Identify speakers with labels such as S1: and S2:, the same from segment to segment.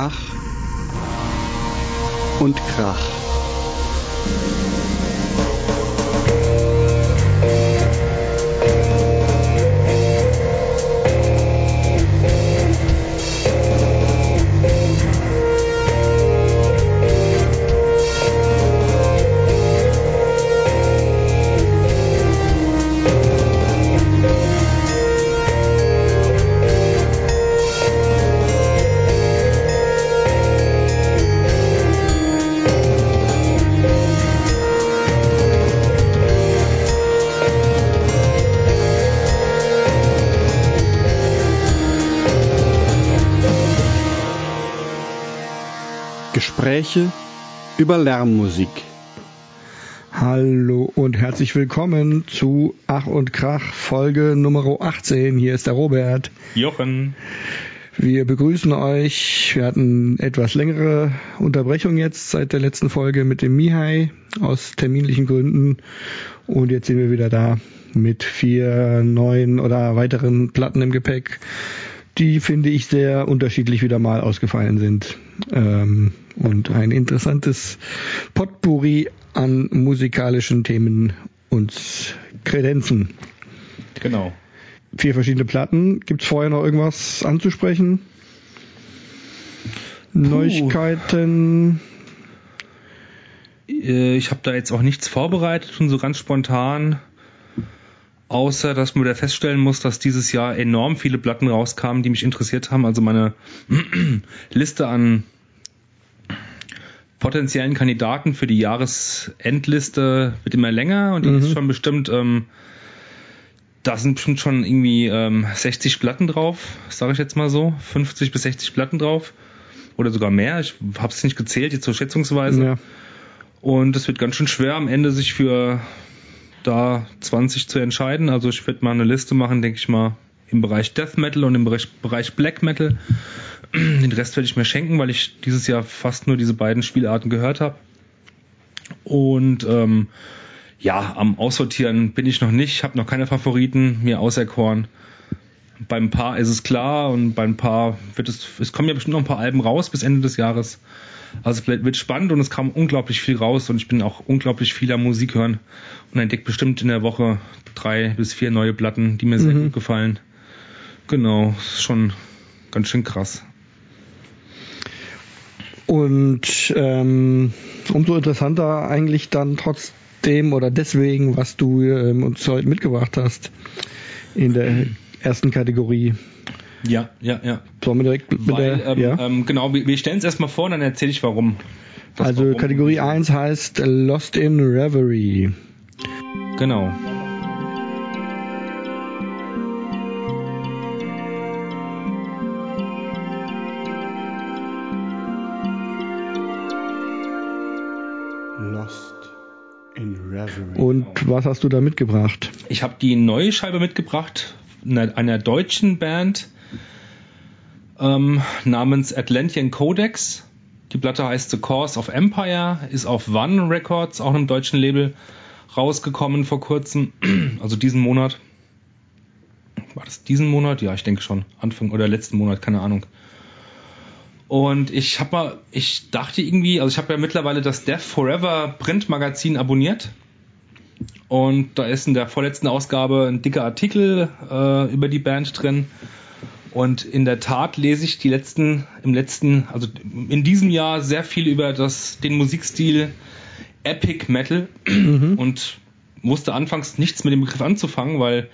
S1: Ach und Krach. Gespräche über Lärmmusik.
S2: Hallo und herzlich willkommen zu Ach und Krach Folge Nummer 18. Hier ist der Robert.
S3: Jochen.
S2: Wir begrüßen euch. Wir hatten etwas längere Unterbrechung jetzt seit der letzten Folge mit dem Mihai aus terminlichen Gründen. Und jetzt sind wir wieder da mit vier neuen oder weiteren Platten im Gepäck, die finde ich sehr unterschiedlich wieder mal ausgefallen sind. Ähm, und ein interessantes Potpourri an musikalischen Themen uns kredenzen.
S3: Genau.
S2: Vier verschiedene Platten. Gibt es vorher noch irgendwas anzusprechen? Puh. Neuigkeiten?
S3: Äh, ich habe da jetzt auch nichts vorbereitet, schon so ganz spontan. Außer, dass man da feststellen muss, dass dieses Jahr enorm viele Platten rauskamen, die mich interessiert haben. Also meine Liste an potenziellen Kandidaten für die Jahresendliste wird immer länger und die mhm. ist schon bestimmt, ähm, da sind bestimmt schon irgendwie ähm, 60 Platten drauf, sage ich jetzt mal so, 50 bis 60 Platten drauf oder sogar mehr. Ich habe es nicht gezählt, jetzt so schätzungsweise. Ja. Und es wird ganz schön schwer am Ende sich für da 20 zu entscheiden. Also ich werde mal eine Liste machen, denke ich mal, im Bereich Death Metal und im Bereich, Bereich Black Metal. Den Rest werde ich mir schenken, weil ich dieses Jahr fast nur diese beiden Spielarten gehört habe. Und ähm, ja, am Aussortieren bin ich noch nicht, habe noch keine Favoriten mir auserkoren. Beim Paar ist es klar und beim Paar wird es, es kommen ja bestimmt noch ein paar Alben raus bis Ende des Jahres. Also es wird spannend und es kam unglaublich viel raus und ich bin auch unglaublich viel am Musik hören und entdeckt bestimmt in der Woche drei bis vier neue Platten, die mir sehr mhm. gut gefallen. Genau, ist schon ganz schön krass.
S2: Und ähm, umso interessanter eigentlich dann trotzdem oder deswegen, was du ähm, uns heute mitgebracht hast in der ersten Kategorie.
S3: Ja, ja, ja.
S2: Sollen wir direkt mit
S3: Weil, der, ähm, ja? ähm, genau, wir, wir stellen es erstmal vor, dann erzähle ich warum.
S2: also warum. Kategorie 1 heißt Lost in Reverie.
S3: Genau.
S2: Und was hast du da mitgebracht?
S3: Ich habe die neue Scheibe mitgebracht einer, einer deutschen Band ähm, namens Atlantian Codex. Die Platte heißt The Course of Empire, ist auf One Records, auch einem deutschen Label, rausgekommen vor kurzem, also diesen Monat. War das diesen Monat? Ja, ich denke schon. Anfang oder letzten Monat, keine Ahnung. Und ich habe mal, ich dachte irgendwie, also ich habe ja mittlerweile das Death Forever Printmagazin abonniert. Und da ist in der vorletzten Ausgabe ein dicker Artikel äh, über die Band drin. Und in der Tat lese ich die letzten, im letzten, also in diesem Jahr sehr viel über das, den Musikstil Epic Metal mhm. und wusste anfangs nichts mit dem Begriff anzufangen, weil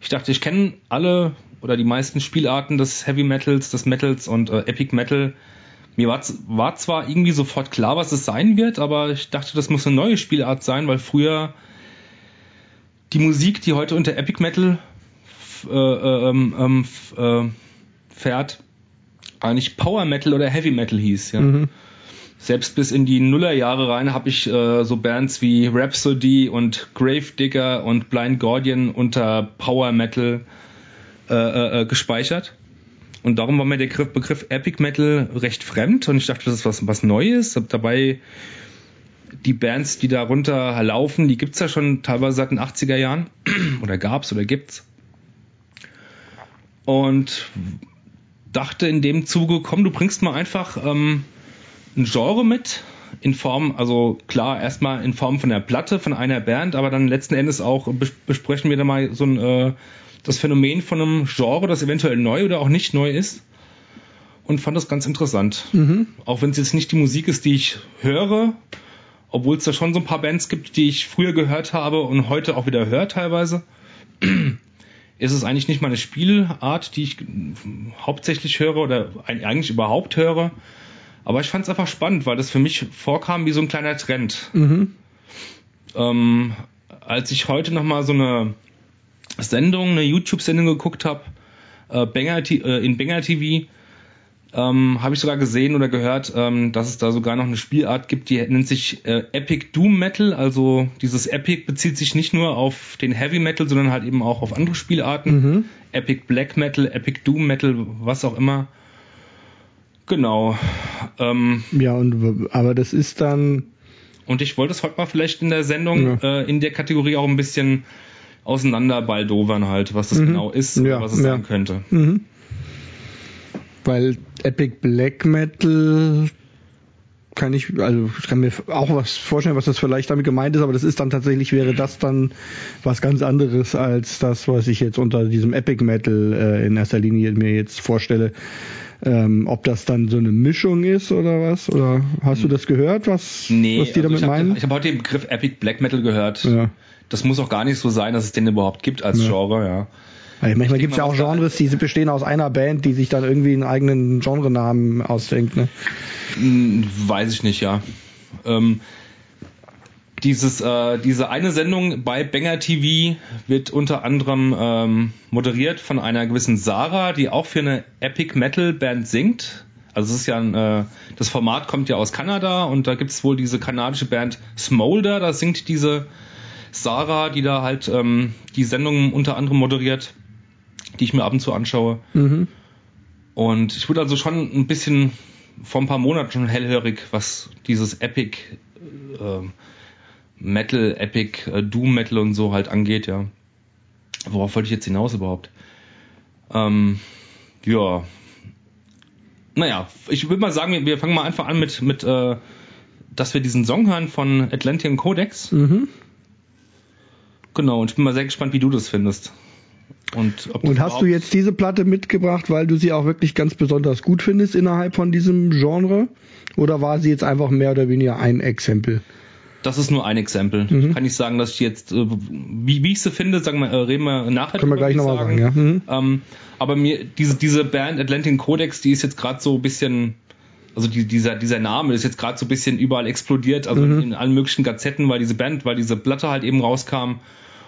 S3: ich dachte, ich kenne alle oder die meisten Spielarten des Heavy Metals, des Metals und äh, Epic Metal. Mir war, war zwar irgendwie sofort klar, was es sein wird, aber ich dachte, das muss eine neue Spielart sein, weil früher die Musik, die heute unter Epic Metal äh, äh, ähm, ähm äh, fährt, eigentlich Power Metal oder Heavy Metal hieß. Ja. Mhm. Selbst bis in die Nullerjahre rein habe ich äh, so Bands wie Rhapsody und Gravedigger und Blind Guardian unter Power Metal äh, äh, gespeichert. Und darum war mir der Begriff Epic Metal recht fremd und ich dachte, das ist was, was Neues. Hab dabei die Bands, die darunter laufen, die gibt's ja schon teilweise seit den 80er Jahren. oder gab's oder gibt's. Und dachte in dem Zuge, komm, du bringst mal einfach ähm, ein Genre mit, in Form, also klar, erstmal in Form von der Platte, von einer Band, aber dann letzten Endes auch besprechen wir da mal so ein, äh, das Phänomen von einem Genre, das eventuell neu oder auch nicht neu ist. Und fand das ganz interessant. Mhm. Auch wenn es jetzt nicht die Musik ist, die ich höre, obwohl es da schon so ein paar Bands gibt, die ich früher gehört habe und heute auch wieder höre teilweise, ist es eigentlich nicht meine Spielart, die ich hauptsächlich höre oder eigentlich überhaupt höre. Aber ich fand es einfach spannend, weil das für mich vorkam wie so ein kleiner Trend. Mhm. Ähm, als ich heute nochmal so eine Sendung, eine YouTube-Sendung geguckt habe, äh, äh, in Banger TV, ähm, habe ich sogar gesehen oder gehört, ähm, dass es da sogar noch eine Spielart gibt, die nennt sich äh, Epic Doom Metal. Also dieses Epic bezieht sich nicht nur auf den Heavy Metal, sondern halt eben auch auf andere Spielarten. Mhm. Epic Black Metal, Epic Doom Metal, was auch immer. Genau.
S2: Ähm, ja, und aber das ist dann.
S3: Und ich wollte es heute mal vielleicht in der Sendung ja. äh, in der Kategorie auch ein bisschen auseinanderbaldovern halt, was das mhm. genau ist ja, was es ja. sein könnte. Mhm.
S2: Weil Epic Black Metal kann ich, also ich kann mir auch was vorstellen, was das vielleicht damit gemeint ist, aber das ist dann tatsächlich, wäre das dann was ganz anderes als das, was ich jetzt unter diesem Epic Metal äh, in erster Linie mir jetzt vorstelle. Ähm, ob das dann so eine Mischung ist oder was? Oder hast du das gehört, was,
S3: nee,
S2: was die also damit
S3: ich hab,
S2: meinen?
S3: Ich habe heute den Begriff Epic Black Metal gehört. Ja. Das muss auch gar nicht so sein, dass es den überhaupt gibt als ja. Genre, ja.
S2: Weil manchmal gibt es ja auch Genres, die bestehen aus einer Band, die sich dann irgendwie einen eigenen Genrenamen ausdenkt. Ne?
S3: Hm, weiß ich nicht, ja. Ähm, dieses, äh, diese eine Sendung bei Banger TV wird unter anderem ähm, moderiert von einer gewissen Sarah, die auch für eine Epic Metal Band singt. Also es ist ja ein, äh, das Format kommt ja aus Kanada und da gibt es wohl diese kanadische Band Smolder, da singt diese Sarah, die da halt ähm, die Sendung unter anderem moderiert die ich mir ab und zu anschaue. Mhm. Und ich wurde also schon ein bisschen vor ein paar Monaten schon hellhörig, was dieses Epic äh, Metal, Epic äh, Doom Metal und so halt angeht, ja. Worauf wollte ich jetzt hinaus überhaupt? Ähm, ja. Naja, ich würde mal sagen, wir fangen mal einfach an mit, mit äh, dass wir diesen Song hören von Atlantean Codex. Mhm. Genau, und ich bin mal sehr gespannt, wie du das findest.
S2: Und, und hast du jetzt diese Platte mitgebracht, weil du sie auch wirklich ganz besonders gut findest innerhalb von diesem Genre? Oder war sie jetzt einfach mehr oder weniger ein Exempel?
S3: Das ist nur ein Exempel. Mhm. Ich kann nicht sagen, dass ich jetzt, äh, wie, wie ich sie finde, sagen wir, äh, reden wir nachher.
S2: Können wir gleich nochmal sagen, ja. Mhm.
S3: Ähm, aber mir, diese, diese Band Atlantic Codex, die ist jetzt gerade so ein bisschen, also die, dieser, dieser Name ist jetzt gerade so ein bisschen überall explodiert, also mhm. in allen möglichen Gazetten, weil diese Band, weil diese Platte halt eben rauskam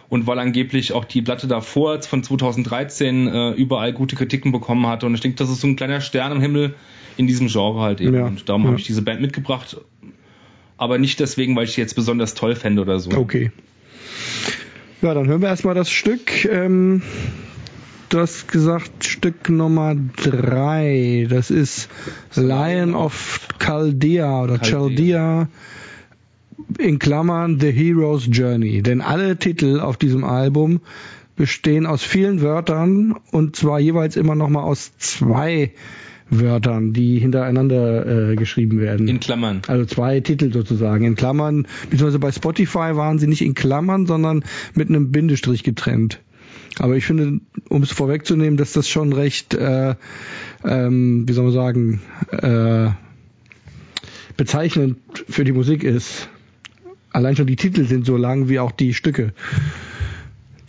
S3: und weil angeblich auch die Platte davor von 2013 äh, überall gute Kritiken bekommen hatte. Und ich denke, das ist so ein kleiner Stern im Himmel in diesem Genre halt eben. Ja, und darum ja. habe ich diese Band mitgebracht. Aber nicht deswegen, weil ich sie jetzt besonders toll fände oder so.
S2: Okay. Ja, dann hören wir erstmal das Stück. Ähm, du hast gesagt, Stück Nummer drei. Das ist Lion of Chaldea oder Chaldea. Chaldea in Klammern The Hero's Journey. Denn alle Titel auf diesem Album bestehen aus vielen Wörtern und zwar jeweils immer nochmal aus zwei Wörtern, die hintereinander äh, geschrieben werden.
S3: In Klammern.
S2: Also zwei Titel sozusagen. In Klammern, beziehungsweise bei Spotify waren sie nicht in Klammern, sondern mit einem Bindestrich getrennt. Aber ich finde, um es vorwegzunehmen, dass das schon recht, äh, ähm, wie soll man sagen, äh, bezeichnend für die Musik ist. Allein schon die Titel sind so lang wie auch die Stücke.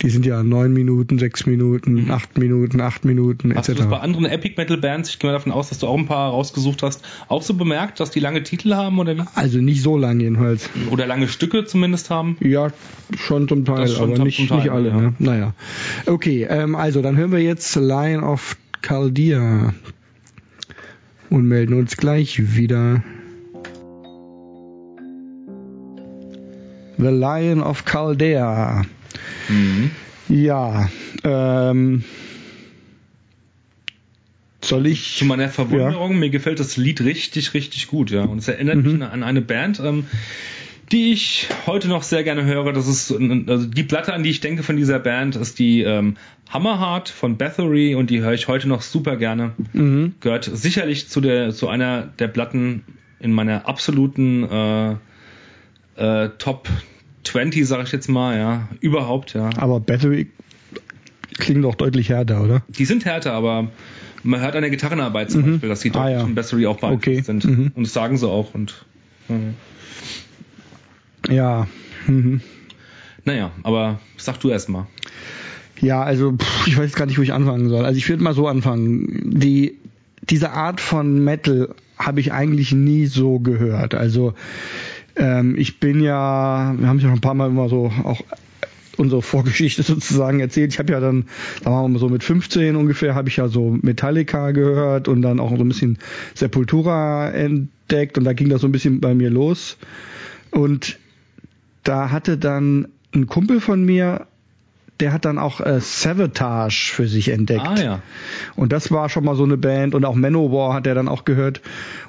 S2: Die sind ja neun Minuten, sechs Minuten, mhm. acht Minuten, acht Minuten
S3: etc. Hast du das bei anderen Epic Metal Bands, ich gehe mal davon aus, dass du auch ein paar rausgesucht hast, auch so bemerkt, dass die lange Titel haben oder wie?
S2: Also nicht so lang jedenfalls.
S3: Oder lange Stücke zumindest haben?
S2: Ja, schon zum Teil, schon aber nicht, Teil, nicht alle. Ja. Ne? Naja. Okay, ähm, also dann hören wir jetzt Lion of Chaldea und melden uns gleich wieder. The Lion of Chaldea. Mhm. Ja, ähm, soll ich?
S3: Zu meiner Verwunderung, ja. mir gefällt das Lied richtig, richtig gut, ja. Und es erinnert mhm. mich an eine Band, ähm, die ich heute noch sehr gerne höre. Das ist also die Platte, an die ich denke von dieser Band, ist die ähm, Hammerheart von Bathory und die höre ich heute noch super gerne. Mhm. Gehört sicherlich zu der zu einer der Platten in meiner absoluten äh, äh, Top 20, sage ich jetzt mal, ja, überhaupt, ja.
S2: Aber Bathory klingt doch deutlich härter, oder?
S3: Die sind härter, aber man hört an der Gitarrenarbeit zum mhm. Beispiel, dass die deutlich ah, ja. Bathory auch beeinflusst
S2: okay.
S3: sind.
S2: Mhm.
S3: Und das sagen sie auch und mhm.
S2: Ja. Mhm.
S3: Naja, aber sag du erst mal.
S2: Ja, also ich weiß gar nicht, wo ich anfangen soll. Also ich würde mal so anfangen. Die, diese Art von Metal habe ich eigentlich nie so gehört. Also ähm, ich bin ja, wir haben ja schon ein paar Mal immer so auch unsere Vorgeschichte sozusagen erzählt. Ich habe ja dann, da waren wir so mit 15 ungefähr, habe ich ja so Metallica gehört und dann auch so ein bisschen Sepultura entdeckt und da ging das so ein bisschen bei mir los. Und da hatte dann ein Kumpel von mir, der hat dann auch äh, Savatage für sich entdeckt.
S3: Ah, ja.
S2: Und das war schon mal so eine Band und auch Manowar hat er dann auch gehört.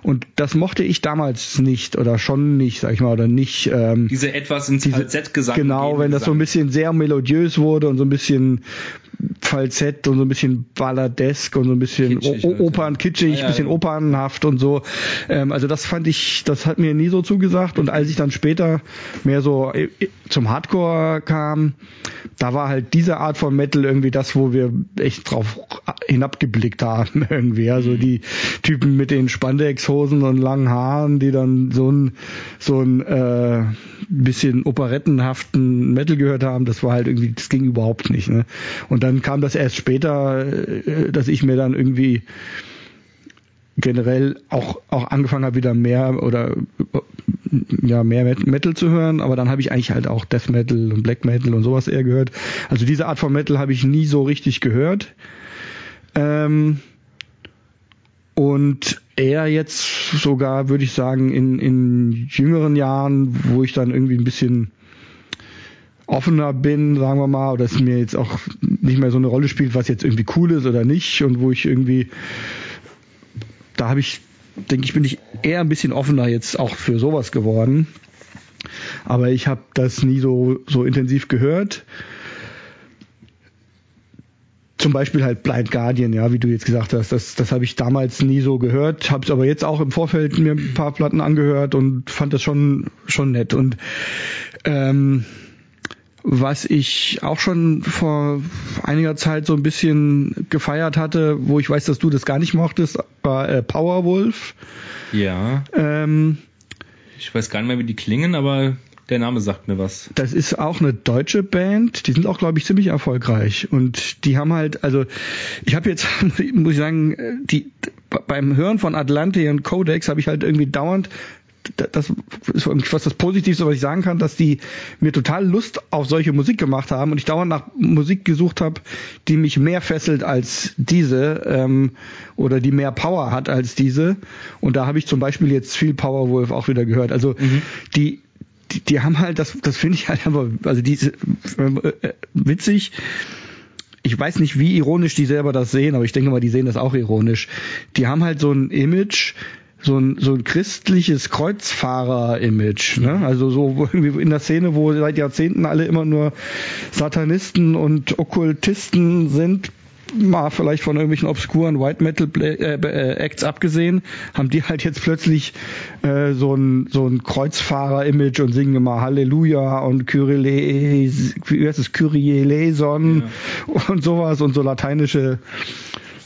S2: Und das mochte ich damals nicht oder schon nicht, sag ich mal, oder nicht. Ähm,
S3: diese etwas ins Falsett-Gesang.
S2: Genau, wenn das so ein bisschen sehr melodiös wurde und so ein bisschen Falsett und so ein bisschen balladesk und so ein bisschen kitschig, o Opern, kitschig, ja, ja, bisschen opernhaft und so. Ähm, also das fand ich, das hat mir nie so zugesagt. Und als ich dann später mehr so äh, zum Hardcore kam, da war halt diese Art von Metal irgendwie das, wo wir echt drauf hinabgeblickt haben irgendwie. Also mhm. die Typen mit den Spandex-Hosen und langen Haaren, die dann so ein so ein äh, bisschen operettenhaften Metal gehört haben, das war halt irgendwie, das ging überhaupt nicht. Ne? Und dann kam das erst später, äh, dass ich mir dann irgendwie generell auch auch angefangen habe wieder mehr oder ja mehr Metal zu hören, aber dann habe ich eigentlich halt auch Death Metal und Black Metal und sowas eher gehört. Also diese Art von Metal habe ich nie so richtig gehört. Ähm, und eher jetzt sogar, würde ich sagen, in, in jüngeren Jahren, wo ich dann irgendwie ein bisschen offener bin, sagen wir mal, oder es mir jetzt auch nicht mehr so eine Rolle spielt, was jetzt irgendwie cool ist oder nicht und wo ich irgendwie, da habe ich, denke ich, bin ich eher ein bisschen offener jetzt auch für sowas geworden. Aber ich habe das nie so, so intensiv gehört. Zum Beispiel halt Blind Guardian, ja, wie du jetzt gesagt hast, das, das habe ich damals nie so gehört, habe es aber jetzt auch im Vorfeld mir ein paar Platten angehört und fand das schon schon nett. Und ähm, was ich auch schon vor einiger Zeit so ein bisschen gefeiert hatte, wo ich weiß, dass du das gar nicht mochtest, war äh, Powerwolf.
S3: Ja.
S2: Ähm,
S3: ich weiß gar nicht mehr, wie die klingen, aber der Name sagt mir was.
S2: Das ist auch eine deutsche Band. Die sind auch, glaube ich, ziemlich erfolgreich. Und die haben halt, also ich habe jetzt, muss ich sagen, die beim Hören von Atlantis und Codex habe ich halt irgendwie dauernd das ist was das Positivste, was ich sagen kann, dass die mir total Lust auf solche Musik gemacht haben und ich dauernd nach Musik gesucht habe, die mich mehr fesselt als diese ähm, oder die mehr Power hat als diese. Und da habe ich zum Beispiel jetzt viel Powerwolf auch wieder gehört. Also mhm. die, die, die haben halt, das, das finde ich halt einfach, also die äh, äh, witzig ich weiß nicht, wie ironisch die selber das sehen, aber ich denke mal, die sehen das auch ironisch. Die haben halt so ein Image, so ein, so ein christliches Kreuzfahrer-Image. Ne? Also so irgendwie in der Szene, wo seit Jahrzehnten alle immer nur Satanisten und Okkultisten sind, mal vielleicht von irgendwelchen obskuren White Metal äh, äh, Acts abgesehen, haben die halt jetzt plötzlich äh, so ein so ein Kreuzfahrer-Image und singen immer Halleluja und Kyrie, wie heißt es, Kyrie eleison ja. und sowas und so lateinische.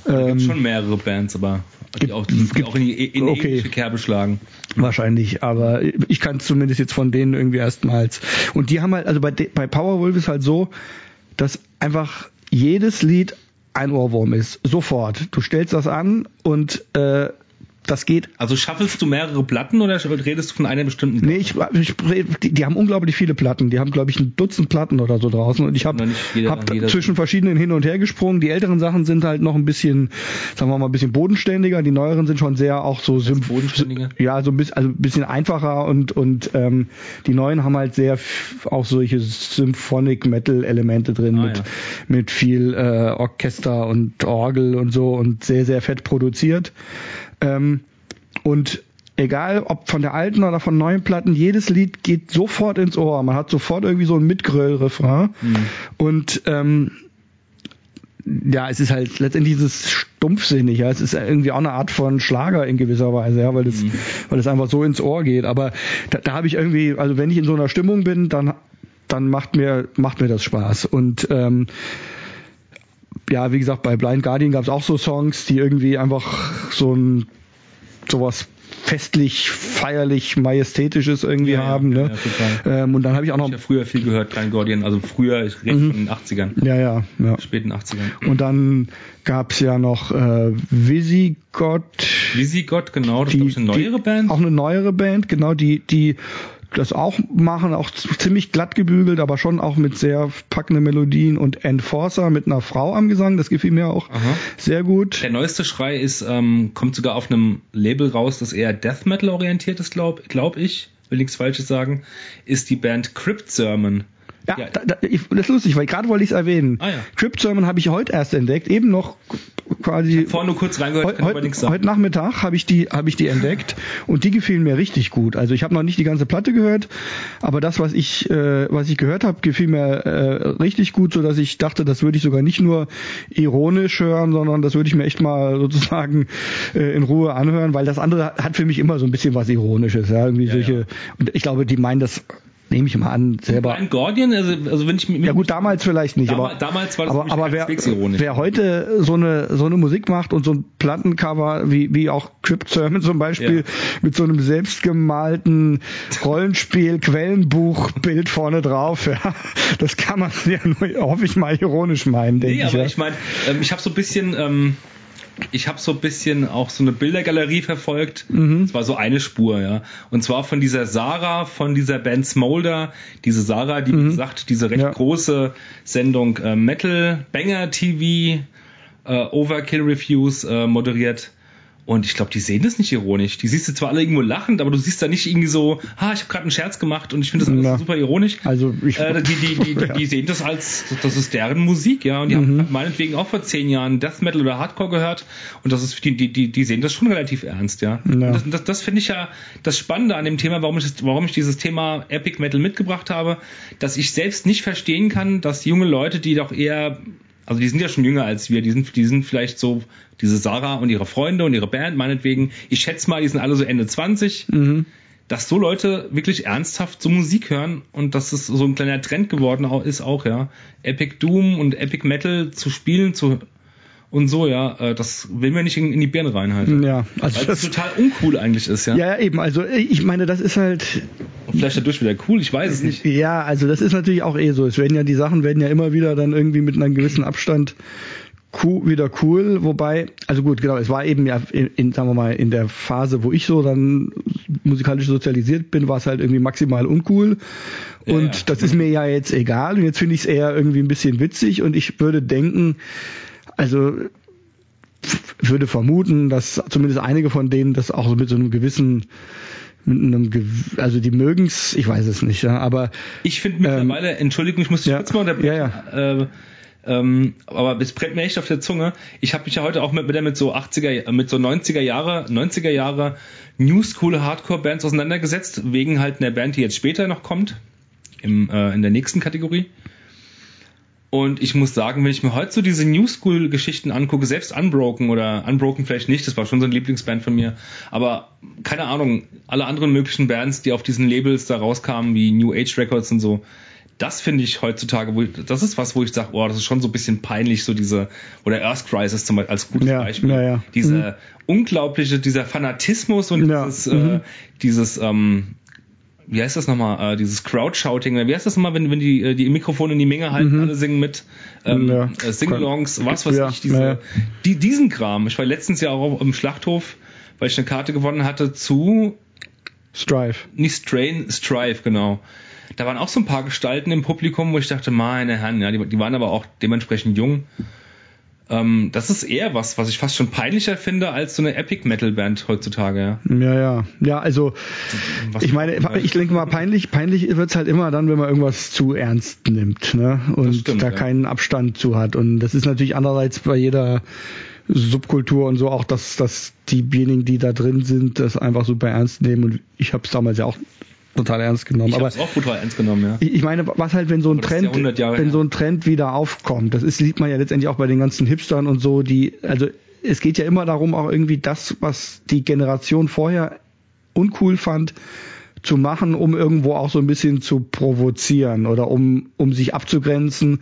S3: Ähm, da gibt schon mehrere Bands, aber die auch, gibt, auch in die, in die okay. Kerbe schlagen.
S2: Wahrscheinlich, aber ich kann zumindest jetzt von denen irgendwie erstmals. Und die haben halt, also bei, bei Powerwolf ist halt so, dass einfach jedes Lied ein Ohrwurm ist. Sofort. Du stellst das an und äh, das geht.
S3: Also schaffelst du mehrere Platten oder redest du von einer bestimmten
S2: Platte? Nee, ich, ich die, die, haben unglaublich viele Platten. Die haben, glaube ich, ein Dutzend Platten oder so draußen. Und ich habe hab zwischen verschiedenen hin und her gesprungen. Die älteren Sachen sind halt noch ein bisschen, sagen wir mal, ein bisschen bodenständiger. Die neueren sind schon sehr auch so
S3: bodenständiger.
S2: Ja, so ein bisschen, also ein bisschen einfacher und und ähm, die neuen haben halt sehr auch solche Symphonic Metal Elemente drin ah, mit ja. mit viel äh, Orchester und Orgel und so und sehr sehr fett produziert. Ähm, und egal ob von der alten oder von neuen Platten, jedes Lied geht sofort ins Ohr. Man hat sofort irgendwie so ein Mitgröll-Refrain. Mhm. Und ähm, ja, es ist halt letztendlich dieses stumpfsinnig, ja. Es ist irgendwie auch eine Art von Schlager in gewisser Weise, ja, weil das, mhm. weil das einfach so ins Ohr geht. Aber da, da habe ich irgendwie, also wenn ich in so einer Stimmung bin, dann, dann macht mir, macht mir das Spaß. Und ähm, ja, wie gesagt, bei Blind Guardian gab es auch so Songs, die irgendwie einfach so ein sowas festlich, feierlich, majestätisches irgendwie ja, haben. Ja, ne? Ja, ähm, und dann habe ich auch noch. Ich
S3: habe früher viel gehört, Blind Guardian, also früher, ich rede mhm. von den 80ern.
S2: Ja, ja, ja.
S3: Späten 80ern.
S2: Und dann gab's ja noch äh, Visigoth.
S3: Visigoth, genau, das die, ist eine neuere
S2: die,
S3: Band.
S2: Auch eine neuere Band, genau, die, die das auch machen, auch ziemlich glatt gebügelt, aber schon auch mit sehr packenden Melodien und Enforcer mit einer Frau am Gesang, das gefiel mir auch Aha. sehr gut.
S3: Der neueste Schrei ist, ähm, kommt sogar auf einem Label raus, das eher Death Metal orientiert ist, glaube glaub ich, will nichts Falsches sagen, ist die Band Crypt Sermon.
S2: Ja, ja. Da, da, ich, das ist lustig, weil gerade wollte ich es erwähnen. Ah, ja. Crypt Sermon habe ich heute erst entdeckt, eben noch quasi.
S3: Vorhin nur kurz reingehört,
S2: kann heute, sagen. Heute Nachmittag habe ich die habe ich die entdeckt und die gefielen mir richtig gut. Also ich habe noch nicht die ganze Platte gehört, aber das was ich äh, was ich gehört habe, gefiel mir äh, richtig gut, so dass ich dachte, das würde ich sogar nicht nur ironisch hören, sondern das würde ich mir echt mal sozusagen äh, in Ruhe anhören, weil das andere hat für mich immer so ein bisschen was ironisches, ja, irgendwie ja, solche ja. und ich glaube, die meinen das nehme ich mal an, selber.
S3: Blind Guardian, also, also wenn ich
S2: mit, Ja gut, damals vielleicht nicht, damals,
S3: aber damals war das
S2: aber, aber wer, wer heute so eine so eine Musik macht und so ein Plattencover wie wie auch Crypt Sermon zum Beispiel ja. mit so einem selbstgemalten Rollenspiel Quellenbuch Bild vorne drauf, ja, das kann man ja nur, hoffe ich mal ironisch meinen, denke nee, ich.
S3: aber
S2: ja.
S3: ich meine, ähm, ich habe so ein bisschen ähm, ich habe so ein bisschen auch so eine Bildergalerie verfolgt. Mhm. Es war so eine Spur, ja. Und zwar von dieser Sarah, von dieser Band Smolder. Diese Sarah, die, mhm. wie gesagt, diese recht ja. große Sendung äh, Metal Banger TV äh, Overkill Reviews äh, moderiert. Und ich glaube, die sehen das nicht ironisch. Die siehst du zwar alle irgendwo lachend, aber du siehst da nicht irgendwie so, ha, ich habe gerade einen Scherz gemacht und ich finde das alles super ironisch.
S2: Also ich,
S3: äh, die, die, die, die, die sehen das als, das ist deren Musik, ja. Und die mhm. haben meinetwegen auch vor zehn Jahren Death Metal oder Hardcore gehört. Und das ist, die, die, die, die sehen das schon relativ ernst, ja. ja. das, das, das finde ich ja das Spannende an dem Thema, warum ich, warum ich dieses Thema Epic Metal mitgebracht habe, dass ich selbst nicht verstehen kann, dass junge Leute, die doch eher also die sind ja schon jünger als wir, die sind, die sind vielleicht so, diese Sarah und ihre Freunde und ihre Band, meinetwegen, ich schätze mal, die sind alle so Ende 20, mhm. dass so Leute wirklich ernsthaft so Musik hören und dass es so ein kleiner Trend geworden ist auch, ja. Epic Doom und Epic Metal zu spielen, zu und so, ja, äh, das will mir nicht in, in die Birne reinhalten.
S2: Ja,
S3: also Weil das, total uncool eigentlich ist, ja.
S2: Ja, eben, also ich meine, das ist halt.
S3: vielleicht dadurch wieder cool, ich weiß es nicht.
S2: Ja, also das ist natürlich auch eh so. Es werden ja, die Sachen werden ja immer wieder dann irgendwie mit einem gewissen Abstand cool, wieder cool, wobei, also gut, genau, es war eben ja in, in, sagen wir mal, in der Phase, wo ich so dann musikalisch sozialisiert bin, war es halt irgendwie maximal uncool. Ja, und ja. das ist mir ja jetzt egal. Und jetzt finde ich es eher irgendwie ein bisschen witzig und ich würde denken, also würde vermuten, dass zumindest einige von denen das auch mit so einem gewissen mit einem, also die mögen's, ich weiß es nicht, ja, aber
S3: ich finde mittlerweile, ähm, Entschuldigung, ich muss dich
S2: ja,
S3: kurz mal
S2: unterbrechen, ja,
S3: ja. Äh, ähm, aber es brennt mir echt auf der Zunge. Ich habe mich ja heute auch mit, mit, mit so 80er, mit so 90er Jahre, 90er Jahre New School Hardcore Bands auseinandergesetzt, wegen halt einer Band, die jetzt später noch kommt, im, äh, in der nächsten Kategorie. Und ich muss sagen, wenn ich mir heute so diese New School Geschichten angucke, selbst Unbroken oder Unbroken vielleicht nicht, das war schon so ein Lieblingsband von mir, aber keine Ahnung, alle anderen möglichen Bands, die auf diesen Labels da rauskamen, wie New Age Records und so, das finde ich heutzutage, wo ich, das ist was, wo ich sage, oh, das ist schon so ein bisschen peinlich, so diese, oder Earth Crisis zum Beispiel als gutes
S2: ja,
S3: Beispiel.
S2: Ja, ja.
S3: Diese mhm. unglaubliche, dieser Fanatismus und dieses, mhm. äh, dieses, ähm, wie heißt das nochmal, äh, dieses Crowd-Shouting, wie heißt das nochmal, wenn, wenn die, äh, die Mikrofone in die Menge halten, mhm. alle singen mit, ähm, ja. äh, Sing-Alongs, was weiß ja, ich, diese, ja. die, diesen Kram. Ich war letztens ja auch im Schlachthof, weil ich eine Karte gewonnen hatte zu
S2: Strive.
S3: Nicht Strain, Strive, genau. Da waren auch so ein paar Gestalten im Publikum, wo ich dachte, meine Herren, ja, die, die waren aber auch dementsprechend jung. Ähm, das ist eher was, was ich fast schon peinlicher finde als so eine Epic Metal Band heutzutage.
S2: Ja, ja, ja. ja also was ich meine, ich denke mal, peinlich, peinlich wird's halt immer dann, wenn man irgendwas zu ernst nimmt, ne? Und stimmt, da ja. keinen Abstand zu hat. Und das ist natürlich andererseits bei jeder Subkultur und so auch, dass, dass diejenigen, die da drin sind, das einfach super ernst nehmen. Und ich habe es damals ja auch total ernst genommen.
S3: Ich
S2: aber
S3: auch brutal ernst genommen, ja.
S2: ich ich meine, was halt, wenn so ein Trend,
S3: 100 Jahre
S2: wenn so ein Trend wieder aufkommt, das ist, sieht man ja letztendlich auch bei den ganzen Hipstern und so, die, also es geht ja immer darum, auch irgendwie das, was die Generation vorher uncool fand, zu machen, um irgendwo auch so ein bisschen zu provozieren oder um, um sich abzugrenzen,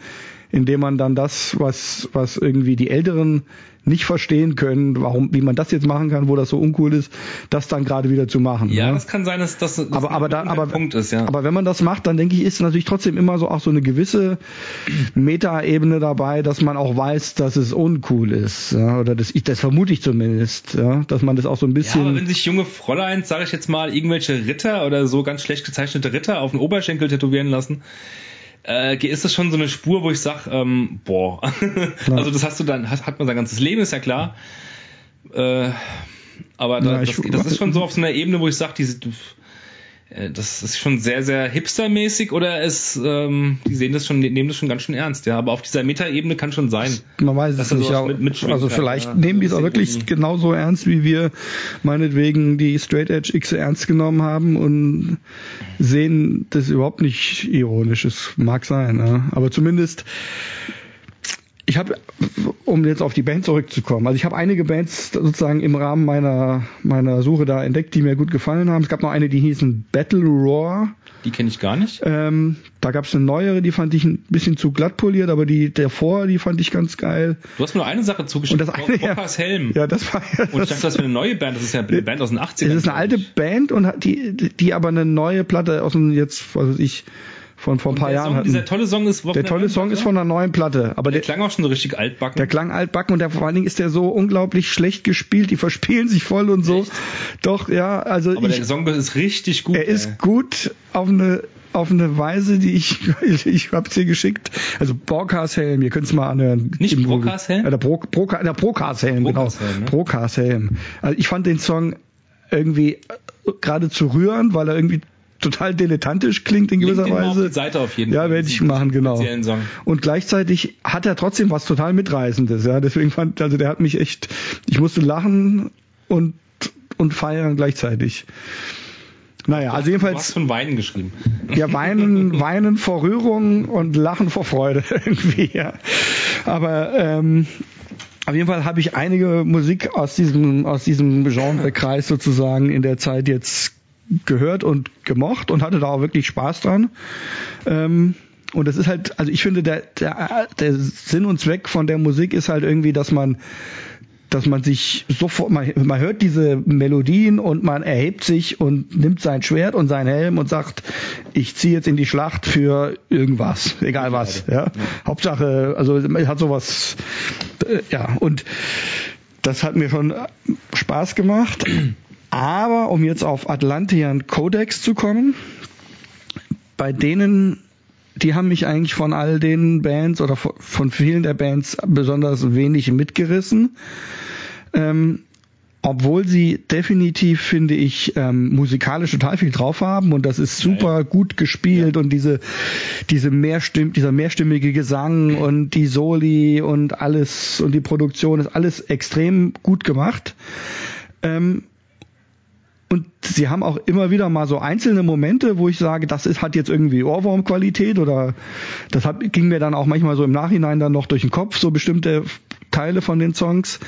S2: indem man dann das, was, was irgendwie die Älteren nicht verstehen können, warum, wie man das jetzt machen kann, wo das so uncool ist, das dann gerade wieder zu machen.
S3: Ja,
S2: ne?
S3: das kann sein, dass das, das
S2: aber, aber, da, aber,
S3: Punkt ist, ja.
S2: aber wenn man das macht, dann denke ich, ist natürlich trotzdem immer so auch so eine gewisse Meta-Ebene dabei, dass man auch weiß, dass es uncool ist. Ja? Oder das, ich, das vermute ich zumindest, ja? dass man das auch so ein
S3: ja,
S2: bisschen.
S3: aber wenn sich junge Fräuleins, sage ich jetzt mal, irgendwelche Ritter oder so ganz schlecht gezeichnete Ritter auf den Oberschenkel tätowieren lassen, äh, ist das schon so eine Spur, wo ich sag, ähm, boah. also das hast du dann, hat, hat man sein ganzes Leben, ist ja klar. Äh, aber da,
S2: Ja, ich-
S3: das, das ist schon so auf so einer Ebene, wo ich sag, diese, das ist schon sehr, sehr hipstermäßig oder es, ähm, die sehen das schon, nehmen das schon ganz schön ernst, ja. Aber auf dieser Meta-Ebene kann schon sein.
S2: man weiß
S3: dass
S2: es nicht. Ja,
S3: mit-
S2: also vielleicht
S3: ja.
S2: nehmen die es auch wirklich genauso ernst, wie wir meinetwegen die Straight Edge X ernst genommen haben und sehen das überhaupt nicht ironisch. Es mag sein, ja. aber zumindest ich habe, um jetzt auf die Band zurückzukommen, also ich habe einige Bands sozusagen im Rahmen meiner meiner Suche da entdeckt, die mir gut gefallen haben. Es gab noch eine, die hießen Battle Roar.
S3: Die kenne ich gar nicht.
S2: Ähm, da gab es eine neuere, die fand ich ein bisschen zu glatt poliert, aber die davor, die fand ich ganz geil.
S3: Du hast mir nur eine Sache zugeschickt.
S2: Und das eine, ja.
S3: Bockers Helm.
S2: Ja, das war ja.
S3: Und ich dachte, das wäre eine neue Band. Das ist ja eine Band aus den 80ern.
S2: Es ist eine alte. Band und hat die, die aber eine neue Platte aus dem jetzt, was weiß ich, von vor ein paar Jahren
S3: Song,
S2: hatten.
S3: Dieser tolle Song ist
S2: Der tolle Song ist von einer neuen Platte, aber
S3: Der
S2: der,
S3: klang auch schon so richtig altbacken.
S2: der klang altbacken und der, vor allen Dingen ist der so unglaublich schlecht gespielt, die verspielen sich voll und so. Doch, ja, also
S3: aber
S2: ich,
S3: der Song ist richtig gut.
S2: er ist
S3: ey.
S2: gut auf eine auf eine Weise, die ich ich, ich hab's dir geschickt. Also Broadcast Helm, ihr könnt es mal anhören.
S3: Nicht
S2: Im-
S3: Procast Helm?
S2: Ja, der Pro, Pro, der Helm, genau.
S3: Ne?
S2: Procast Helm. Also ich fand den Song irgendwie äh, gerade zu rühren, weil er irgendwie total dilettantisch klingt in gewisser
S3: auf
S2: Weise.
S3: die Seite auf jeden
S2: ja,
S3: Fall.
S2: werde ich machen, genau. Und gleichzeitig hat er trotzdem was total mitreißendes, ja. Deswegen fand, also der hat mich echt, ich musste lachen und und feiern gleichzeitig. Naja, also
S3: Du hast
S2: jedenfalls
S3: von Weinen geschrieben.
S2: ja, weinen, weinen vor Rührung und lachen vor Freude irgendwie, ja. Aber ähm, auf jeden Fall habe ich einige Musik aus diesem, aus diesem Genrekreis sozusagen in der Zeit jetzt gehört und gemocht und hatte da auch wirklich Spaß dran. Ähm, und das ist halt, also ich finde, der, der, der Sinn und Zweck von der Musik ist halt irgendwie, dass man dass man sich sofort, man, man hört diese Melodien und man erhebt sich und nimmt sein Schwert und seinen Helm und sagt, ich ziehe jetzt in die Schlacht für irgendwas, egal was. Ja. Hauptsache, also es hat sowas, äh, ja, und das hat mir schon Spaß gemacht. Aber um jetzt auf Atlantean Codex zu kommen, bei denen die haben mich eigentlich von all den Bands oder von- vielen der Bands besonders wenig mitgerissen. Ähm, obwohl sie definitiv, finde ich, ähm, musikalisch total viel drauf haben und das ist super gut gespielt und diese, diese Mehrstimm, dieser mehrstimmige Gesang und die Soli und alles und die Produktion ist alles extrem gut gemacht. Ähm, und sie haben auch immer wieder mal so einzelne Momente, wo ich sage, das ist, hat jetzt irgendwie Ohrwurmqualität oder das hat, ging mir dann auch manchmal so im Nachhinein dann noch durch den Kopf, so bestimmte Teile von den Songs.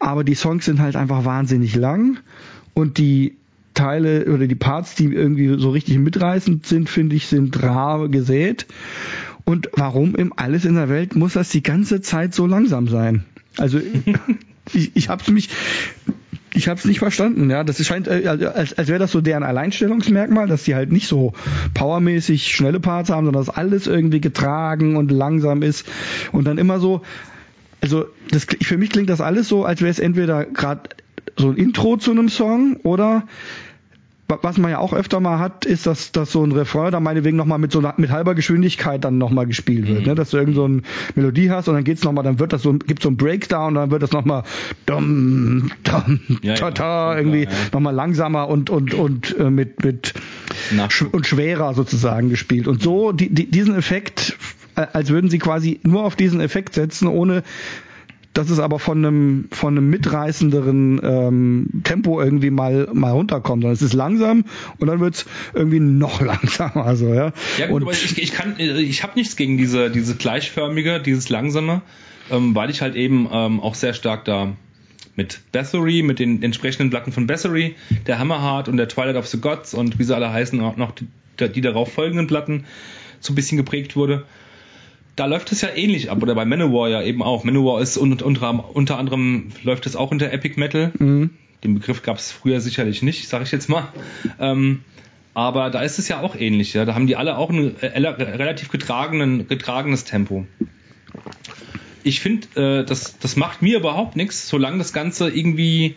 S2: Aber die Songs sind halt einfach wahnsinnig lang und die Teile oder die Parts, die irgendwie so richtig mitreißend sind, finde ich, sind rar gesät. Und warum im alles in der Welt muss das die ganze Zeit so langsam sein? Also ich, ich habe mich ich habe es nicht verstanden, ja. Das scheint, äh, als, als wäre das so deren Alleinstellungsmerkmal, dass die halt nicht so powermäßig schnelle Parts haben, sondern dass alles irgendwie getragen und langsam ist. Und dann immer so, also das, für mich klingt das alles so, als wäre es entweder gerade so ein Intro zu einem Song oder was man ja auch öfter mal hat, ist, dass, dass so ein Refrain dann meinetwegen nochmal mit so einer- mit halber Geschwindigkeit dann nochmal gespielt wird, ne? dass du irgend so eine Melodie hast und dann geht's nochmal, dann wird das so, gibt so ein Breakdown und dann wird das nochmal dum, dum,
S3: Ja, ja,
S2: ta, ta,
S3: klar,
S2: irgendwie
S3: ja.
S2: nochmal langsamer und, und, und äh, mit, mit sch und schwerer sozusagen gespielt. Und so die, die, diesen Effekt, äh, als würden sie quasi nur auf diesen Effekt setzen, ohne dass es aber von einem von einem mitreißenderen ähm, Tempo irgendwie mal mal runterkommt. Sondern es ist langsam und dann wird's irgendwie noch langsamer. So, ja.
S3: Ja, gut,
S2: und
S3: aber ich, ich kann, ich habe nichts gegen diese, diese gleichförmige, dieses langsame, ähm, weil ich halt eben ähm, auch sehr stark da mit Bathory, mit den entsprechenden Platten von Bathory, der Hammerheart und der Twilight of the Gods und wie sie alle heißen, auch noch die, die darauf folgenden Platten so ein bisschen geprägt wurde. Da läuft es ja ähnlich ab, oder bei Manowar ja eben auch. Manowar ist unter, unter, unter anderem, läuft es auch unter Epic Metal.
S2: Mhm.
S3: Den Begriff gab es früher sicherlich nicht, sage ich jetzt mal. Ähm, aber da ist es ja auch ähnlich. Ja? Da haben die alle auch ein äh, relativ getragenes Tempo. Ich finde, äh, das, das macht mir überhaupt nichts, solange das Ganze irgendwie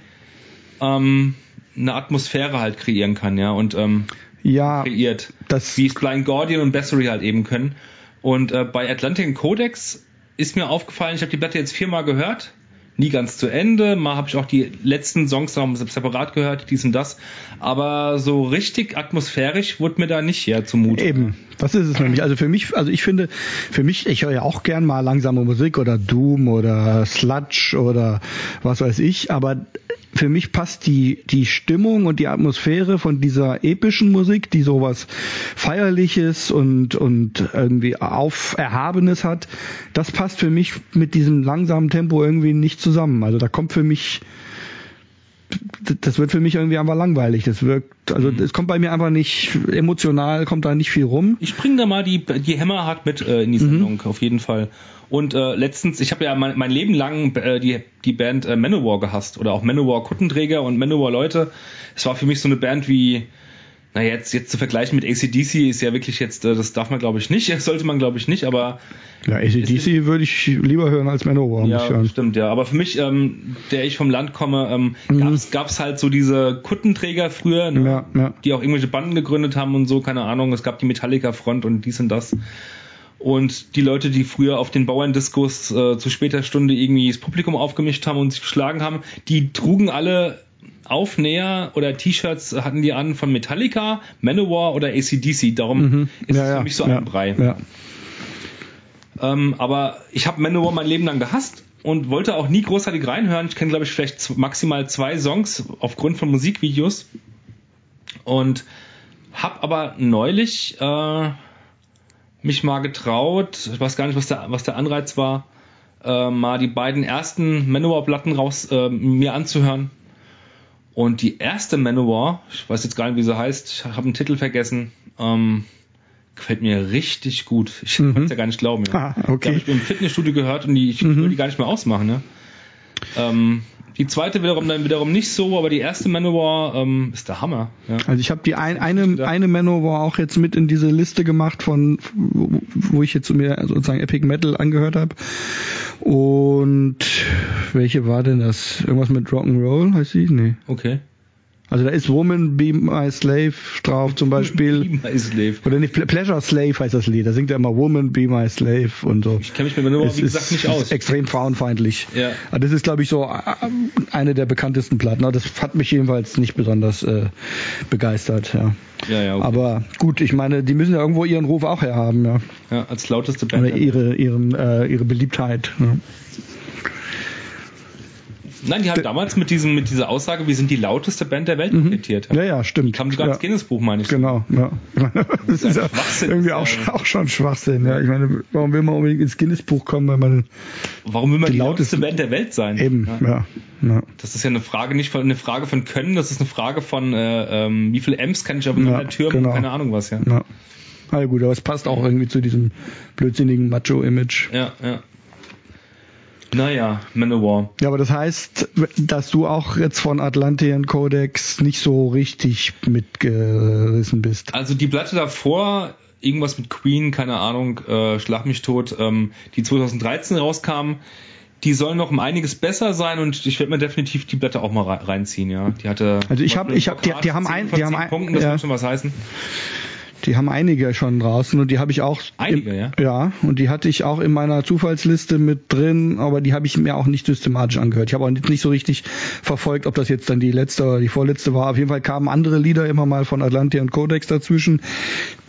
S3: ähm, eine Atmosphäre halt kreieren kann, ja, und ähm,
S2: ja,
S3: kreiert.
S2: das
S3: Wie es Blind Guardian und Bessery halt eben können. Und äh, bei Atlantic Codex ist mir aufgefallen, ich habe die Platte jetzt viermal gehört, nie ganz zu Ende. Mal habe ich auch die letzten Songs noch separat gehört, dies und das. Aber so richtig atmosphärisch wurde mir da nicht her zumute.
S2: Eben, das ist es nämlich. Also für mich, also ich finde, für mich, ich höre ja auch gern mal langsame Musik oder Doom oder Sludge oder was weiß ich, aber für mich passt die, die Stimmung und die Atmosphäre von dieser epischen Musik, die sowas Feierliches und, und irgendwie auf Erhabenes hat, das passt für mich mit diesem langsamen Tempo irgendwie nicht zusammen. Also da kommt für mich, das wird für mich irgendwie einfach langweilig. Das wirkt, also es kommt bei mir einfach nicht emotional, kommt da nicht viel rum.
S3: Ich bringe da mal die, die Hammerhard mit äh, in die Sendung, mhm. auf jeden Fall. Und äh, letztens, ich habe ja mein, mein Leben lang äh, die, die Band äh, Manowar gehasst oder auch Manowar Kuttenträger und Manowar Leute. Es war für mich so eine Band wie, na jetzt, jetzt zu vergleichen mit ACDC ist ja wirklich jetzt, äh, das darf man glaube ich nicht, sollte man glaube ich nicht, aber.
S2: Ja, ACDC würde ich lieber hören als Manowar.
S3: Ja, stimmt, ja. Aber für mich, ähm, der ich vom Land komme, ähm, mhm. gab es halt so diese Kuttenträger früher, ne,
S2: ja, ja.
S3: die auch irgendwelche Banden gegründet haben und so, keine Ahnung. Es gab die Metallica-Front und dies und das. Und die Leute, die früher auf den Bauerndiskos äh, zu später Stunde irgendwie das Publikum aufgemischt haben und sich geschlagen haben, die trugen alle Aufnäher oder T-Shirts hatten die an von Metallica, Manowar oder ACDC. Darum
S2: mhm.
S3: ist
S2: ja,
S3: es für
S2: ja,
S3: mich so
S2: ja,
S3: ein Brei. Ähm, aber ich habe Manowar mein Leben lang gehasst und wollte auch nie großartig reinhören. Ich kenne, glaube ich, vielleicht maximal zwei Songs aufgrund von Musikvideos. Und habe aber neulich äh, mich mal getraut, ich weiß gar nicht, was der, was der Anreiz war, äh, mal die beiden ersten Manowar-Platten raus äh, mir anzuhören. Und die erste Manowar, ich weiß jetzt gar nicht, wie sie heißt, ich habe den Titel vergessen, ähm, gefällt mir richtig gut. Ich mhm. kann es ja gar nicht glauben. Ja.
S2: Ah, okay.
S3: Die habe ich im Fitnessstudio gehört und die, ich
S2: Mhm.
S3: will die gar nicht mehr ausmachen. Ne? Ähm, die zweite wiederum dann wiederum nicht so, aber die erste Manowar ähm, ist der Hammer. Ja.
S2: Also ich habe die ein, eine, eine Manowar auch jetzt mit in diese Liste gemacht von, wo, ich jetzt mir sozusagen Epic Metal angehört habe. Und welche war denn das? Irgendwas mit Rock'n'Roll heißt sie? Nee.
S3: Okay.
S2: Also da ist Woman Be My Slave drauf zum Beispiel.
S3: Be My Slave.
S2: Oder nicht, Ple- Pleasure Slave heißt das Lied. Da singt er immer Woman Be My Slave und so.
S3: Ich kenne mich mit Manowar,
S2: Es
S3: wie gesagt,
S2: ist,
S3: nicht
S2: ist
S3: aus.
S2: extrem frauenfeindlich.
S3: Ja.
S2: Aber das ist, glaube ich, so äh, eine der bekanntesten Platten. Das hat mich jedenfalls nicht besonders äh, begeistert. Ja.
S3: Ja, ja, okay.
S2: Aber gut, ich meine, die müssen ja irgendwo ihren Ruf auch herhaben, ja.
S3: ja, als lauteste Band.
S2: Oder ihre, ihren, äh, ihre Beliebtheit. Ja.
S3: Nein, die haben damals mit diesem, mit dieser Aussage, wir sind die lauteste Band der Welt kokettiert.
S2: ja, ja, stimmt.
S3: Kam sogar
S2: ja.
S3: ins Guinness-Buch, meine ich.
S2: Genau, ja. Das ist ja irgendwie auch, auch schon Schwachsinn, ja. Ich meine, warum will man unbedingt ins Guinness-Buch kommen, wenn man
S3: Warum will man
S2: Die
S3: die, lauteste Band der Welt sein?
S2: eben,
S3: Ja.
S2: ja.
S3: Das ist ja eine Frage nicht von eine Frage von Können, das ist eine Frage von äh, ähm, wie viele Amps kann ich aufeinander
S2: Ja,
S3: türmen
S2: genau.
S3: und keine Ahnung was, ja.
S2: ja. Na gut, aber es passt auch irgendwie zu diesem blödsinnigen Macho-Image.
S3: Ja, ja. Naja, Manowar.
S2: Ja, aber das heißt, dass du auch jetzt von Atlantean Codex nicht so richtig mitgerissen bist.
S3: Also die Platte davor, irgendwas mit Queen, keine Ahnung, äh, Schlag mich tot, ähm, die 2013 rauskam, die soll noch um einiges besser sein und ich werde mir definitiv die Platte auch mal rei- reinziehen, ja. Die hatte
S2: Also ich
S3: zum
S2: hab-
S3: Beispiel
S2: ich hab- die- die haben
S3: 10
S2: ein- die haben
S3: 10
S2: ein-
S3: Punkten, das
S2: ja.
S3: muss schon was heißen.
S2: Die haben einige schon draußen und die habe ich auch.
S3: Einige,
S2: im,
S3: ja?
S2: Ja, und die hatte ich auch in meiner Zufallsliste mit drin, aber die habe ich mir auch nicht systematisch angehört. Ich habe auch nicht, so richtig verfolgt, ob das jetzt dann die letzte oder die vorletzte war. Auf jeden Fall kamen andere Lieder immer mal von Atlantia und Codex dazwischen,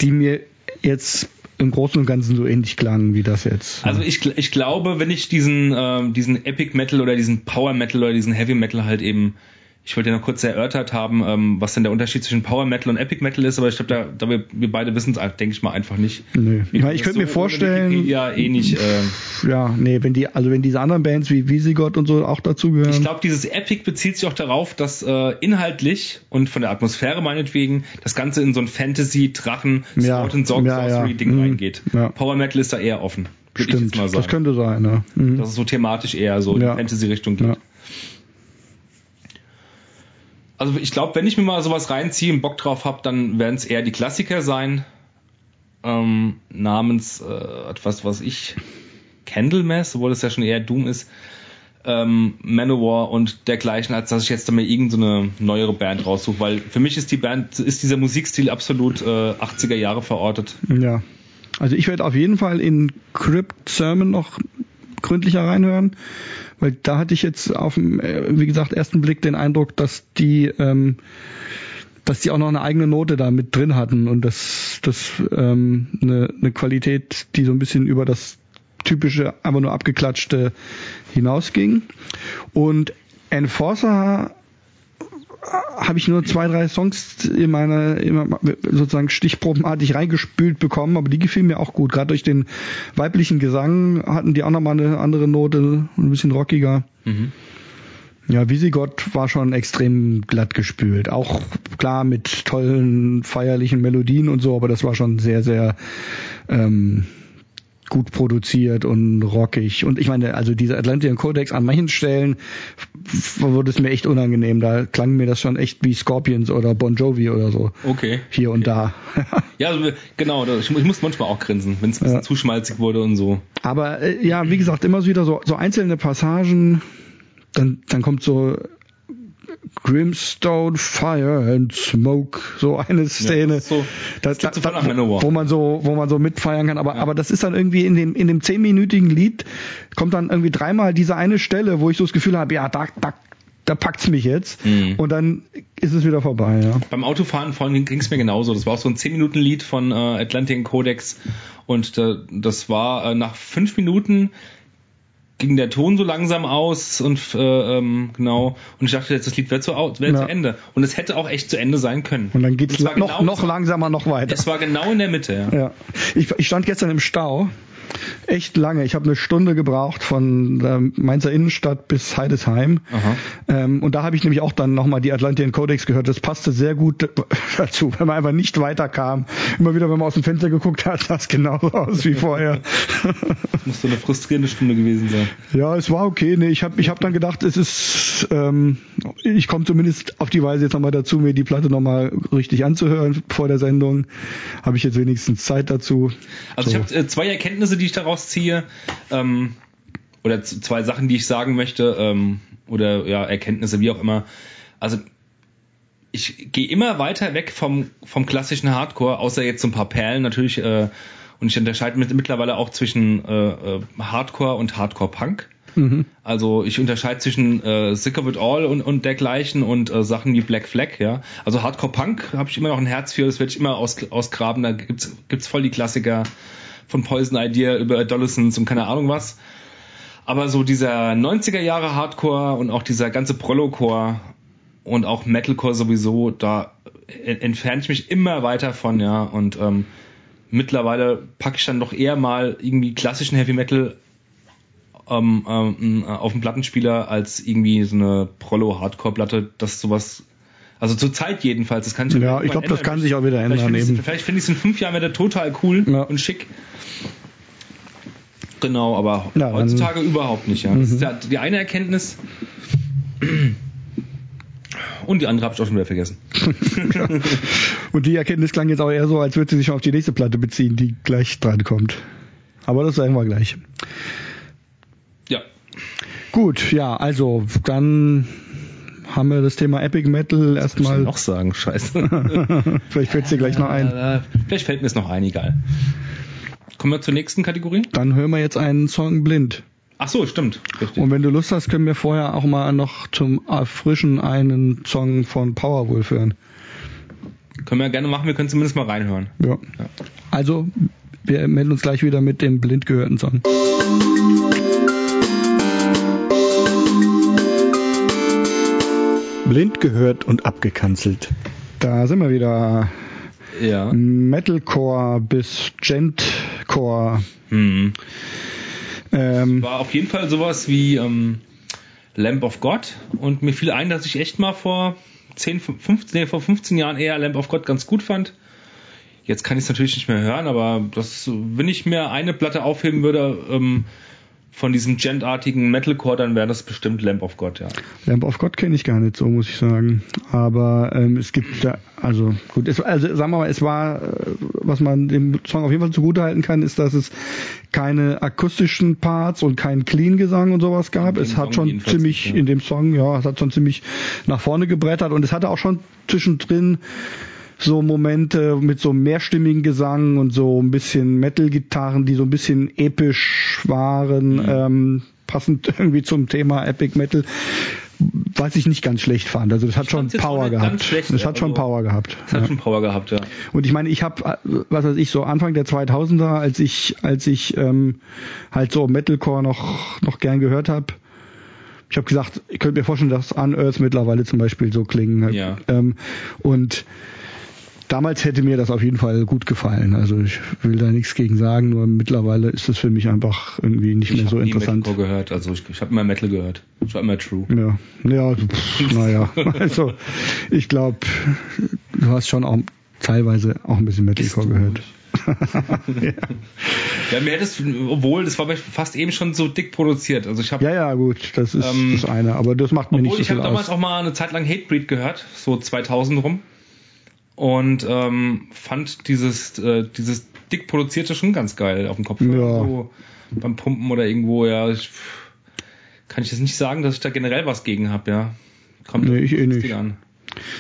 S2: die mir jetzt im Großen und Ganzen so ähnlich klang wie das jetzt.
S3: Also ich, ich glaube, wenn ich diesen, ähm, diesen Epic Metal oder diesen Power Metal oder diesen Heavy Metal halt eben ich wollte ja noch kurz erörtert haben, ähm, was denn der Unterschied zwischen Power Metal und Epic Metal ist, aber ich glaube, da, da wir, wir beide wissen es, denke ich mal einfach nicht.
S2: Nee. Ich, ich könnte so mir vorstellen,
S3: ja eh nicht. Äh,
S2: ja, nee, wenn die, also wenn diese anderen Bands wie Visigoth und so auch dazugehören.
S3: Ich glaube, dieses Epic bezieht sich auch darauf, dass äh, inhaltlich und von der Atmosphäre meinetwegen das Ganze in so ein Fantasy, Drachen,
S2: ja,
S3: Sword and Sorg
S2: ja, ja.
S3: Sorcery Ding
S2: Mhm.
S3: reingeht.
S2: Ja.
S3: Power Metal ist da eher offen.
S2: Stimmt,
S3: jetzt mal sagen.
S2: das könnte sein, ja. Mhm.
S3: dass es so thematisch eher so in die Fantasy-Richtung geht. Also ich glaube, wenn ich mir mal sowas reinziehe und Bock drauf habe, dann werden es eher die Klassiker sein. Ähm, namens äh, etwas, was ich Candlemass, obwohl es ja schon eher Doom ist, ähm, Manowar und dergleichen, als dass ich jetzt da mir irgendeine neuere Band raussuche, weil für mich ist die Band, ist dieser Musikstil absolut äh, 80er Jahre verortet.
S2: Ja. Also ich werde auf jeden Fall in Crypt Sermon noch gründlicher reinhören, weil da hatte ich jetzt auf dem, äh, wie gesagt, ersten Blick den Eindruck, dass die, ähm, dass die auch noch eine eigene Note da mit drin hatten und das, das ähm, eine, eine Qualität, die so ein bisschen über das typische, aber nur abgeklatschte hinausging. Und Enforcer habe ich nur zwei, drei Songs in meiner, immer sozusagen stichprobenartig reingespült bekommen, aber die gefielen mir auch gut. Gerade durch den weiblichen Gesang hatten die auch nochmal eine andere Note, ein bisschen rockiger.
S3: Mhm.
S2: Ja, Visigoth war schon extrem glatt gespült. Auch klar mit tollen feierlichen Melodien und so, aber das war schon sehr, sehr ähm, gut produziert und rockig. Und ich meine, also dieser Atlantean Codex an manchen Stellen wurde es mir echt unangenehm. Da klang mir das schon echt wie Scorpions oder Bon Jovi oder so.
S3: Okay.
S2: Hier und da.
S3: Ja, also, genau, ich, ich muss manchmal auch grinsen, wenn es ein bisschen
S2: Ja.
S3: zu schmalzig wurde und so.
S2: Aber äh, ja, wie gesagt, immer wieder so, so einzelne Passagen. Dann, dann kommt so Grimstone, Fire and Smoke, so eine Szene.
S3: das ist so-
S2: da,
S3: das geht
S2: da,
S3: sofort nach
S2: da,
S3: Manowar.
S2: wo man so, wo man so mitfeiern kann. Aber, aber das ist dann irgendwie in dem, in dem zehnminütigen Lied kommt dann irgendwie dreimal diese eine Stelle, wo ich so das Gefühl habe, ja, da, da, da packt's mich jetzt.
S3: Mhm.
S2: Und dann ist es wieder vorbei, ja.
S3: Beim Autofahren vorhin ging es mir genauso. Das war auch so ein 10-Minuten-Lied von äh, Atlantic Codex und äh, das war äh, nach fünf Minuten ging der Ton so langsam aus und äh, ähm, genau und ich dachte jetzt das Lied wird zu, wird
S2: Ja.
S3: zu Ende und es hätte auch echt zu Ende sein können.
S2: Und dann geht's
S3: es
S2: noch,
S3: genau-
S2: noch langsamer, noch weiter.
S3: Es war genau in der Mitte. Ja.
S2: Ja, ich, ich stand gestern im Stau. Echt lange. Ich habe eine Stunde gebraucht von der Mainzer Innenstadt bis Heidesheim. Ähm, und da habe ich nämlich auch dann nochmal die Atlantean Codex gehört. Das passte sehr gut dazu, wenn man einfach nicht weiterkam. Immer wieder, wenn man aus dem Fenster geguckt hat, sah es genauso aus wie vorher.
S3: Das muss so eine frustrierende Stunde gewesen sein.
S2: ja, es war okay. Nee, ich habe ich hab dann gedacht, es ist, ähm, ich komme zumindest auf die Weise jetzt nochmal dazu, mir die Platte nochmal richtig anzuhören vor der Sendung. Habe ich jetzt wenigstens Zeit dazu.
S3: Also
S2: So.
S3: ich habe äh, zwei Erkenntnisse, die ich daraus ziehe, ähm, oder zwei Sachen, die ich sagen möchte, ähm, oder ja, Erkenntnisse, wie auch immer. Also ich gehe immer weiter weg vom, vom klassischen Hardcore, außer jetzt so ein paar Perlen natürlich, äh, und ich unterscheide mit, mittlerweile auch zwischen äh, äh, Hardcore und Hardcore-Punk. Also ich unterscheide zwischen äh, Sick of It All und, und dergleichen und äh, Sachen wie Black Flag, ja. Also Hardcore Punk habe ich immer noch ein Herz für, das werde ich immer aus, ausgraben. Da gibt's gibt's voll die Klassiker von Poison Idea über Adolescence und keine Ahnung was. Aber so dieser 90er Jahre Hardcore und auch dieser ganze Prolocore und auch Metalcore sowieso, da en- entferne ich mich immer weiter von, ja. Und ähm, mittlerweile packe ich dann doch eher mal irgendwie klassischen Heavy Metal ähm, ähm, auf dem Plattenspieler als irgendwie so eine Prolo-Hardcore-Platte, das sowas, also zur Zeit jedenfalls, das kann ich
S2: Ja, ich glaube, das kann sich auch wieder ändern.
S3: vielleicht finde ich es in fünf Jahren wieder total cool
S2: Ja.
S3: und schick. Genau, aber
S2: Ja,
S3: heutzutage überhaupt nicht. Ja. Das ist ja die eine Erkenntnis. Und die andere habe ich auch schon wieder vergessen.
S2: Und die Erkenntnis klang jetzt auch eher so, als würde sie sich schon auf die nächste Platte beziehen, die gleich dran kommt. Aber das sagen wir gleich.
S3: Ja.
S2: Gut, ja, also dann haben wir das Thema Epic Metal
S3: ich
S2: erstmal.
S3: denn noch sagen, scheiße.
S2: Vielleicht fällt es dir gleich noch ein.
S3: Vielleicht fällt mir es noch ein, egal. Kommen wir zur nächsten Kategorie?
S2: Dann hören wir jetzt einen Song blind.
S3: Ach so, stimmt. Richtig.
S2: Und wenn du Lust hast, können wir vorher auch mal noch zum Erfrischen einen Song von Powerwolf hören.
S3: Können wir gerne machen, wir können zumindest mal reinhören.
S2: Ja. Also wir melden uns gleich wieder mit dem blind gehörten Song.
S1: Blind gehört und abgekanzelt.
S2: Da sind wir wieder.
S3: Ja.
S2: Metalcore bis Gentcore.
S3: Hm.
S2: Ähm,
S3: War auf jeden Fall sowas wie ähm, Lamp of God und mir fiel ein, dass ich echt mal vor 10, 15, nee, vor 15 Jahren eher Lamp of God ganz gut fand. Jetzt kann ich es natürlich nicht mehr hören, aber das, wenn ich mir eine Platte aufheben würde ähm, von diesem gentartigen Metalcore, dann wäre das bestimmt Lamp of God, ja.
S2: Lamp of God kenne ich gar nicht so, muss ich sagen. Aber ähm, es gibt da, also gut, es, also sagen wir mal, es war, äh, was man dem Song auf jeden Fall zugutehalten kann, ist, dass es keine akustischen Parts und keinen Clean-Gesang und sowas gab. Es hat
S3: Song
S2: schon ziemlich
S3: ja.
S2: in dem Song, ja, es hat schon ziemlich nach vorne gebrettert und es hatte auch schon zwischendrin so Momente mit so mehrstimmigen Gesang und so ein bisschen Metal-Gitarren, die so ein bisschen episch waren,
S3: Mhm.
S2: ähm, passend irgendwie zum Thema Epic Metal, was ich nicht ganz schlecht fand. Also das hat
S3: Ich
S2: schon Power gehabt.
S3: schlecht,
S2: das hat schon
S3: also-
S2: Power gehabt.
S3: Das hat
S2: Ja.
S3: schon Power gehabt, ja.
S2: Und ich meine, ich habe, was weiß ich, so Anfang der 2000er, als ich, als ich ähm, halt so Metalcore noch noch gern gehört habe, ich habe gesagt, ich könnte mir vorstellen, dass Unearth mittlerweile zum Beispiel so klingen.
S3: Ja.
S2: Ähm, und damals hätte mir das auf jeden Fall gut gefallen. Also ich will da nichts gegen sagen, nur mittlerweile ist das für mich einfach irgendwie nicht
S3: Ich
S2: mehr so
S3: habe
S2: interessant.
S3: Metalcore gehört, also ich, ich habe immer Metal gehört. Ich war immer True.
S2: Ja, ja, pff, naja. Also ich glaube, du hast schon auch teilweise auch ein bisschen Metalcore gehört.
S3: Ja, mir hättest, obwohl, das war fast eben schon so dick produziert. Also ich habe
S2: Ja, ja, gut, das ist
S3: Ähm,
S2: das eine, aber das macht mir nicht so
S3: ich
S2: viel
S3: habe damals auch mal eine Zeit lang Hatebreed gehört, so 2000 rum. Und ähm, fand dieses, äh, dieses dick produzierte schon ganz geil auf dem Kopf.
S2: Ja.
S3: So beim Pumpen oder irgendwo, ja. Ich, kann ich jetzt nicht sagen, dass ich da generell was gegen habe, ja. Kommt
S2: Nee, ich eh nicht.
S3: An.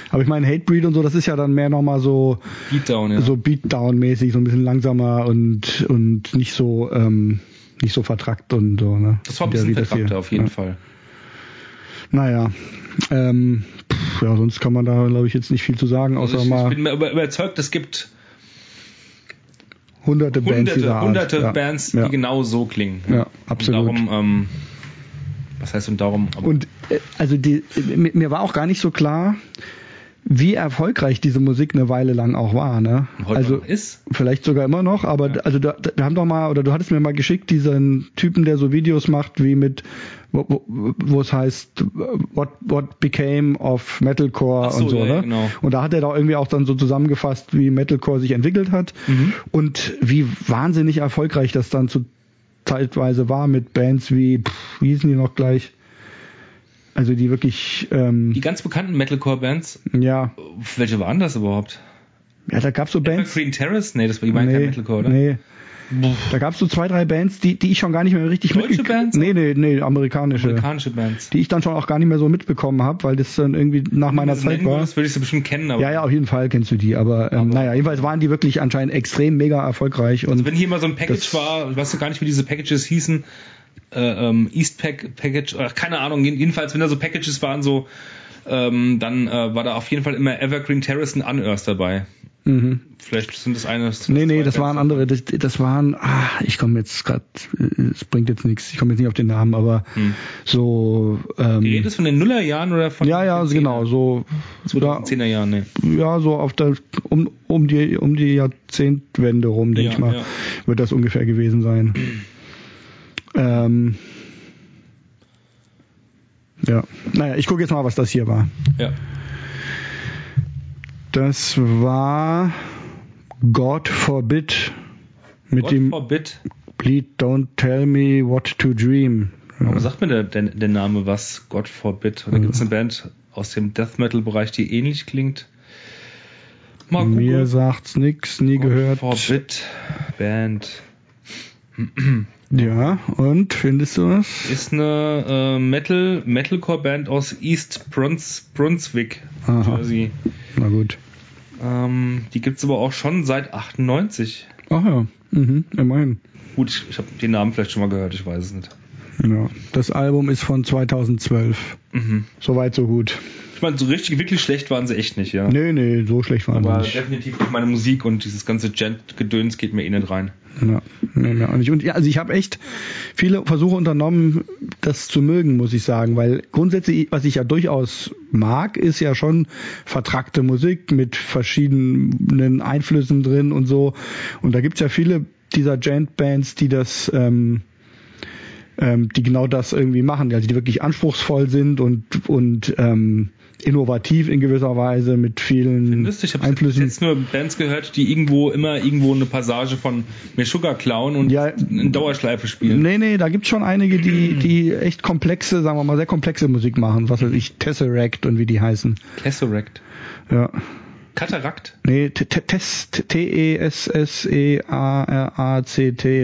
S2: Aber ich meine, Hatebreed und so, das ist ja dann mehr nochmal so,
S3: Beatdown, ja.
S2: so Beatdown-mäßig, so ein bisschen langsamer und, und nicht so, ähm, nicht so vertrackt und so, ne?
S3: das war ein bisschen vertrackter auf jeden
S2: ja.
S3: Fall.
S2: Naja, ähm, ja, sonst kann man da, glaube ich, jetzt nicht viel zu sagen,
S3: Also
S2: außer
S3: ich, ich
S2: mal
S3: bin mir über, überzeugt, es gibt
S2: hunderte Bands
S3: hunderte,
S2: Art.
S3: hunderte
S2: ja.
S3: Bands,
S2: ja.
S3: die genau so klingen.
S2: Ja, absolut.
S3: Und darum, ähm, was heißt und darum?
S2: Und äh, also die, mir, war auch gar nicht so klar, wie erfolgreich diese Musik eine Weile lang auch war. Ne?
S3: heute
S2: also
S3: ist.
S2: vielleicht sogar immer noch, aber
S3: Ja.
S2: also da, da haben doch mal oder du hattest mir mal geschickt diesen Typen, der so Videos macht wie mit wo, wo, es heißt What What Became of Metalcore
S3: so,
S2: und so,
S3: ja,
S2: ne?
S3: genau.
S2: Und da hat er doch irgendwie auch dann so zusammengefasst, wie Metalcore sich entwickelt hat
S3: Mhm.
S2: und wie wahnsinnig erfolgreich das dann zu zeitweise war mit Bands wie pff, wie hießen die noch gleich? Also die wirklich ähm,
S3: Die ganz bekannten Metalcore-Bands,
S2: ja,
S3: welche waren das überhaupt?
S2: ja, da gab's so Bands
S3: Evergreen Terrace? Nee, das war die waren kein Metalcore, oder?
S2: Nee. Da gab's so zwei, drei Bands, die, die ich schon gar nicht mehr richtig
S3: Deutsche
S2: mitgekriegt
S3: Bands?
S2: Nee, nee, nee, amerikanische.
S3: Amerikanische Bands.
S2: Die ich dann schon auch gar nicht mehr so mitbekommen habe, weil das dann irgendwie nach meiner
S3: Das
S2: Zeit war.
S3: würdest, würde ich sie bestimmt kennen, aber
S2: Ja, ja, auf jeden Fall kennst du die, aber, ähm,
S3: Aber-
S2: naja, jedenfalls waren die wirklich anscheinend extrem mega erfolgreich und
S3: Also wenn hier mal so ein Package
S2: Das-
S3: war, weißt du gar nicht, wie diese Packages hießen, äh, ähm, East Pack Package, oder keine Ahnung, jedenfalls, wenn da so Packages waren, so, ähm, dann äh, war da auf jeden Fall immer Evergreen Terrace und Unearth dabei.
S2: mhm.
S3: Vielleicht sind das eine. sind
S2: Nee, nee,
S3: zwei
S2: das waren andere, das, das waren, ah, ich komme jetzt gerade, es bringt jetzt nichts, ich komme jetzt nicht auf den Namen, aber
S3: Hm.
S2: so, ähm,
S3: Die Redest von den Nullerjahren oder von
S2: ja, ja,
S3: den
S2: genau, so, da,
S3: 2010er Jahren, ne.
S2: ja, so auf der, um, um die, um die Jahrzehntwende rum, denke
S3: Ja,
S2: ich mal,
S3: ja.
S2: wird das ungefähr gewesen sein. ähm, ja, naja, ich gucke jetzt mal, was das hier war.
S3: Ja.
S2: Das war God Forbid mit
S3: God
S2: dem
S3: forbid.
S2: Lied Don't Tell Me What to Dream.
S3: Warum sagt mir der, der, der Name was? God forbid. Oder gibt es eine Band aus dem Death Metal Bereich, die ähnlich klingt? Mal
S2: Mir sagt's nix, nie
S3: God
S2: gehört.
S3: Forbid Band.
S2: Ja, und findest du was?
S3: Ist eine äh, Metal, Metalcore Band aus East Bruns, Brunswick,
S2: Aha.
S3: Jersey.
S2: Na gut.
S3: Ähm, die gibt's aber auch schon seit 98.
S2: Ach ja, mhm, immerhin.
S3: Gut, ich, ich habe den Namen vielleicht schon mal gehört, ich weiß es nicht.
S2: Ja, das Album ist von 2012.
S3: Mhm.
S2: Soweit, so gut.
S3: Ich meine, so richtig, wirklich schlecht waren sie echt nicht, ja.
S2: Nee, nee, so schlecht waren
S3: Aber
S2: sie nicht.
S3: definitiv nicht meine Musik und dieses ganze Gent-Gedöns geht mir eh nicht rein.
S2: Ja, nee, mir auch nicht. Und ja, also ich habe echt viele Versuche unternommen, das zu mögen, muss ich sagen, weil grundsätzlich, was ich ja durchaus mag, ist ja schon vertrackte Musik mit verschiedenen Einflüssen drin und so. Und da gibt's ja viele dieser Gent-Bands, die das ähm, ähm, die genau das irgendwie machen, also die wirklich anspruchsvoll sind und und ähm, innovativ in gewisser Weise mit vielen
S3: Findest du? Ich habe
S2: Einflüssen.
S3: jetzt nur Bands gehört, die irgendwo immer irgendwo eine Passage von Meshuggah klauen und
S2: Ja.
S3: in Dauerschleife spielen.
S2: Nee, nee, da gibt's schon einige, die, die echt komplexe, sagen wir mal, sehr komplexe Musik machen. Was weiß ich, Tesseract und wie die heißen.
S3: Tesseract.
S2: Ja.
S3: Katarakt.
S2: Nee, T-E-S-S-E-A-R-A-C-T.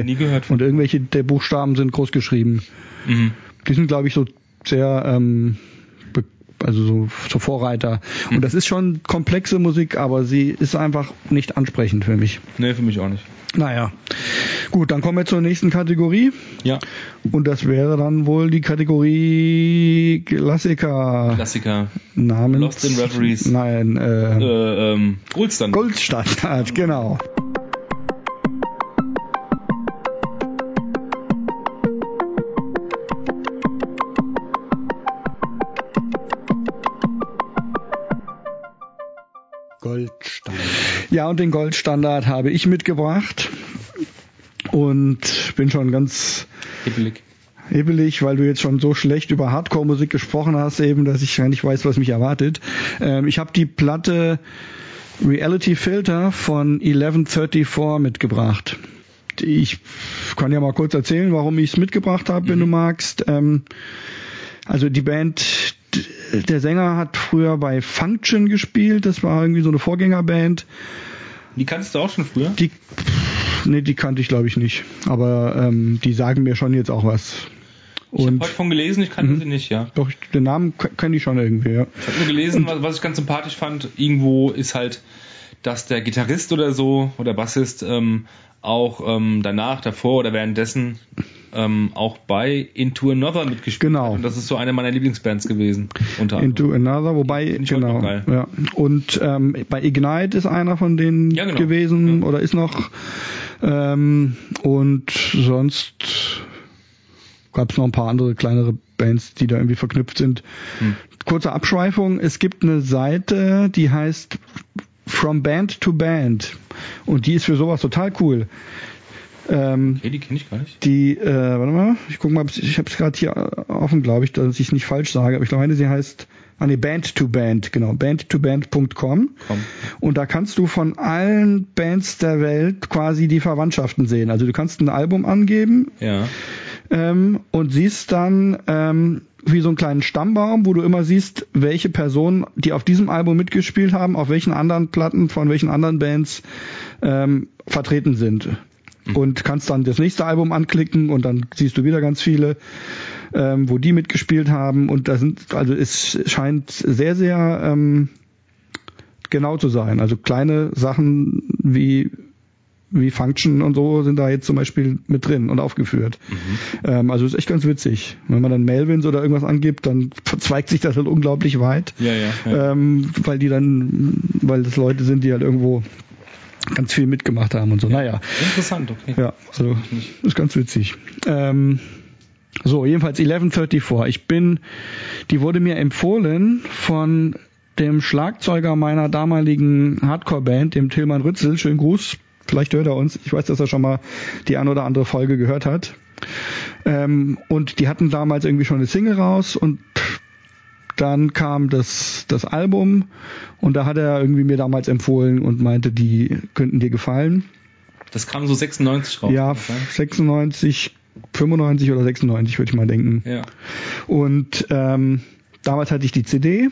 S3: Nie gehört von.
S2: Und irgendwelche der Buchstaben sind groß geschrieben.
S3: Mhm.
S2: Die sind, glaube ich, so sehr, ähm, also so, so Vorreiter. Und das ist schon komplexe Musik, aber sie ist einfach nicht ansprechend für mich.
S3: Nee, für mich auch nicht.
S2: Naja. Gut, dann kommen wir zur nächsten Kategorie.
S3: Ja.
S2: Und das wäre dann wohl die Kategorie Klassiker
S3: Klassiker.
S2: namens
S3: Lost in Reveries.
S2: Nein, äh,
S3: Äh, ähm, Goldstandard.
S2: Goldstandard, genau.
S1: Goldstandard.
S2: Ja, und den Goldstandard habe ich mitgebracht. Und bin schon ganz
S3: Hibbelig.
S2: hibbelig, weil du jetzt schon so schlecht über Hardcore-Musik gesprochen hast, eben, dass ich gar nicht weiß, was mich erwartet. Ähm, ich habe die Platte Reality Filter von 1134 mitgebracht. Ich kann ja mal kurz erzählen, warum ich es mitgebracht habe, wenn du magst. Ähm, also die Band, der Sänger hat früher bei Function gespielt, das war irgendwie so eine Vorgängerband.
S3: Die kanntest du auch schon früher?
S2: Die, nee, die kannte ich glaube ich nicht, aber ähm, die sagen mir schon jetzt auch was.
S3: Ich habe
S2: Und
S3: heute von gelesen, ich kannte
S2: Mhm.
S3: sie nicht, ja.
S2: doch, den Namen kenne ich schon irgendwie, ja.
S3: Ich habe nur gelesen, was, was ich ganz sympathisch fand, irgendwo ist halt, dass der Gitarrist oder so oder Bassist ähm, auch ähm, danach, davor oder währenddessen ähm, auch bei Into Another mitgespielt
S2: Genau.
S3: hat. Und das ist so eine meiner Lieblingsbands gewesen. Unter anderem.
S2: Into Another, wobei, genau. Ja. Und ähm, bei Ignite ist einer von denen
S3: Ja, genau.
S2: gewesen
S3: Ja.
S2: oder ist noch. Ähm, und sonst gab es noch ein paar andere kleinere Bands, die da irgendwie verknüpft sind.
S3: Hm.
S2: Kurze Abschweifung, es gibt eine Seite, die heißt From Band to Band. Und die ist für sowas total cool. Ähm,
S3: Okay, die kenne ich gar nicht.
S2: die, äh, warte mal, ich guck mal, ich habe es gerade hier offen, glaube ich, dass ich nicht falsch sage, aber ich glaube, sie heißt, ah nee, Band to Band, genau, bandtoband.com und da kannst du von allen Bands der Welt quasi die Verwandtschaften sehen. Also du kannst ein Album angeben
S3: Ja.
S2: ähm, und siehst dann ähm, wie so einen kleinen Stammbaum, wo du immer siehst, welche Personen, die auf diesem Album mitgespielt haben, auf welchen anderen Platten von welchen anderen Bands ähm, vertreten sind. Und kannst dann das nächste Album anklicken und dann siehst du wieder ganz viele, ähm, wo die mitgespielt haben. Und da sind, also es scheint sehr, sehr ähm, genau zu sein. Also kleine Sachen wie wie Function und so sind da jetzt zum Beispiel mit drin und aufgeführt. Ähm, also ist echt ganz witzig. Wenn man dann Melvins oder irgendwas angibt, dann verzweigt sich das halt unglaublich weit,
S3: Ja, ja. ja.
S2: ähm, weil die dann, weil das Leute sind, die halt irgendwo ganz viel mitgemacht haben und so. Naja,
S3: Interessant, okay.
S2: ja, also ist ganz witzig. Ähm, so, jedenfalls 1134. Ich bin, die wurde mir empfohlen von dem Schlagzeuger meiner damaligen Hardcore-Band, dem Tillmann Rützel. Schönen Gruß. Vielleicht hört er uns. Ich weiß, dass er schon mal die ein oder andere Folge gehört hat. Ähm, und die hatten damals irgendwie schon eine Single raus und dann kam das, das Album und da hat er irgendwie mir damals empfohlen und meinte, die könnten dir gefallen.
S3: Das kam so 96 raus.
S2: Ja,
S3: kann das sein?
S2: 96, 95 oder 96 würde ich mal denken.
S3: Ja.
S2: Und ähm, damals hatte ich die CD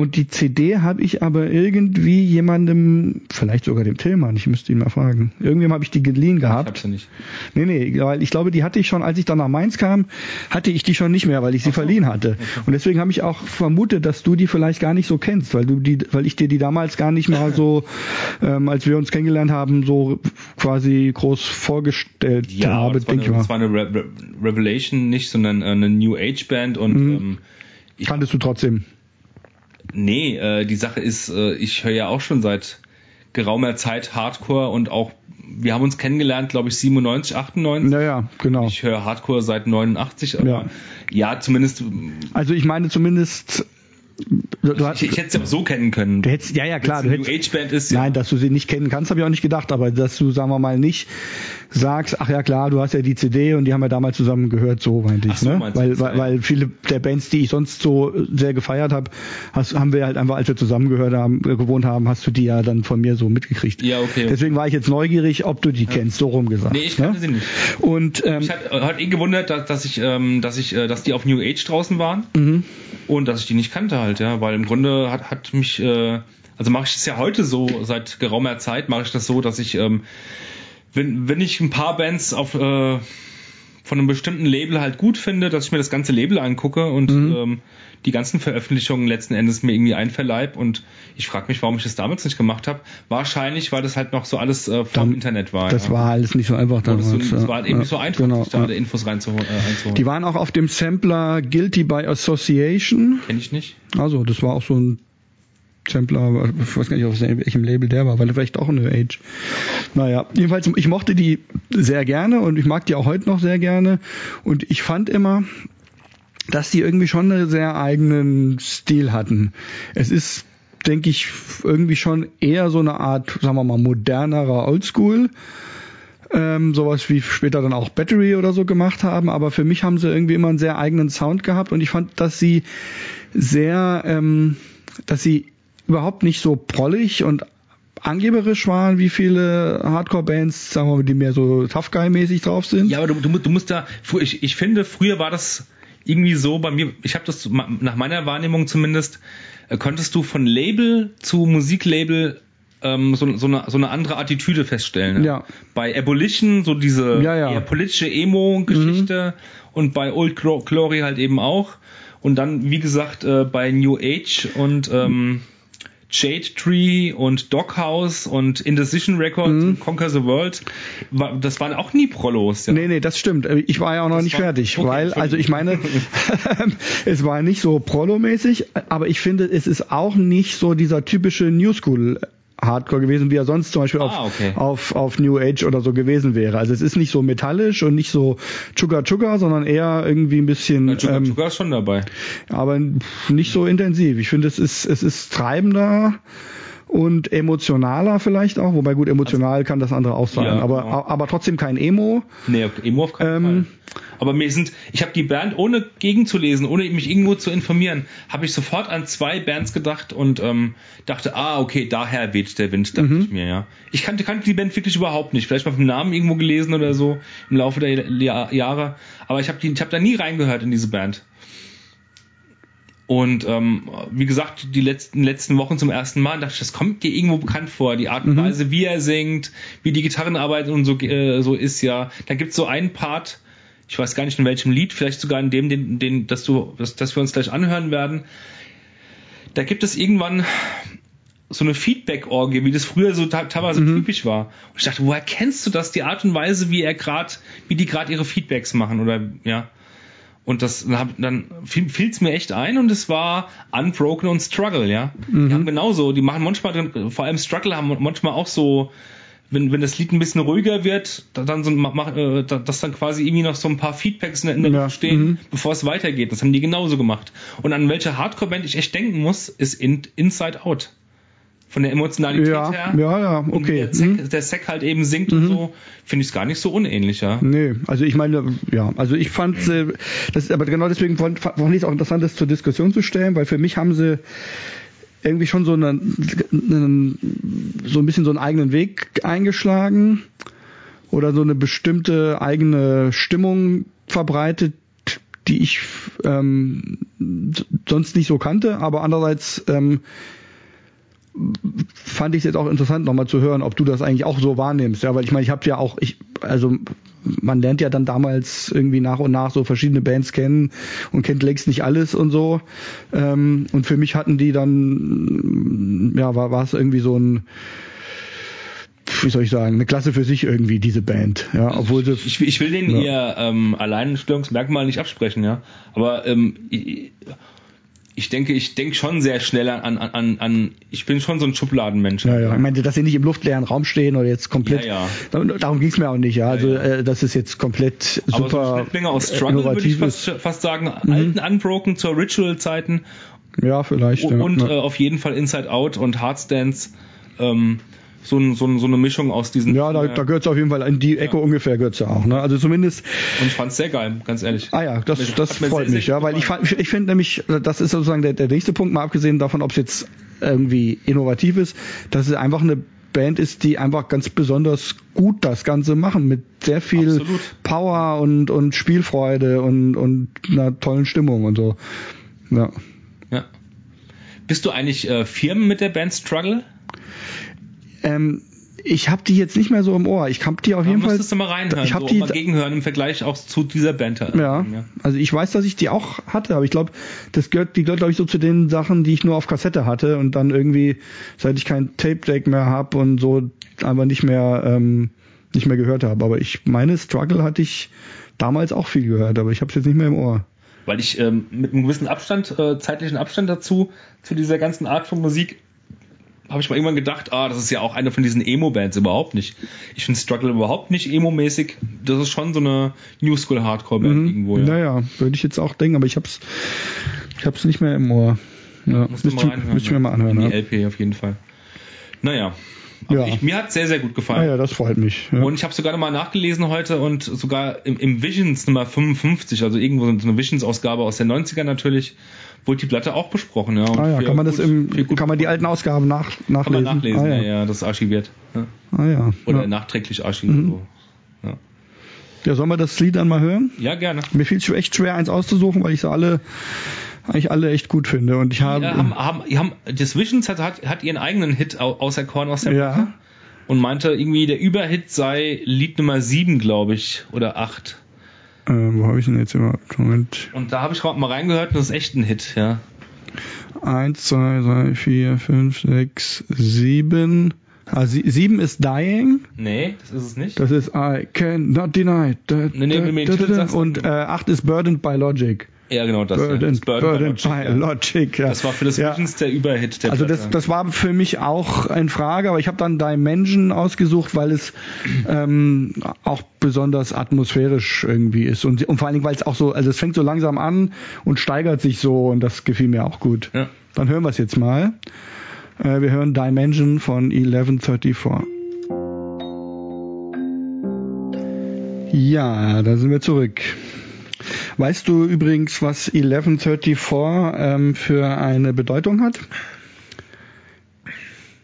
S2: Und die CD habe ich aber irgendwie jemandem, vielleicht sogar dem Tillmann, ich müsste ihn mal fragen. Irgendwem habe ich die geliehen gehabt. Ich hab
S3: sie nicht.
S2: Nee, nee, weil ich glaube, die hatte ich schon, als ich dann nach Mainz kam, hatte ich die schon nicht mehr, weil ich sie so. verliehen hatte. Okay. Und deswegen habe ich auch vermutet, dass du die vielleicht gar nicht so kennst, weil du die, weil ich dir die damals gar nicht mal so, ähm, als wir uns kennengelernt haben, so quasi groß vorgestellt
S3: ja, habe. Das war, eine, das war eine Re Re Revelation, nicht, sondern eine New Age Band und mhm. ähm,
S2: ich, Kanntest du trotzdem?
S3: Nee, äh, die Sache ist, äh, ich höre ja auch schon seit geraumer Zeit Hardcore und auch, wir haben uns kennengelernt, glaube ich, 97, 98.
S2: Naja, genau.
S3: Ich höre Hardcore seit 89, aber ja, ja zumindest.
S2: Also ich meine zumindest
S3: Du, du ich, ich, hätte sie auch so kennen können.
S2: Du hättest, ja, ja, klar.
S3: Du hättest, New Age Band ist.
S2: Ja. Nein, dass du sie nicht kennen kannst, habe ich auch nicht gedacht, aber dass du, sagen wir mal, nicht sagst, ach ja, klar, du hast ja die CD und die haben ja damals zusammen gehört, so meinte ich, so, ne? Weil, weil, weil viele der Bands, die ich sonst so sehr gefeiert habe, haben wir halt einfach, als wir zusammen gehört haben, äh, gewohnt haben, hast du die ja dann von mir so mitgekriegt.
S3: Ja, okay.
S2: Deswegen war ich jetzt neugierig, ob du die ja. kennst, so rum gesagt.
S3: Nee, ich kannte ne? sie nicht.
S2: Und, ähm,
S3: ich hat, hat eh gewundert, dass, dass ich, ähm, dass ich, äh, dass die auf New Age draußen waren. Mhm. Und dass ich die nicht kannte halt, ja, weil im Grunde hat, hat mich, äh, also mache ich es ja heute so, seit geraumer Zeit mache ich das so, dass ich, ähm, wenn, wenn ich ein paar Bands auf, äh, von einem bestimmten Label halt gut finde, dass ich mir das ganze Label angucke und mhm. ähm, die ganzen Veröffentlichungen letzten Endes mir irgendwie einverleib und ich frage mich, warum ich das damals nicht gemacht habe. Wahrscheinlich, weil das halt noch so alles äh, vom Internet war.
S2: Das ja. war alles nicht so einfach
S3: damals. Das, so, das war halt eben ja, nicht so einfach, genau, da ja. Infos reinzuholen, äh.
S2: Die waren auch auf dem Sampler Guilty by Association.
S3: Kenn ich nicht.
S2: Also, das war auch so ein Sampler, ich weiß gar nicht, auf welchem Label der war, weil er vielleicht auch New Age. Naja, jedenfalls, ich mochte die sehr gerne und ich mag die auch heute noch sehr gerne. Und ich fand immer, dass die irgendwie schon einen sehr eigenen Stil hatten. Es ist, denke ich, irgendwie schon eher so eine Art, sagen wir mal, modernerer Oldschool. Ähm, sowas wie später dann auch Battery oder so gemacht haben, aber für mich haben sie irgendwie immer einen sehr eigenen Sound gehabt und ich fand, dass sie sehr, ähm, dass sie überhaupt nicht so prollig und angeberisch waren, wie viele Hardcore-Bands, sagen wir mal, die mehr so Tough Guy-mäßig drauf sind.
S3: Ja, aber du, du, du musst da, ich, ich finde, früher war das irgendwie so bei mir, ich habe das nach meiner Wahrnehmung zumindest, äh, konntest du von Label zu Musiklabel ähm, so, so, eine, so eine andere Attitüde feststellen. Ne?
S2: Ja.
S3: Bei Abolition so diese
S2: ja, ja.
S3: eher politische Emo-Geschichte mhm. und bei Old Glory halt eben auch. Und dann, wie gesagt, äh, bei New Age und ähm, Jade Tree und Doghouse und Indecision Records mhm. Conquer the World, das waren auch nie Prolos.
S2: Ja. Nee, nee, das stimmt. Ich war ja auch noch das nicht fertig, okay, weil, also ich meine, es war nicht so Prolo-mäßig, aber ich finde, es ist auch nicht so dieser typische New School Hardcore gewesen, wie er sonst zum Beispiel ah, okay. auf, auf, auf New Age oder so gewesen wäre. Also es ist nicht so metallisch und nicht so Chuga Chuga, sondern eher irgendwie ein bisschen. Ja,
S3: Chuga ähm, ist schon dabei.
S2: Aber nicht so intensiv. Ich finde, es ist, es ist treibender und emotionaler vielleicht auch, wobei gut, emotional also, kann das andere auch sein, ja, aber, genau. aber trotzdem kein Emo.
S3: Nee, Emo auf keinen ähm, Fall. Aber mir sind, ich habe die Band ohne gegenzulesen, ohne mich irgendwo zu informieren, habe ich sofort an zwei Bands gedacht und ähm, dachte, ah, okay, daher weht der Wind, dachte mhm. ich mir, ja. Ich kannte, kannte die Band wirklich überhaupt nicht, vielleicht mal vom Namen irgendwo gelesen oder so im Laufe der Jahre, aber ich habe ich hab da nie reingehört in diese Band. Und ähm, wie gesagt, die letzten, letzten Wochen zum ersten Mal dachte ich, das kommt dir irgendwo bekannt vor. Die Art und mhm. Weise, wie er singt, wie die Gitarrenarbeit und so, äh, so ist ja. Da gibt's so einen Part, ich weiß gar nicht in welchem Lied, vielleicht sogar in dem, den, den, dass du, dass, dass wir uns gleich anhören werden. Da gibt es irgendwann so eine Feedback-Orgie, wie das früher so teilweise mhm. typisch war. Und ich dachte, woher kennst du das? Die Art und Weise, wie er gerade, wie die gerade ihre Feedbacks machen oder ja. Und das dann fiel es mir echt ein und es war Unbroken und Struggle, ja. Mhm. Die haben genauso, die machen manchmal, vor allem Struggle haben manchmal auch so, wenn, wenn das Lied ein bisschen ruhiger wird, dann so, mach, äh, dass dann quasi irgendwie noch so ein paar Feedbacks in der ja. stehen, mhm. bevor es weitergeht. Das haben die genauso gemacht. Und an welche Hardcore-Band ich echt denken muss, ist in, Inside Out von der Emotionalität
S2: ja,
S3: her.
S2: Ja, ja, okay.
S3: Der Zack, mhm. der Zack halt eben singt mhm. und so, finde ich es gar nicht so unähnlich, ja.
S2: Nee, also ich meine, ja, also ich fand, äh, das aber genau deswegen fand, fand ich es auch interessant, das zur Diskussion zu stellen, weil für mich haben sie irgendwie schon so einen, einen so ein bisschen so einen eigenen Weg eingeschlagen oder so eine bestimmte eigene Stimmung verbreitet, die ich ähm, sonst nicht so kannte, aber andererseits ähm, fand ich es jetzt auch interessant, nochmal zu hören, ob du das eigentlich auch so wahrnimmst. Ja, weil ich meine, ich habe ja auch, ich, also man lernt ja dann damals irgendwie nach und nach so verschiedene Bands kennen und kennt längst nicht alles und so. Ähm, und für mich hatten die dann, ja, war, war es irgendwie so ein wie soll ich sagen, eine Klasse für sich irgendwie, diese Band. Ja, obwohl sie,
S3: ich, ich will denen ja. ihr ähm, Alleinstellungsmerkmal nicht absprechen, ja. Aber ähm, ich, denke, ich denke schon sehr schnell an, an, an, an, ich bin schon so ein Schubladenmensch.
S2: Ja, ja. Ich meine, dass sie nicht im luftleeren Raum stehen oder jetzt komplett, ja, ja. darum ging es mir auch nicht, ja. Also, ja, ja. Äh, das ist jetzt komplett super. Aber
S3: so aus Struggle würde ich fast, fast sagen, mhm. alten Unbroken zur Ritual-Zeiten.
S2: Ja, vielleicht.
S3: Und, und äh, auf jeden Fall Inside Out und Heartstance. Ähm, so, ein, so, ein, so eine Mischung aus diesen.
S2: Ja, da, da gehört es auf jeden Fall in die Ecke ja. ungefähr gehört ja auch. Ne? Also zumindest.
S3: Und ich fand es sehr geil, ganz ehrlich.
S2: Ah ja, das, das freut sehr, mich, sehr ja, weil ich, fand, ich finde nämlich, das ist sozusagen der, der nächste Punkt, mal abgesehen davon, ob es jetzt irgendwie innovativ ist, dass es einfach eine Band ist, die einfach ganz besonders gut das Ganze machen, mit sehr viel Absolut. Power und, und Spielfreude und, und einer tollen Stimmung und so. Ja.
S3: ja. Bist du eigentlich äh, Firmen mit der Band Struggle?
S2: Ähm, ich habe die jetzt nicht mehr so im Ohr. Ich habe die auf jeden Fall.
S3: Müsstest du mal reinhören,
S2: ich
S3: habe
S2: so, die
S3: mal gegenhören im Vergleich auch zu dieser Band.
S2: Ja, ja, also ich weiß, dass ich die auch hatte, aber ich glaube, das gehört, die gehört glaube ich so zu den Sachen, die ich nur auf Kassette hatte und dann irgendwie, seit ich kein Tape Deck mehr habe und so einfach nicht mehr ähm, nicht mehr gehört habe. Aber ich meine, Struggle hatte ich damals auch viel gehört, aber ich habe es jetzt nicht mehr im Ohr.
S3: Weil ich ähm, mit einem gewissen Abstand, äh, zeitlichen Abstand dazu zu dieser ganzen Art von Musik habe ich mal irgendwann gedacht, ah, das ist ja auch eine von diesen Emo-Bands überhaupt nicht. Ich finde Struggle überhaupt nicht emo-mäßig. Das ist schon so eine New School Hardcore-Band mhm. irgendwo.
S2: Ja. Naja, würde ich jetzt auch denken, aber ich hab's, ich hab's nicht mehr im Ohr. Ja,
S3: müsste ich mir mal anhören. Die. LP auf jeden Fall. Naja, ja. Ich, mir hat sehr, sehr gut gefallen.
S2: Ah ja, das freut mich.
S3: Ja. Und ich habe sogar nochmal nachgelesen heute und sogar im, im Visions Nummer 55, also irgendwo so eine Visions-Ausgabe aus den 90ern natürlich, wurde die Platte auch besprochen. Ja,
S2: ah ja, kann man gut, das im, kann man die alten Ausgaben nach, nachlesen? Kann man
S3: nachlesen, ah, ja. ja, das ist archiviert. Ja. Ah ja. Oder nachträglich archiviert. Mhm. So.
S2: Ja. sollen wir das Lied dann mal hören?
S3: Ja, gerne.
S2: Mir fiel es echt schwer, eins auszusuchen, weil ich sie alle eigentlich alle echt gut finde. Und ich habe,
S3: ja, haben, haben, haben, das Visions hat, hat, hat ihren eigenen Hit außer Korn aus der
S2: ja.
S3: und meinte irgendwie, der Überhit sei Lied Nummer 7, glaube ich, oder 8.
S2: Äh, wo habe ich denn jetzt überhaupt? Moment.
S3: Und da habe ich mal reingehört und das ist echt ein Hit, ja.
S2: 1, 2, 3, 4, 5, 6, 7. Ah, 7 ist Dying.
S3: Nee, das ist es nicht.
S2: Das ist I Cannot Deny. Da, nee, nee, da, da, da, da, und äh, 8 ist Burdened by Logic.
S3: Ja, genau das.
S2: Burdened,
S3: ja.
S2: das Burdened, by, Logic, by Logic, ja.
S3: Das war für das ja. der Überhit der
S2: Also das, das war für mich auch in Frage, aber ich habe dann Dimension ausgesucht, weil es ähm, auch besonders atmosphärisch irgendwie ist und, und vor allen Dingen, weil es auch so, also es fängt so langsam an und steigert sich so und das gefiel mir auch gut. Ja. Dann hören wir es jetzt mal. Äh, wir hören Dimension von 1134. Ja, da sind wir zurück. Weißt du übrigens, was 1134 ähm, für eine Bedeutung hat?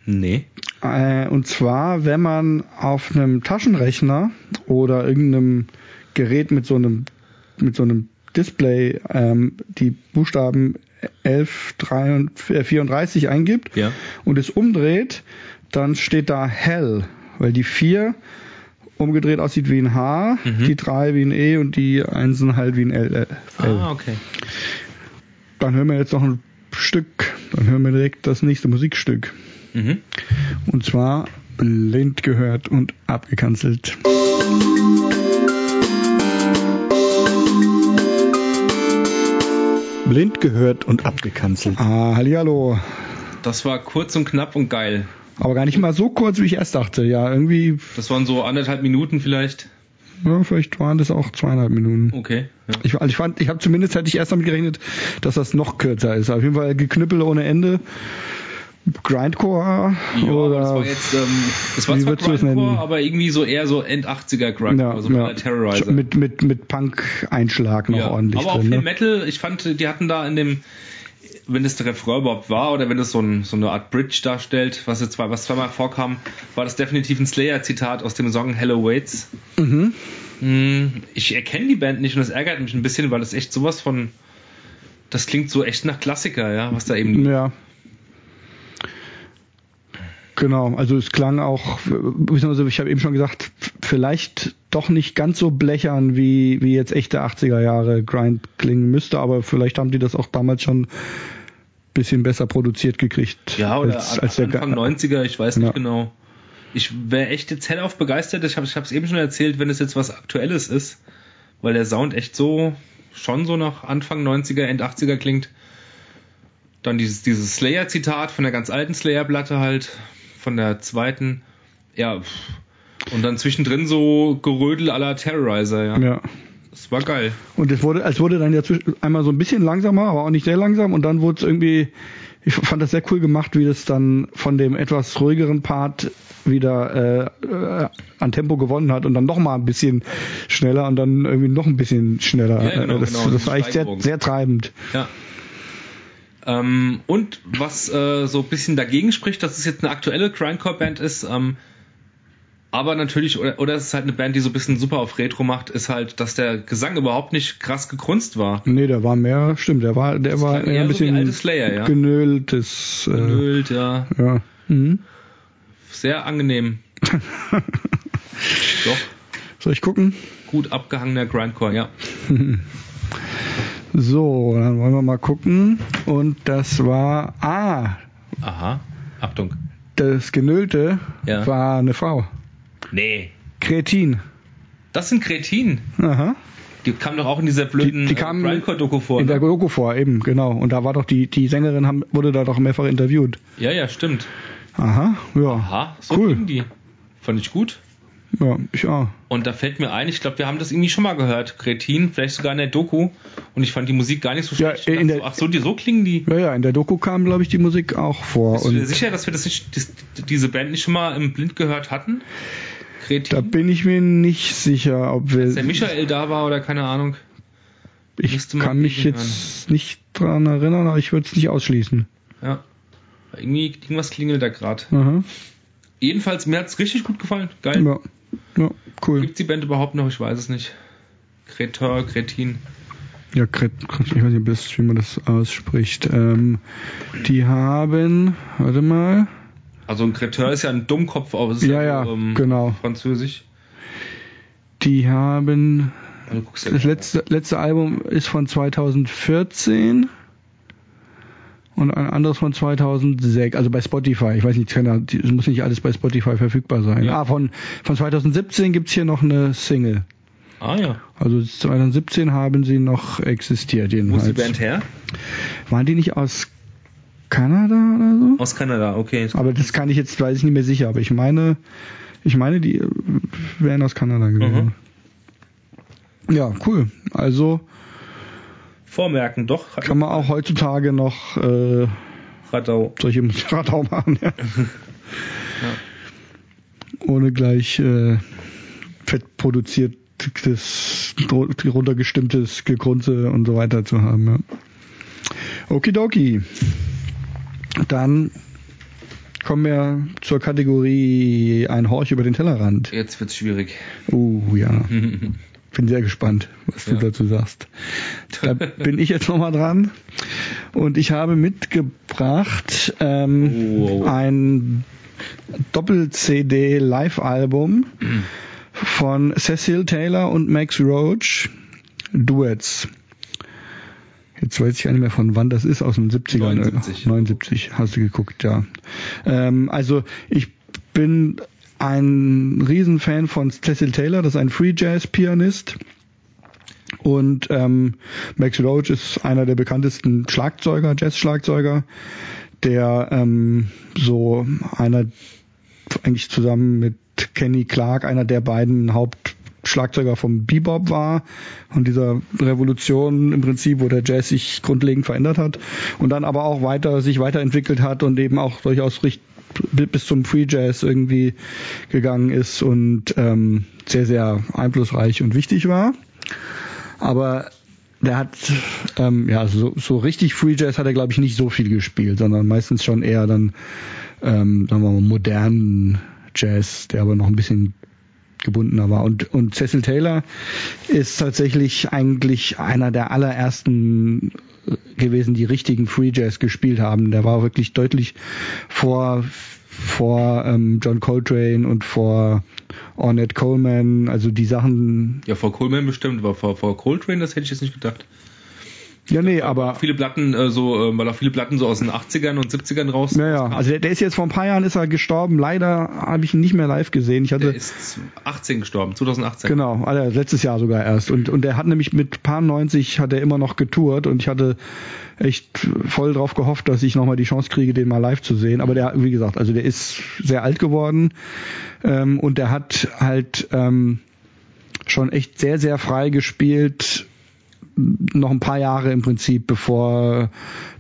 S3: Nee.
S2: Äh, und zwar, wenn man auf einem Taschenrechner oder irgendeinem Gerät mit so einem, mit so einem Display ähm, die Buchstaben 1134 äh, eingibt
S3: ja.
S2: und es umdreht, dann steht da Hell, weil die 4 umgedreht aussieht wie ein H, mhm. die 3 wie ein E und die Einsen halt wie ein L. L.
S3: Ah, okay.
S2: Dann hören wir jetzt noch ein Stück, dann hören wir direkt das nächste Musikstück. Mhm. Und zwar blind gehört und abgekanzelt. Blind gehört und abgekanzelt. Ah, hallihallo.
S3: Das war kurz und knapp und geil.
S2: Aber gar nicht mal so kurz, wie ich erst dachte. Ja, irgendwie.
S3: Das waren so anderthalb Minuten vielleicht.
S2: Ja, vielleicht waren das auch zweieinhalb Minuten.
S3: Okay.
S2: Ja. Ich, also ich fand, ich habe zumindest hätte ich erst damit gerechnet, dass das noch kürzer ist. Auf jeden Fall Geknüppel ohne Ende. Grindcore
S3: ja, oder das war jetzt ähm, das war zwar Grindcore, aber irgendwie so eher so End 80er Grindcore, ja, so
S2: ja. Terrorizer. Mit mit mit Punk Einschlag noch ja, ordentlich
S3: aber
S2: drin.
S3: auch viel
S2: ne?
S3: Metal, ich fand die hatten da in dem wenn das der Refrain überhaupt war oder wenn das so, ein, so eine Art Bridge darstellt, was jetzt zwei, was zweimal vorkam, war das definitiv ein Slayer-Zitat aus dem Song Hello Waits. Mhm. Ich erkenne die Band nicht und das ärgert mich ein bisschen, weil das echt sowas von. Das klingt so echt nach Klassiker, ja, was da eben.
S2: Ja. Genau, also es klang auch, ich habe eben schon gesagt, vielleicht doch nicht ganz so blechern, wie, wie jetzt echte 80er Jahre Grind klingen müsste, aber vielleicht haben die das auch damals schon bisschen besser produziert gekriegt.
S3: Ja, oder als, als Anfang der, 90er, ich weiß nicht ja. genau. Ich wäre echt jetzt hellauf begeistert, ich habe es eben schon erzählt, wenn es jetzt was Aktuelles ist, weil der Sound echt so, schon so nach Anfang 90er, End 80er klingt. Dann dieses, dieses Slayer-Zitat von der ganz alten Slayer-Platte halt, von der zweiten. Ja, und dann zwischendrin so Gerödel aller Terrorizer, ja.
S2: Ja.
S3: Das war geil.
S2: Und es wurde, es wurde dann ja einmal so ein bisschen langsamer, aber auch nicht sehr langsam und dann wurde es irgendwie, ich fand das sehr cool gemacht, wie das dann von dem etwas ruhigeren Part wieder äh, äh, an Tempo gewonnen hat und dann noch mal ein bisschen schneller und dann irgendwie noch ein bisschen schneller. Ja, genau, das, genau, das war echt sehr, sehr treibend.
S3: Ja. Ähm, und was äh, so ein bisschen dagegen spricht, dass es jetzt eine aktuelle Grindcore-Band ist, ähm, aber natürlich, oder, oder es ist halt eine Band, die so ein bisschen super auf Retro macht, ist halt, dass der Gesang überhaupt nicht krass gekrunzt war.
S2: Nee, der war mehr, stimmt, der war, der das war eher ein bisschen
S3: so Slayer, ja?
S2: genöltes.
S3: Äh, Genölt, ja.
S2: Ja. Mhm.
S3: Sehr angenehm.
S2: Doch. Soll ich gucken?
S3: Gut abgehangener Grindcore, ja.
S2: So, dann wollen wir mal gucken. Und das war. Ah!
S3: Aha, Achtung.
S2: Das Genölte ja. war eine Frau.
S3: Nee.
S2: Kretin.
S3: Das sind Kretin?
S2: Aha.
S3: Die kamen doch auch in dieser blöden
S2: die, die kamen
S3: Grindcore-Doku vor.
S2: In ne? der Doku vor, eben, genau. Und da war doch die, die Sängerin haben, wurde da doch mehrfach interviewt.
S3: Ja, ja, stimmt.
S2: Aha, ja.
S3: Aha, so cool. die. Fand ich gut.
S2: Ja, ich auch.
S3: Und da fällt mir ein, ich glaube, wir haben das irgendwie schon mal gehört, Kretin, vielleicht sogar in der Doku. Und ich fand die Musik gar nicht so schlecht.
S2: Ja, in der,
S3: ach so, die, so klingen die.
S2: Ja, ja, in der Doku kam, glaube ich, die Musik auch vor.
S3: Bist du dir sicher, dass wir das nicht, das, diese Band nicht schon mal im Blind gehört hatten?
S2: Kretin? Da bin ich mir nicht sicher, ob wir.
S3: Als der Michael da war oder keine Ahnung.
S2: Ich kann mich jetzt hören. nicht dran erinnern, aber ich würde es nicht ausschließen.
S3: Ja. Irgendwie, irgendwas klingelt da gerade. Jedenfalls, mir hat es richtig gut gefallen. Geil.
S2: Ja. Ja, cool.
S3: Gibt die Band überhaupt noch? Ich weiß es nicht. Kretor, Kretin.
S2: Ja, Kret, ich weiß nicht, wie man das ausspricht. Ähm, die haben, warte mal.
S3: Also ein Kreteur ist ja ein Dummkopf, es
S2: ist ja, ja, ähm,
S3: genau. Französisch.
S2: Die haben, also, das letzte, letzte Album ist von 2014 und ein anderes von 2006, also bei Spotify. Ich weiß nicht, es muss nicht alles bei Spotify verfügbar sein. Ja. Ah, von, von 2017 gibt's hier noch eine Single.
S3: Ah ja.
S2: Also 2017 haben sie noch existiert jedenfalls.
S3: Wo ist die Band her?
S2: Waren die nicht aus Kanada oder so?
S3: Aus Kanada, okay.
S2: Aber das kann ich jetzt, weiß ich nicht mehr sicher, aber ich meine, ich meine, die wären aus Kanada gewesen. Mhm. Ja, cool. Also
S3: vormerken, doch.
S2: Kann man auch heutzutage noch äh,
S3: Radau.
S2: solche Radau machen, ja. ja. Ohne gleich äh, fett produziertes, runtergestimmtes Gegrunze und so weiter zu haben. Ja. Okidoki. Dann kommen wir zur Kategorie ein Horch über den Tellerrand.
S3: Jetzt wird's schwierig.
S2: Oh ja. bin sehr gespannt, was ja. du dazu sagst. Da bin ich jetzt nochmal dran. Und ich habe mitgebracht ähm, oh, ein Doppel-CD-Live-Album von Cecil Taylor und Max Roach, Duets. Jetzt weiß ich nicht mehr von wann das ist, aus den 70ern.
S3: 79.
S2: 79, hast du geguckt, ja. Ähm, also ich bin ein Riesenfan von Cecil Taylor, das ist ein Free Jazz Pianist. Und ähm, Max Roach ist einer der bekanntesten Schlagzeuger, Jazz-Schlagzeuger, der ähm, so einer eigentlich zusammen mit Kenny Clark einer der beiden Hauptschlagzeuger vom Bebop war und dieser Revolution im Prinzip, wo der Jazz sich grundlegend verändert hat und dann aber auch weiter sich weiterentwickelt hat und eben auch durchaus richtig bis zum Free Jazz irgendwie gegangen ist und ähm, sehr, sehr einflussreich und wichtig war. Aber der hat, ähm, ja, so, so richtig Free Jazz hat er, glaube ich, nicht so viel gespielt, sondern meistens schon eher dann, ähm, sagen wir mal, modernen Jazz, der aber noch ein bisschen gebundener war. Und, und Cecil Taylor ist tatsächlich eigentlich einer der allerersten gewesen, die richtigen Free Jazz gespielt haben. Der war wirklich deutlich vor vor ähm, John Coltrane und vor Ornette Coleman, also die Sachen.
S3: Ja, vor Coleman bestimmt, aber vor, vor Coltrane, das hätte ich jetzt nicht gedacht.
S2: Ja, nee, aber.
S3: Viele Platten, äh, so, äh, weil auch viele Platten so aus den 80ern und 70ern raus.
S2: Ja, ja. Also der, der ist jetzt vor ein paar Jahren ist er gestorben. Leider habe ich ihn nicht mehr live gesehen. Ich hatte.
S3: Der ist 18 gestorben, 2018.
S2: Genau, also letztes Jahr sogar erst. Und, und der hat nämlich mit paar 90 hat er immer noch getourt und ich hatte echt voll drauf gehofft, dass ich nochmal die Chance kriege, den mal live zu sehen. Aber der, wie gesagt, also der ist sehr alt geworden ähm, und der hat halt ähm, schon echt sehr, sehr frei gespielt noch ein paar Jahre im Prinzip, bevor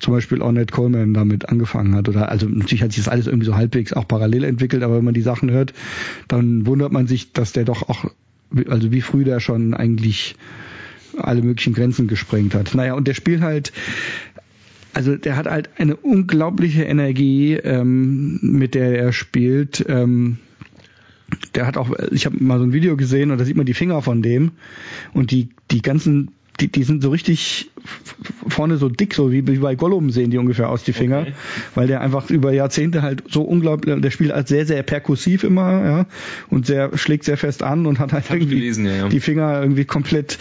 S2: zum Beispiel Ornette Coleman damit angefangen hat. Oder also natürlich hat sich das alles irgendwie so halbwegs auch parallel entwickelt, aber wenn man die Sachen hört, dann wundert man sich, dass der doch auch, also wie früh der schon eigentlich alle möglichen Grenzen gesprengt hat. Naja, und der spielt halt, also der hat halt eine unglaubliche Energie, ähm, mit der er spielt. Ähm, der hat auch, ich habe mal so ein Video gesehen und da sieht man die Finger von dem und die die ganzen die, die sind so richtig vorne so dick, so wie, wie bei Gollum sehen die ungefähr aus, die Finger, okay. weil der einfach über Jahrzehnte halt so unglaublich, der spielt halt sehr, sehr perkussiv immer, ja, und sehr, schlägt sehr fest an und hat halt irgendwie gelesen, ja, ja. die Finger irgendwie komplett,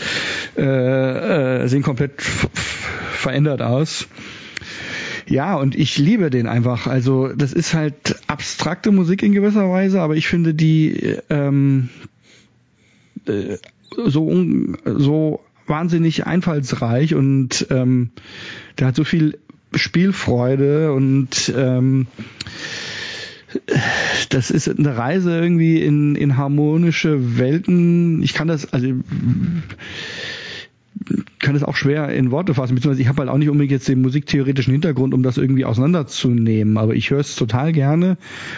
S2: äh, äh, sehen komplett verändert aus. Ja, und ich liebe den einfach. Also das ist halt abstrakte Musik in gewisser Weise, aber ich finde die ähm, äh, so so wahnsinnig einfallsreich und ähm, der hat so viel Spielfreude und ähm, das ist eine Reise irgendwie in, in harmonische Welten. Ich kann das, also kann das auch schwer in Worte fassen, beziehungsweise ich habe halt auch nicht unbedingt jetzt den musiktheoretischen Hintergrund, um das irgendwie auseinanderzunehmen, aber ich höre es total gerne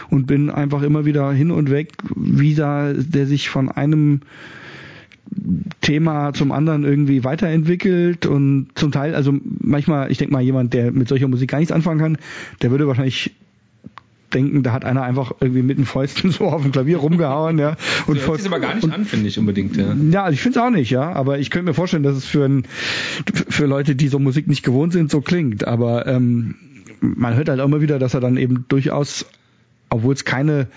S2: und bin einfach immer wieder hin und weg, wie da der sich von einem Thema zum anderen irgendwie weiterentwickelt und zum Teil, also manchmal, ich denke mal, jemand, der mit solcher Musik gar nichts anfangen kann, der würde wahrscheinlich denken, da hat einer einfach irgendwie mit den Fäusten so auf dem Klavier rumgehauen, ja.
S3: Und das sich aber gar nicht und, an, finde ich unbedingt, ja.
S2: Ja, also ich finde es auch nicht, ja. Aber ich könnte mir vorstellen, dass es für, ein, für Leute, die so Musik nicht gewohnt sind, so klingt. Aber ähm, man hört halt immer wieder, dass er dann eben durchaus, obwohl es keine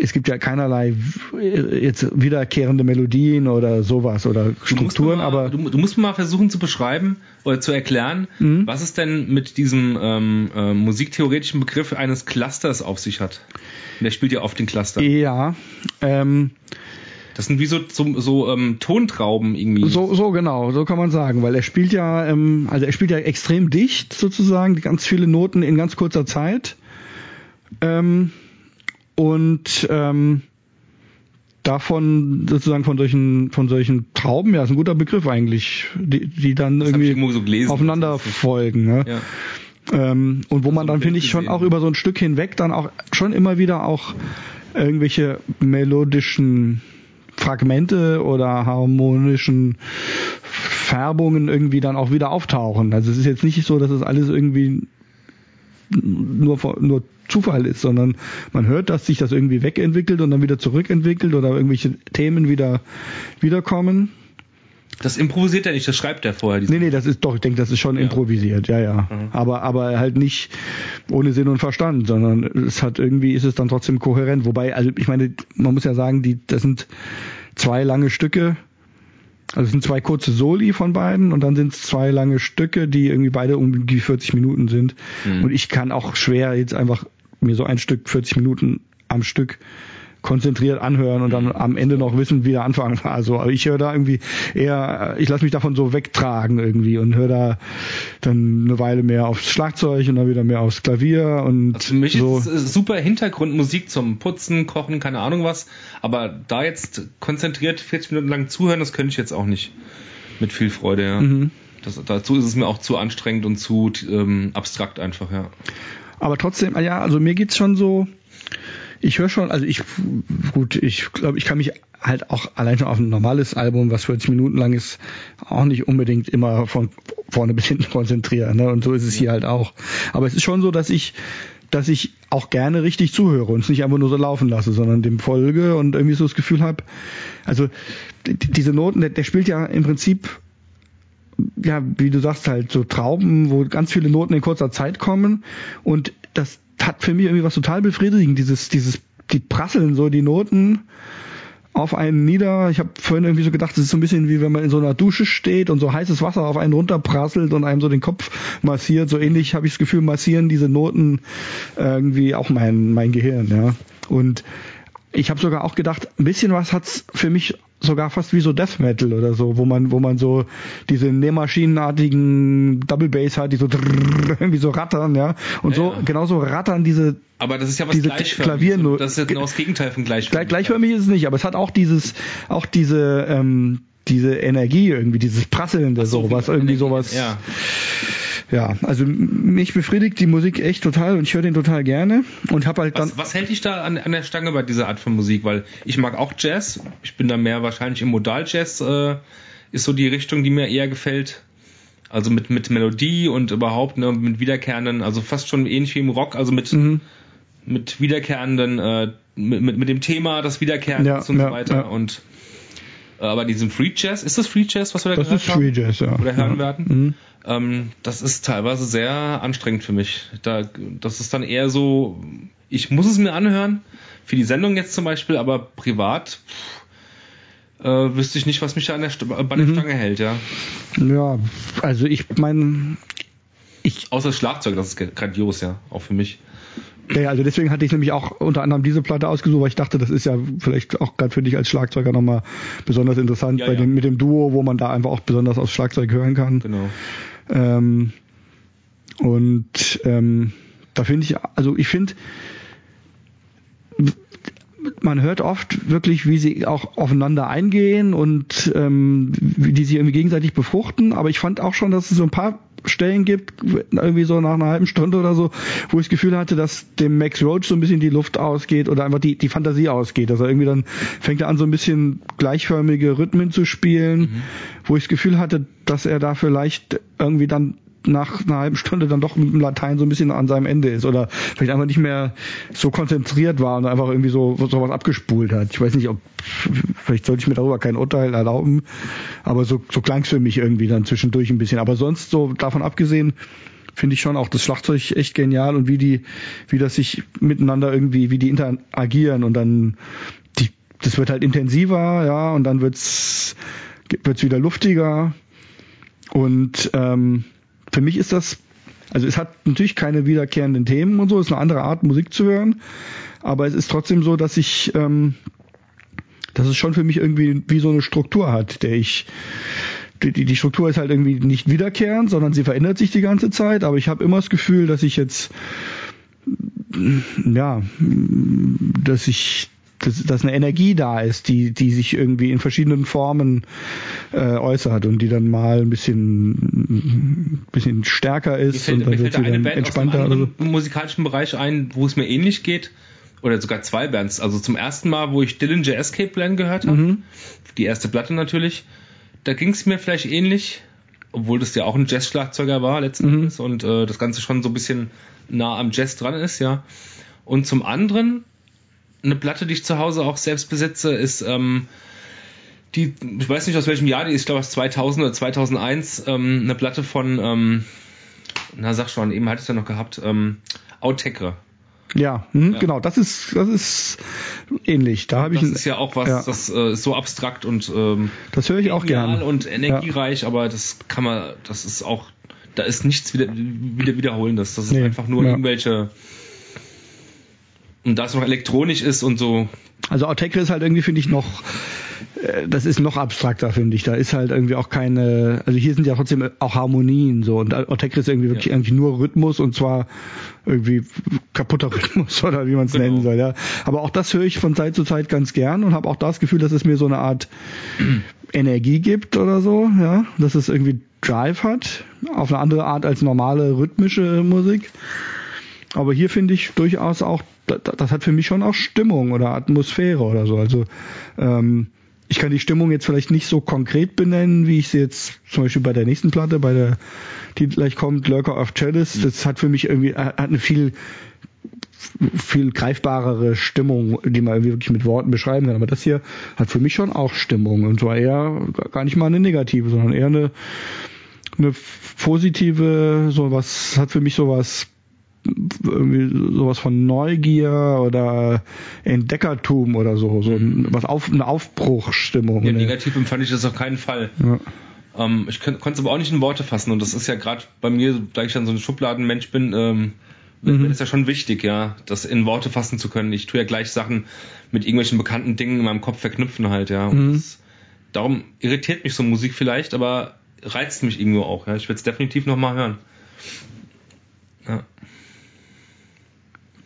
S2: es gibt ja keinerlei jetzt wiederkehrende Melodien oder sowas oder Strukturen,
S3: mal,
S2: aber
S3: du, du, musst mal versuchen zu beschreiben oder zu erklären, mhm. was es denn mit diesem ähm, äh, musiktheoretischen Begriff eines Clusters auf sich hat. Der spielt ja oft den Cluster.
S2: Ja. Ähm,
S3: das sind wie so, so, so ähm, Tontrauben irgendwie.
S2: So, so genau, so kann man sagen, weil er spielt ja, ähm, also er spielt ja extrem dicht sozusagen, ganz viele Noten in ganz kurzer Zeit. Ähm, und ähm, davon sozusagen von solchen von solchen Trauben, ja, ist ein guter Begriff eigentlich, die, die dann das irgendwie so gelesen, aufeinander folgen. Ne? Ja. Ähm, und wo man dann finde ich schon auch über so ein Stück hinweg dann auch schon immer wieder auch irgendwelche melodischen Fragmente oder harmonischen Färbungen irgendwie dann auch wieder auftauchen. Also es ist jetzt nicht so, dass es alles irgendwie nur, nur Zufall ist, sondern man hört, dass sich das irgendwie wegentwickelt und dann wieder zurückentwickelt oder irgendwelche Themen wieder wiederkommen.
S3: Das improvisiert er nicht, das schreibt er vorher.
S2: Nee, nee, das ist doch, ich denke, das ist schon ja. improvisiert, ja, ja. Mhm. Aber, aber halt nicht ohne Sinn und Verstand, sondern es hat irgendwie, ist es dann trotzdem kohärent. Wobei, also ich meine, man muss ja sagen, die, das sind zwei lange Stücke, also es sind zwei kurze Soli von beiden und dann sind es zwei lange Stücke, die irgendwie beide um die 40 Minuten sind. Mhm. Und ich kann auch schwer jetzt einfach mir so ein Stück 40 Minuten am Stück konzentriert anhören und dann am Ende noch wissen, wie der Anfang war. Also ich höre da irgendwie eher, ich lasse mich davon so wegtragen irgendwie und höre da dann eine Weile mehr aufs Schlagzeug und dann wieder mehr aufs Klavier und
S3: also für mich so. ist super Hintergrundmusik zum Putzen, Kochen, keine Ahnung was. Aber da jetzt konzentriert 40 Minuten lang zuhören, das könnte ich jetzt auch nicht mit viel Freude. Ja. Mhm. Das, dazu ist es mir auch zu anstrengend und zu ähm, abstrakt einfach, ja.
S2: Aber trotzdem, ja, also mir geht's schon so, Ich höre schon, also ich, gut, ich glaube, ich kann mich halt auch allein schon auf ein normales Album, was 40 Minuten lang ist, auch nicht unbedingt immer von vorne bis hinten konzentrieren. Ne? Und so ist es hier halt auch. Aber es ist schon so, dass ich dass ich auch gerne richtig zuhöre und es nicht einfach nur so laufen lasse, sondern dem folge und irgendwie so das Gefühl habe, also diese Noten, der, der spielt ja im Prinzip ja, wie du sagst, halt so Trauben, wo ganz viele Noten in kurzer Zeit kommen. Und das hat für mich irgendwie was total befriedigend, dieses, dieses, die prasseln so die Noten auf einen nieder. Ich habe vorhin irgendwie so gedacht, es ist so ein bisschen wie wenn man in so einer Dusche steht und so heißes Wasser auf einen runterprasselt und einem so den Kopf massiert. So ähnlich habe ich das Gefühl, massieren diese Noten irgendwie auch mein, mein Gehirn, ja. Und ich habe sogar auch gedacht, ein bisschen was hat's für mich sogar fast wie so Death Metal oder so, wo man, wo man so diese Nähmaschinenartigen Double Bass hat, die so irgendwie so rattern, ja. Und ja, so, ja. genauso rattern diese
S3: aber das ist ja was diese
S2: Klavier nur.
S3: Das ist ja genau das Gegenteil von gleichförmig.
S2: Gleichförmig ist es nicht, aber es hat auch dieses, auch diese, ähm, diese Energie irgendwie, dieses Prasselnde, so, so was irgendwie Energie, sowas.
S3: Ja
S2: ja, also mich befriedigt die Musik echt total und ich höre den total gerne und habe halt
S3: dann. Was, was hält dich da an, an der Stange bei dieser Art von Musik? Weil ich mag auch Jazz. Ich bin da mehr wahrscheinlich im Modal-Jazz, äh, ist so die Richtung, die mir eher gefällt. Also mit, mit Melodie und überhaupt ne, mit wiederkehrenden, also fast schon ähnlich wie im Rock, also mit, mhm. mit wiederkehrenden, äh, mit, mit, mit dem Thema, das Wiederkehren ja, und ja, so weiter. Ja. Und aber diesem Free Jazz, ist das Free Jazz, was wir da
S2: das gehört haben? Das ist Free Jazz, ja.
S3: Oder hören ja. werden? Mhm. Ähm, das ist teilweise sehr anstrengend für mich. Da, das ist dann eher so, ich muss es mir anhören, für die Sendung jetzt zum Beispiel, aber privat pff, äh, wüsste ich nicht, was mich da an der, St an der mhm. Stange hält, ja.
S2: Ja, also ich meine,
S3: ich. Außer das Schlagzeug, das ist grandios, ja, auch für mich.
S2: Ja, also deswegen hatte ich nämlich auch unter anderem diese Platte ausgesucht, weil ich dachte, das ist ja vielleicht auch gerade für dich als Schlagzeuger nochmal besonders interessant, ja, bei ja. Dem, mit dem Duo, wo man da einfach auch besonders aufs Schlagzeug hören kann.
S3: Genau.
S2: Ähm, und ähm, da finde ich, also ich finde, man hört oft wirklich, wie sie auch aufeinander eingehen und ähm, wie die sich irgendwie gegenseitig befruchten. Aber ich fand auch schon, dass es so ein paar Stellen gibt, irgendwie so nach einer halben Stunde oder so, wo ich das Gefühl hatte, dass dem Max Roach so ein bisschen die Luft ausgeht oder einfach die, die Fantasie ausgeht. Also irgendwie dann fängt er an, so ein bisschen gleichförmige Rhythmen zu spielen, mhm. wo ich das Gefühl hatte, dass er da vielleicht irgendwie dann nach einer halben Stunde dann doch mit dem Latein so ein bisschen an seinem Ende ist oder vielleicht einfach nicht mehr so konzentriert war und einfach irgendwie so sowas abgespult hat. Ich weiß nicht, ob vielleicht sollte ich mir darüber kein Urteil erlauben, aber so, so klang es für mich irgendwie dann zwischendurch ein bisschen. Aber sonst so davon abgesehen finde ich schon auch das Schlagzeug echt genial und wie die, wie das sich miteinander irgendwie, wie die interagieren und dann die, das wird halt intensiver, ja, und dann wird's wird's wieder luftiger und ähm, für mich ist das, also es hat natürlich keine wiederkehrenden Themen und so, es ist eine andere Art Musik zu hören, aber es ist trotzdem so, dass ich, ähm, dass es schon für mich irgendwie wie so eine Struktur hat, der ich die, die Struktur ist halt irgendwie nicht wiederkehrend, sondern sie verändert sich die ganze Zeit, aber ich habe immer das Gefühl, dass ich jetzt ja, dass ich dass, dass eine Energie da ist, die, die sich irgendwie in verschiedenen Formen äh, äußert und die dann mal ein bisschen, ein bisschen stärker ist
S3: fällt,
S2: und dann
S3: wird sie dann entspannter. Aus einem musikalischen Bereich ein, wo es mir ähnlich geht, oder sogar zwei Bands. Also zum ersten Mal, wo ich Dillinger Escape Plan gehört habe, mhm. die erste Platte natürlich, da ging es mir vielleicht ähnlich, obwohl das ja auch ein Jazz-Schlagzeuger war letzten mhm. Endes und äh, das Ganze schon so ein bisschen nah am Jazz dran ist, ja. Und zum anderen eine Platte, die ich zu Hause auch selbst besitze, ist ähm, die, ich weiß nicht aus welchem Jahr die ist, ich glaube aus 2000 oder 2001, ähm, eine Platte von, ähm, na sag schon, eben hatte ich ja noch gehabt, ähm, Autekre.
S2: Ja, hm, ja, genau, das ist das ist ähnlich. Da habe ich
S3: Das ist ja auch was, ja. das äh, ist so abstrakt und ähm,
S2: das höre ich auch gerne
S3: und energiereich, ja. aber das kann man, das ist auch, da ist nichts wieder, wieder wiederholendes. Das ist nee, einfach nur irgendwelche und da es noch elektronisch ist und so.
S2: Also Autekre ist halt irgendwie, finde ich, noch, äh, das ist noch abstrakter, finde ich. Da ist halt irgendwie auch keine, also hier sind ja trotzdem auch Harmonien so und Autekre ist irgendwie wirklich ja. eigentlich nur Rhythmus und zwar irgendwie kaputter Rhythmus oder wie man es genau. nennen soll. Ja. Aber auch das höre ich von Zeit zu Zeit ganz gern und habe auch das Gefühl, dass es mir so eine Art Energie gibt oder so, ja, dass es irgendwie Drive hat, auf eine andere Art als normale rhythmische Musik. Aber hier finde ich durchaus auch, das, das hat für mich schon auch Stimmung oder Atmosphäre oder so. Also ähm, ich kann die Stimmung jetzt vielleicht nicht so konkret benennen, wie ich sie jetzt zum Beispiel bei der nächsten Platte, bei der, die gleich kommt, Lurker of Chalice. Das hat für mich irgendwie, hat eine viel viel greifbarere Stimmung, die man wirklich mit Worten beschreiben kann. Aber das hier hat für mich schon auch Stimmung und zwar eher gar nicht mal eine negative, sondern eher eine, eine positive, sowas, hat für mich sowas irgendwie sowas von Neugier oder Entdeckertum oder so, so was auf, eine Aufbruchstimmung.
S3: Ja,
S2: ne?
S3: negativ empfand ich das auf keinen Fall.
S2: Ja.
S3: Ähm, ich konnte es aber auch nicht in Worte fassen und das ist ja gerade bei mir, da ich dann so ein Schubladenmensch bin, ähm, mhm. ist ja schon wichtig, ja, das in Worte fassen zu können. Ich tue ja gleich Sachen mit irgendwelchen bekannten Dingen in meinem Kopf verknüpfen halt, ja.
S2: Mhm.
S3: das, darum irritiert mich so Musik vielleicht, aber reizt mich irgendwo auch, ja. Ich werde es definitiv nochmal hören. Ja.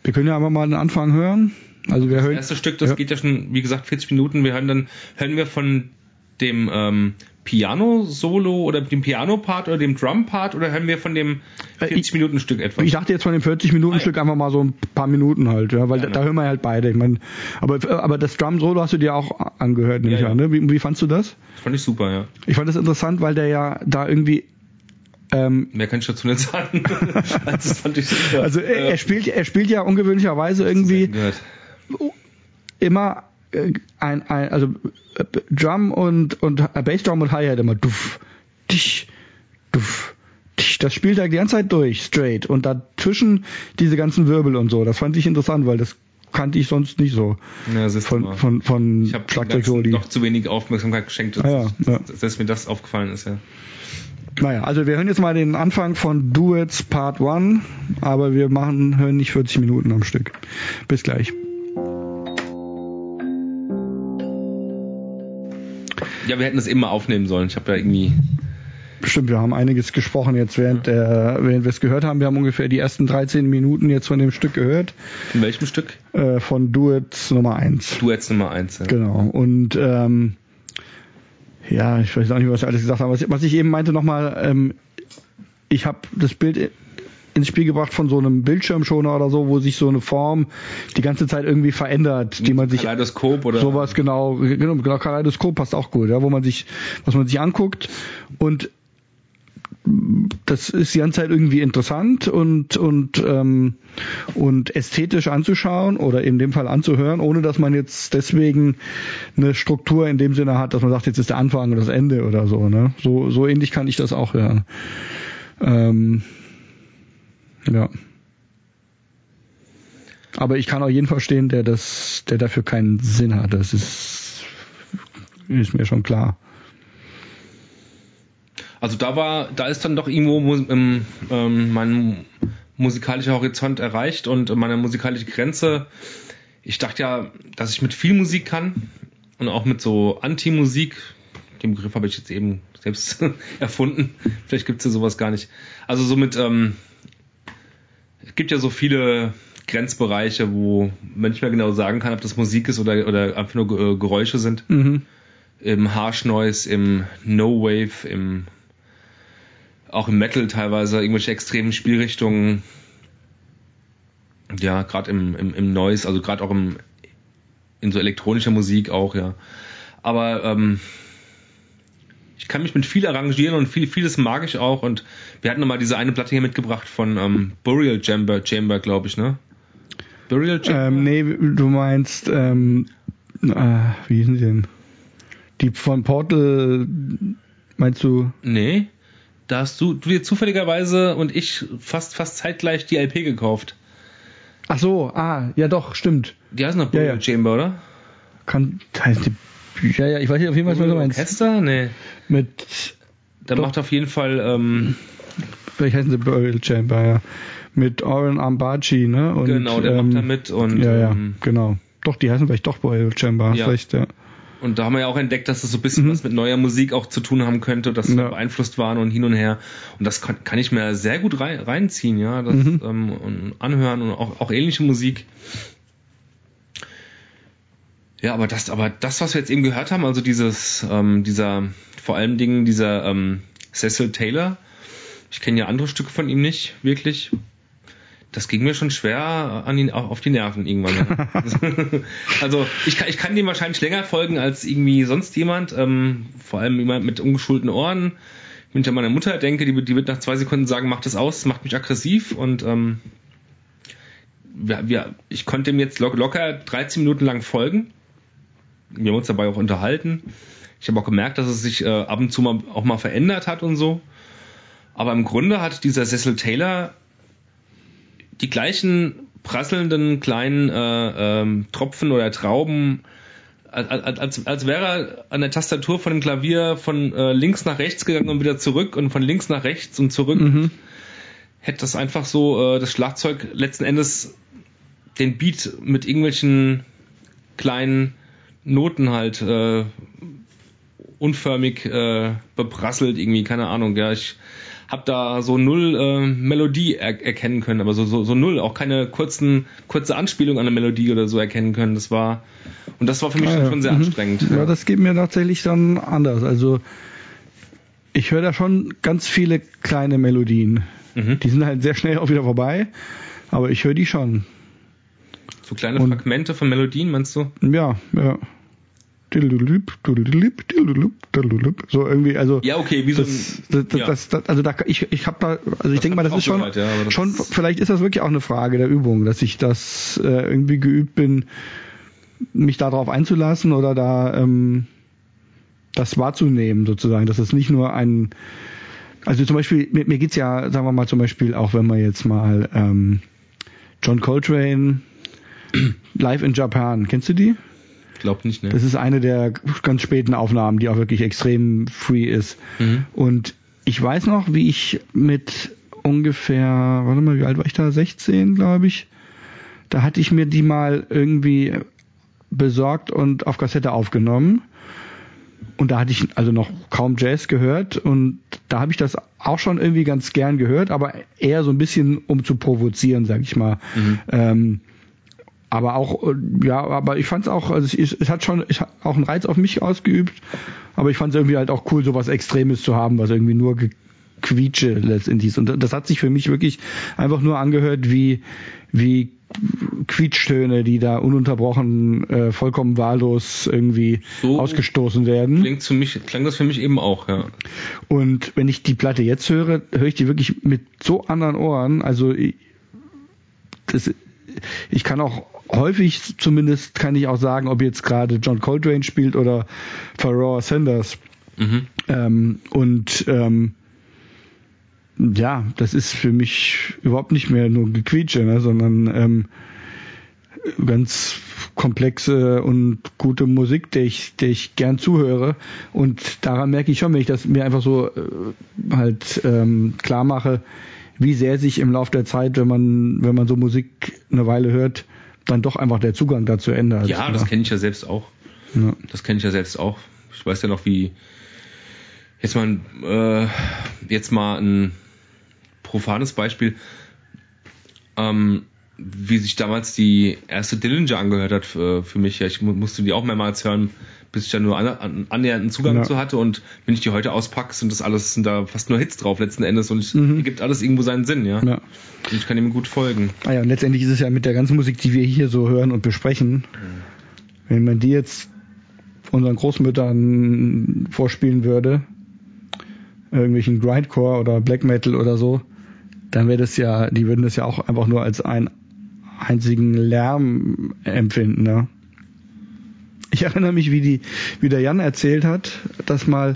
S2: Wir können ja einfach mal den Anfang hören. Also wir
S3: Das
S2: hören
S3: erste Stück, das
S2: ja.
S3: geht ja schon, wie gesagt, 40 Minuten. Wir hören dann, hören wir von dem ähm, Piano-Solo oder dem Piano-Part oder dem Drum-Part oder hören wir von dem
S2: Äh,
S3: 40-Minuten-Stück etwas?
S2: Ich dachte jetzt von dem 40 Minuten Stück einfach mal so ein paar Minuten halt, ja, weil
S3: Ja,
S2: da, da hören wir halt beide. Ich mein, aber aber das Drum Solo hast du dir auch angehört, nehme ich an, ne? Wie, wie fandst du das?
S3: Das fand ich super, ja.
S2: Ich fand das interessant, weil der ja da irgendwie ähm,
S3: Mehr kann ich dazu nicht sagen. das fand ich super.
S2: also er,
S3: Äh,
S2: er spielt er spielt ja ungewöhnlicherweise irgendwie immer äh, ein, ein also äh, Drum und und äh, Bassdrum und Hi-Hat immer duff, dich, duff, dich. Das spielt er die ganze Zeit durch, straight. Und dazwischen diese ganzen Wirbel und so. Das fand ich interessant, weil das kannte ich sonst nicht so
S3: Ja, du mal.
S2: von von von
S3: ich habe noch zu wenig Aufmerksamkeit geschenkt, dass,
S2: Ah, ja, ja.
S3: dass mir das aufgefallen ist, ja.
S2: Naja, also wir hören jetzt mal den Anfang von Duets Part 1, aber wir machen hören nicht 40 Minuten am Stück. Bis gleich.
S3: Ja, wir hätten das mal aufnehmen sollen. Ich habe ja irgendwie.
S2: Stimmt, wir haben einiges gesprochen jetzt, während, der, während wir es gehört haben. Wir haben ungefähr die ersten 13 Minuten jetzt von dem Stück gehört,
S3: In welchem Stück?
S2: äh, von Duets Nummer 1.
S3: Duets Nummer 1. Ja.
S2: Genau. Und ähm, ja, ich weiß auch nicht, was ich alles gesagt habe. Was, ich- eben meinte nochmal, ähm, ich habe das Bild ins Spiel gebracht von so einem Bildschirmschoner oder so, wo sich so eine Form die ganze Zeit irgendwie verändert, die man sich
S3: Kaleidoskop oder.
S2: sowas genau, genau, genau Kaleidoskop passt auch gut, ja, wo man sich, was man sich anguckt und das ist die ganze Zeit irgendwie interessant und und ähm, und ästhetisch anzuschauen oder in dem Fall anzuhören, ohne dass man jetzt deswegen eine Struktur in dem Sinne hat, dass man sagt, jetzt ist der Anfang und das Ende oder so. Ne? So so ähnlich kann ich das auch hören. Ähm, ja. Aber ich kann auch jeden verstehen, der das, der dafür keinen Sinn hat. Das ist ist mir schon klar.
S3: Also da war, da ist dann doch irgendwo ähm, mein musikalischer Horizont erreicht und meine musikalische Grenze. Ich dachte ja, dass ich mit viel Musik kann und auch mit so Anti-Musik. Den Begriff habe ich jetzt eben selbst erfunden. Vielleicht gibt es ja sowas gar nicht. Also so mit, ähm, es gibt ja so viele Grenzbereiche, wo man nicht mehr genau sagen kann, ob das Musik ist oder, oder einfach nur äh, Geräusche sind
S2: Mhm.
S3: im Harsh Noise, im No Wave, im auch im Metal teilweise irgendwelche extremen Spielrichtungen. Ja, gerade im, im, im Noise, also gerade auch im in so elektronischer Musik auch, ja. Aber ähm, ich kann mich mit viel arrangieren und viel, vieles mag ich auch. Und wir hatten nochmal diese eine Platte hier mitgebracht von ähm, Burial Chamber, Chamber glaube ich, ne? Burial Chamber?
S2: Ähm, nee, du meinst, ähm, äh, wie hießen die denn? Die von Portal, meinst du?
S3: Nee. Da hast du, du dir zufälligerweise und ich fast fast zeitgleich die LP gekauft.
S2: Ach so, ah, ja doch, stimmt.
S3: Die heißt noch
S2: Ja,
S3: Burial
S2: ja.
S3: Chamber, oder?
S2: Kann, heißt die, ja, ja, ich weiß nicht auf jeden Fall, was du meinst.
S3: Orchester? Nee.
S2: Mit,
S3: Da macht auf jeden Fall, ähm,
S2: vielleicht heißen sie Burial Chamber, ja. Mit Oren Ambachi, ne? Und,
S3: genau, der
S2: ähm,
S3: macht da mit und,
S2: Ja, ja,
S3: ähm,
S2: genau. Doch, die heißen vielleicht doch Burial Chamber,
S3: Ja.
S2: recht, ja.
S3: Und da haben wir ja auch entdeckt, dass es so ein bisschen
S2: Mhm.
S3: was mit neuer Musik auch zu tun haben könnte, dass wir
S2: Ja.
S3: beeinflusst waren und hin und her. Und das kann, kann ich mir sehr gut rein, reinziehen, ja, das,
S2: Mhm.
S3: ähm, und anhören und auch, auch ähnliche Musik. Ja, aber das, aber das, was wir jetzt eben gehört haben, also dieses, ähm, dieser, vor allen Dingen dieser ähm, Cecil Taylor, ich kenne ja andere Stücke von ihm nicht, wirklich. Das ging mir schon schwer an die, auf die Nerven irgendwann. also ich kann, ich kann dem wahrscheinlich länger folgen als irgendwie sonst jemand, ähm, vor allem jemand mit ungeschulten Ohren. Wenn ich an meine Mutter denke, die, die wird nach zwei Sekunden sagen, mach das aus, macht mich aggressiv und ähm, wir, wir, ich konnte ihm jetzt locker 13 Minuten lang folgen. Wir haben uns dabei auch unterhalten. Ich habe auch gemerkt, dass es sich äh, ab und zu mal auch mal verändert hat und so. Aber im Grunde hat dieser Cecil Taylor die gleichen prasselnden kleinen äh, ähm, Tropfen oder Trauben, als, als, als wäre er an der Tastatur von dem Klavier von äh, links nach rechts gegangen und wieder zurück und von links nach rechts und zurück. Mhm. Hätte das einfach so, äh, das Schlagzeug letzten Endes den Beat mit irgendwelchen kleinen Noten halt äh, unförmig äh, beprasselt, irgendwie, keine Ahnung, ja, ich habe da so null äh, Melodie er erkennen können, aber so, so, so null, auch keine kurzen, kurze Anspielung an eine Melodie oder so erkennen können. Das war und das war für mich ah, ja. schon sehr mhm. anstrengend.
S2: Ja, ja, das geht mir tatsächlich dann anders. Also ich höre da schon ganz viele kleine Melodien. Mhm. Die sind halt sehr schnell auch wieder vorbei, aber ich höre die schon.
S3: So kleine und, Fragmente von Melodien, meinst du?
S2: Ja, ja. So irgendwie, also.
S3: Ja, okay, wie so
S2: ein, das, das, das, also da, ich, ich habe da, also ich denke mal, das ist schon, gehört, ja, schon, vielleicht ist das wirklich auch eine Frage der Übung, dass ich das äh, irgendwie geübt bin, mich darauf einzulassen oder da ähm, das wahrzunehmen sozusagen, dass es nicht nur ein, also zum Beispiel, mir, mir geht's ja, sagen wir mal zum Beispiel, auch wenn man jetzt mal ähm, John Coltrane Live in Japan, kennst du die?
S3: Glaube nicht, ne?
S2: Das ist eine der ganz späten Aufnahmen, die auch wirklich extrem free ist. Mhm. Und ich weiß noch, wie ich mit ungefähr, warte mal, wie alt war ich da? 16, glaube ich. Da hatte ich mir die mal irgendwie besorgt und auf Kassette aufgenommen. Und da hatte ich also noch kaum Jazz gehört und da habe ich das auch schon irgendwie ganz gern gehört, aber eher so ein bisschen um zu provozieren, sag ich mal. Mhm. Ähm, aber auch, äh, ja, aber ich fand es auch, also es, es hat schon es hat auch einen Reiz auf mich ausgeübt, aber ich fand es irgendwie halt auch cool, sowas Extremes zu haben, was irgendwie nur Quietsche letztendlich ist. Und das hat sich für mich wirklich einfach nur angehört wie, wie Quietschtöne, die da ununterbrochen äh, vollkommen wahllos irgendwie so ausgestoßen werden.
S3: Klingt für mich, klang das für mich eben auch, ja.
S2: Und wenn ich die Platte jetzt höre, höre ich die wirklich mit so anderen Ohren. Also ich, das, ich kann auch häufig zumindest kann ich auch sagen, ob jetzt gerade John Coltrane spielt oder Pharoah Sanders. Mhm. Ähm, und ähm, ja, das ist für mich überhaupt nicht mehr nur Gequietsche, ne, sondern ähm, ganz komplexe und gute Musik, der ich, der ich gern zuhöre. Und daran merke ich schon, wenn ich das mir einfach so äh, halt ähm, klar mache, wie sehr sich im Laufe der Zeit, wenn man, wenn man so Musik eine Weile hört, dann doch einfach der Zugang dazu ändert.
S3: Ja, das kenne ich ja selbst auch. Ja. Das kenne ich ja selbst auch. Ich weiß ja noch, wie jetzt mal äh, jetzt mal ein profanes Beispiel, ähm, wie sich damals die erste Dillinger angehört hat für, für mich. Ja, ich musste die auch mehrmals hören, bis ich da nur an, annähernden Zugang ja. zu hatte und wenn ich die heute auspacke, sind das alles, sind da fast nur Hits drauf letzten Endes und es mhm. gibt alles irgendwo seinen Sinn, ja. ja. Und ich kann ihm gut folgen.
S2: Ah ja, und letztendlich ist es ja mit der ganzen Musik, die wir hier so hören und besprechen, mhm. wenn man die jetzt unseren Großmüttern vorspielen würde, irgendwelchen Grindcore oder Black Metal oder so, dann wäre das ja, die würden das ja auch einfach nur als einen einzigen Lärm empfinden, ne? Ich erinnere mich, wie die, wie der Jan erzählt hat, dass mal,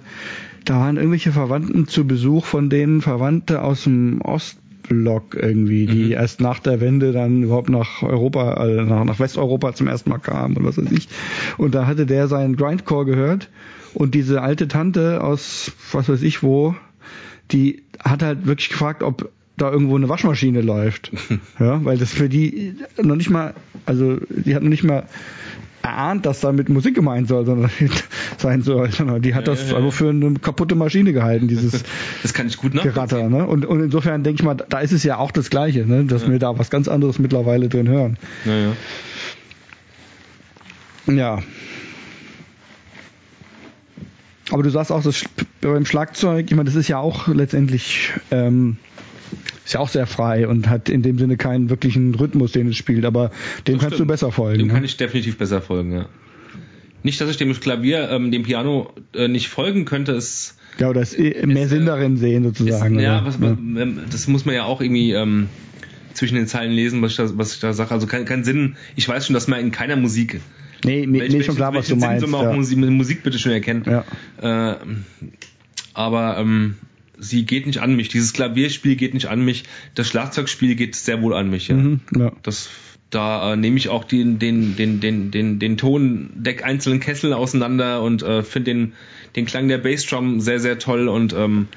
S2: da waren irgendwelche Verwandten zu Besuch von denen Verwandte aus dem Ostblock irgendwie, die mhm. erst nach der Wende dann überhaupt nach Europa, also nach, nach Westeuropa zum ersten Mal kamen und was weiß ich. Und da hatte der seinen Grindcore gehört und diese alte Tante aus was weiß ich wo, die hat halt wirklich gefragt, ob da irgendwo eine Waschmaschine läuft. ja, weil das für die noch nicht mal, also die hat noch nicht mal erahnt, dass damit Musik gemeint soll, sondern sein soll. Die hat das ja, ja. für eine kaputte Maschine gehalten, dieses
S3: das kann ich gut
S2: Geratter. Ne? Und, und insofern denke ich mal, da ist es ja auch das Gleiche, ne? dass wir da was ganz anderes mittlerweile drin hören.
S3: Ja.
S2: ja. ja. Aber du sagst auch, das beim Schlagzeug, ich meine, das ist ja auch letztendlich ähm, Ist ja auch sehr frei und hat in dem Sinne keinen wirklichen Rhythmus, den es spielt, aber dem
S3: Das
S2: kannst
S3: stimmt.
S2: du besser folgen.
S3: Dem
S2: ne?
S3: kann ich definitiv besser folgen, ja. Nicht, dass ich dem Klavier, ähm, dem Piano äh, nicht folgen könnte, ist,
S2: ja, oder ist eh mehr
S3: Ist,
S2: Sinn
S3: äh,
S2: darin sehen
S3: ist
S2: sozusagen.
S3: ja,
S2: oder?
S3: was, was, ähm, das muss man ja auch irgendwie ähm, zwischen den Zeilen lesen, was ich da, was ich da sage. Also kein, kein Sinn. Ich weiß schon, dass man in keiner Musik,
S2: Nee, nee,
S3: welch-
S2: nee schon klar, was du
S3: Sinn
S2: meinst.
S3: soll man auch
S2: Ja.
S3: Musik, mit Musik bitte schon erkennen.
S2: Ja.
S3: Äh, aber ähm, sie geht nicht an mich. Dieses Klavierspiel geht nicht an mich. Das Schlagzeugspiel geht sehr wohl an mich. Ja.
S2: Mhm, ja.
S3: Das, da äh, nehme ich auch den, den, den, den, den, den Ton der einzelnen Kessel auseinander und äh, finde den, den Klang der Bassdrum sehr, sehr toll und ähm,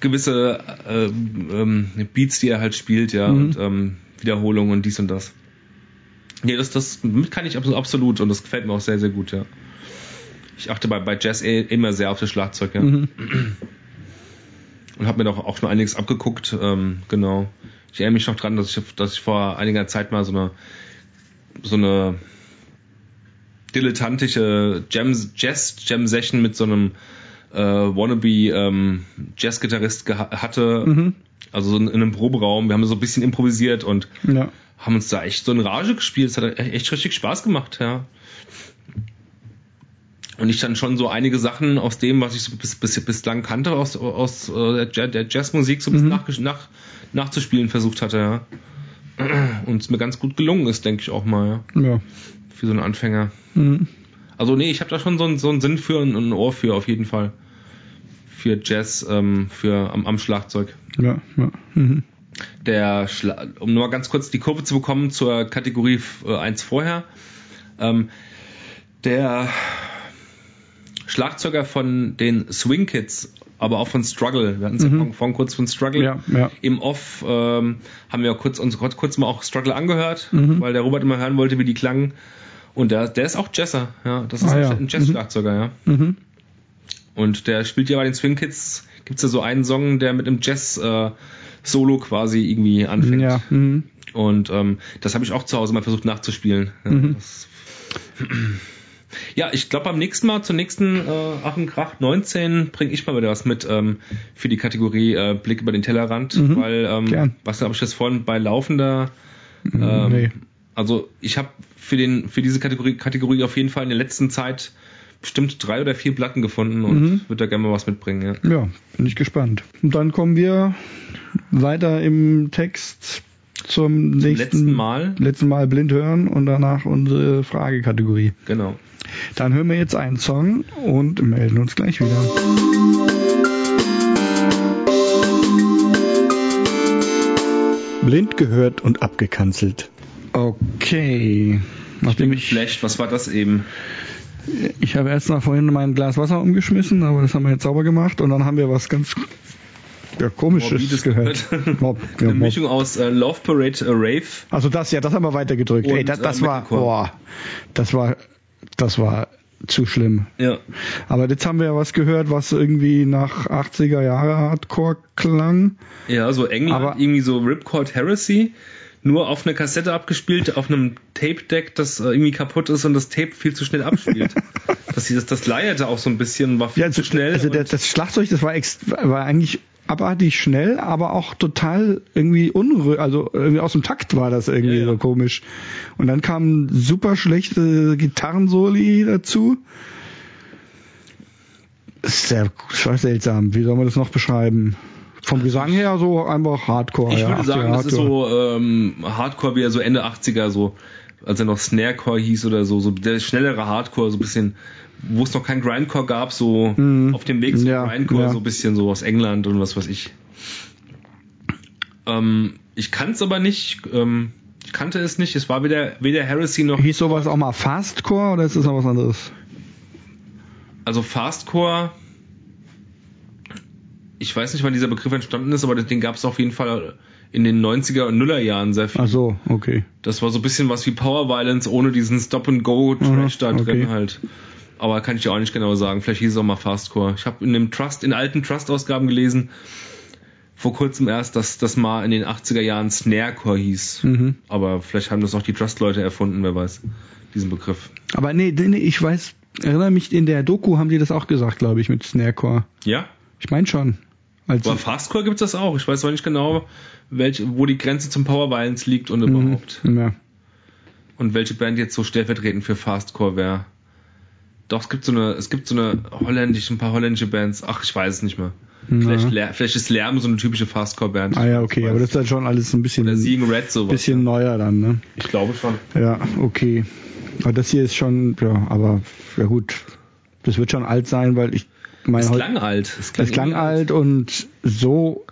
S3: gewisse äh, ähm, Beats, die er halt spielt, ja,
S2: Mhm.
S3: und ähm, Wiederholungen und dies und das. Ja, das, das kann ich abso- absolut und das gefällt mir auch sehr, sehr gut, ja. Ich achte bei, bei Jazz eh immer sehr auf das Schlagzeug, ja.
S2: Mhm.
S3: Und habe mir doch auch schon einiges abgeguckt, ähm, genau. Ich erinnere mich noch dran, dass ich, dass ich vor einiger Zeit mal so eine so eine dilettantische Jam, Jazz Jam Session mit so einem äh, wannabe ähm, Jazz-Gitarrist hatte.
S2: Mhm.
S3: Also so in, in einem Proberaum. Wir haben so ein bisschen improvisiert und
S2: Ja.
S3: haben uns da echt so in Rage gespielt. Es hat echt richtig Spaß gemacht, ja. Und ich dann schon so einige Sachen aus dem, was ich so bis, bis, bislang kannte, aus, aus äh, der, Ja- der Jazzmusik so ein bisschen
S2: Mhm.
S3: nach, nach, nachzuspielen versucht hatte, ja. Und es mir ganz gut gelungen ist, denke ich auch mal, ja.
S2: ja.
S3: Für so einen Anfänger.
S2: Mhm.
S3: Also nee, ich habe da schon so einen, so einen Sinn für und ein Ohr für, auf jeden Fall. Für Jazz, ähm, für am, am Schlagzeug.
S2: Ja, ja. Mhm.
S3: der Schla um nur mal ganz kurz die Kurve zu bekommen zur Kategorie äh, 1 vorher. Ähm, der Schlagzeuger von den Swing Kids, aber auch von Struggle, wir hatten es ja vorhin- vorhin kurz von Struggle.
S2: Mhm. Ja, ja.
S3: Im Off ähm, haben wir kurz, uns kurz, kurz mal auch Struggle angehört,
S2: Mhm.
S3: weil der Robert immer hören wollte, wie die klangen. Und der, der ist auch Jazzer, ja. Das ist
S2: Ah, ja.
S3: ein Jazz-Schlagzeuger, ja.
S2: Mhm.
S3: Und der spielt ja bei den Swing Kids, gibt's ja so einen Song, der mit einem Jazz-Solo quasi irgendwie anfängt.
S2: Ja. Mhm.
S3: Und ähm, das habe ich auch zu Hause mal versucht nachzuspielen. Ja,
S2: Mhm.
S3: Ja ich glaube beim nächsten Mal, zur nächsten äh, Achenkrach 19, bringe ich mal wieder was mit ähm, für die Kategorie äh, Blick über den Tellerrand,
S2: Mhm.
S3: weil, ähm,
S2: Gern.
S3: was habe ich das vorhin bei laufender ähm,
S2: nee.
S3: also ich habe für den für diese Kategorie, Kategorie auf jeden Fall in der letzten Zeit bestimmt drei oder vier Platten gefunden und
S2: Mhm.
S3: würde da gerne mal was mitbringen. Ja.
S2: Ja, bin ich gespannt. Und dann kommen wir weiter im Text zum, nächsten
S3: letzten Mal.
S2: letzten Mal blind hören und danach unsere Fragekategorie.
S3: Genau.
S2: Dann hören wir jetzt einen Song und melden uns gleich wieder.
S1: Blind gehört und abgekanzelt.
S2: Okay. Nachdem ich,
S3: Flash, was war das eben?
S2: ich habe erst mal vorhin mein Glas Wasser umgeschmissen, aber das haben wir jetzt sauber gemacht und dann haben wir was ganz ja, komisches
S3: Morbides
S2: gehört. Mob, ja,
S3: Eine
S2: Mob.
S3: Mischung aus äh, Love Parade äh, Rave.
S2: Also das ja, das haben wir weitergedrückt.
S3: Und,
S2: Ey, das, das
S3: äh,
S2: war, boah, das war, das war zu schlimm.
S3: Ja.
S2: Aber jetzt haben wir ja was gehört, was irgendwie nach 80er Jahre Hardcore klang.
S3: Ja, so England,
S2: Aber-
S3: irgendwie so Ripcord Heresy, nur auf eine Kassette abgespielt, auf einem Tape-Deck, das äh, irgendwie kaputt ist und das Tape viel zu schnell abspielt. das, das, das leierte auch so ein bisschen, war viel
S2: Ja,
S3: zu schnell.
S2: Also das, das Schlagzeug, das war, ex war eigentlich abartig schnell, aber auch total irgendwie unruhig, also irgendwie aus dem Takt war das irgendwie
S3: Ja, ja.
S2: so komisch. Und dann kamen super schlechte Gitarrensoli dazu. Sehr, sehr seltsam. Wie soll man das noch beschreiben? Vom Gesang her so einfach Hardcore.
S3: ich
S2: ja,
S3: würde
S2: 80er
S3: sagen, das ist so ähm, Hardcore wie er so Ende 80er, so als er noch Snarecore hieß oder so, so der schnellere Hardcore, so ein bisschen, wo es noch kein Grindcore gab, so
S2: Mhm.
S3: auf dem Weg zum
S2: Ja,
S3: Grindcore,
S2: ja.
S3: so ein bisschen so aus England und was weiß ich. Ähm, ich kann es aber nicht, ähm, ich kannte es nicht, es war weder, weder Heresy noch,
S2: Hieß sowas auch mal Fastcore oder ist das noch was anderes?
S3: also Fastcore, ich weiß nicht, wann dieser Begriff entstanden ist, aber den gab es auf jeden Fall in den 90er und Nuller Jahren sehr viel.
S2: Ach so, okay.
S3: Das war so ein bisschen was wie Power Violence ohne diesen Stop-and-Go-Trash
S2: Mhm,
S3: da drin
S2: okay.
S3: halt. Aber kann ich dir auch nicht genau sagen. Vielleicht hieß es auch mal Fastcore. Ich habe in dem Trust, in alten Trust-Ausgaben gelesen, vor kurzem erst, dass das mal in den 80er Jahren Snarecore hieß.
S2: Mhm.
S3: Aber vielleicht haben das auch die Trust-Leute erfunden, wer weiß, diesen Begriff.
S2: Aber nee, nee, ich weiß, erinnere mich, in der Doku haben die das auch gesagt, glaube ich, mit Snarecore.
S3: Ja?
S2: Ich meine schon. Also,
S3: Aber Fastcore gibt es das auch. Ich weiß aber nicht genau, welche, wo die Grenze zum Power Violence liegt und
S2: Mhm.
S3: überhaupt.
S2: ja.
S3: Und welche Band jetzt so stellvertretend für Fastcore wäre. Doch, es gibt so eine, es gibt so eine holländische, ein paar holländische Bands. Ach, ich weiß es nicht mehr. Vielleicht, Lär- vielleicht ist Lärm so eine typische Fastcore-Band.
S2: Ah ja, okay, aber das ist dann schon alles ein bisschen,
S3: Oder Siegen Red sowas.
S2: bisschen neuer dann, ne?
S3: Ich glaube schon.
S2: Ja, okay. Aber das hier ist schon, ja, aber ja gut. Das wird schon alt sein, weil ich meine,
S3: Es klang alt. Es klang,
S2: es klang alt und so,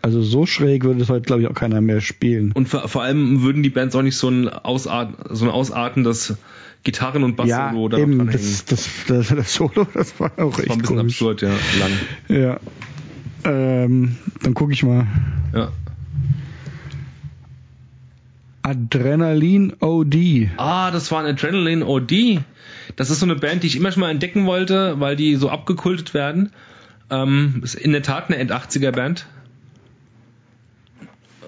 S2: also so schräg würde es heute, glaube ich, auch keiner mehr spielen.
S3: Und vor, vor allem würden die Bands auch nicht so ein, Ausart, so ein ausartendes Gitarren- und
S2: ja,
S3: Bass-Solo da
S2: eben, das, das, das, das Solo, das war auch
S3: Das
S2: echt
S3: war ein bisschen
S2: komisch.
S3: absurd, ja, lang.
S2: Ja. Ähm, dann gucke ich mal.
S3: Ja.
S2: Adrenalin OD.
S3: Ah, das war ein Adrenaline OD. Das ist so eine Band, die ich immer schon mal entdecken wollte, weil die so abgekultet werden. Ähm, ist in der Tat eine End-80er-Band.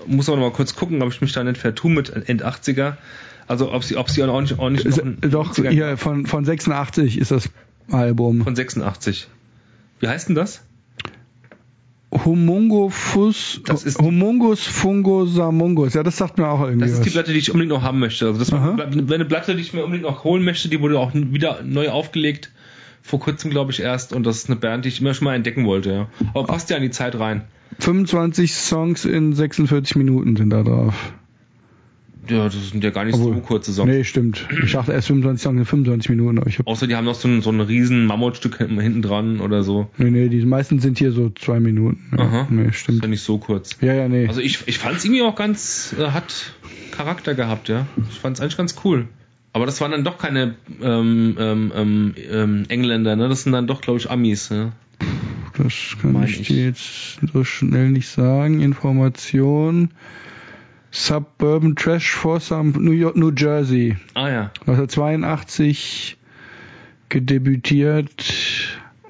S3: Muss aber noch mal kurz gucken, ob ich mich da nicht vertue mit End-80er. Also ob sie, ob sie auch nicht, auch nicht noch ein
S2: Doch,
S3: 80er
S2: hier von, von 86 ist das Album.
S3: von 86. Wie heißt denn das?
S2: Humungofus,
S3: Das ist-
S2: Humungus Fungosamungus. Ja, das sagt mir auch irgendwie
S3: Das ist die. Platte, die ich unbedingt noch haben möchte. Also das war eine Platte, die ich mir unbedingt noch holen möchte. Die wurde auch wieder neu aufgelegt. Vor kurzem, glaube ich, erst. Und das ist eine Band, die ich immer schon mal entdecken wollte. Ja. Aber passt ja an die Zeit rein.
S2: 25 Songs in 46 Minuten sind da drauf.
S3: Ja, das sind ja gar nicht
S2: Obwohl-
S3: so kurze Songs.
S2: Nee, stimmt. Ich dachte erst 25 Songs in 25 Minuten, aber ich hab,
S3: Außer die haben noch so ein, so ein riesen Mammutstück hinten dran oder so.
S2: nee, nee, die meisten sind hier so zwei Minuten. Ja,
S3: Aha.
S2: Nee,
S3: Das ist
S2: stimmt.
S3: ja nicht so kurz.
S2: Ja, ja, nee.
S3: Also ich, ich fand es irgendwie auch ganz, äh, hat Charakter gehabt, ja. Ich fand es eigentlich ganz cool. Aber das waren dann doch keine ähm, ähm, ähm, ähm, Engländer, ne? Das sind dann doch, glaube ich, Amis, ne?
S2: Das kann ich
S3: ich.
S2: dir jetzt so schnell nicht sagen. Information. Suburban Trash Foursome New York, New Jersey.
S3: Ah ja.
S2: 1982 gedebütiert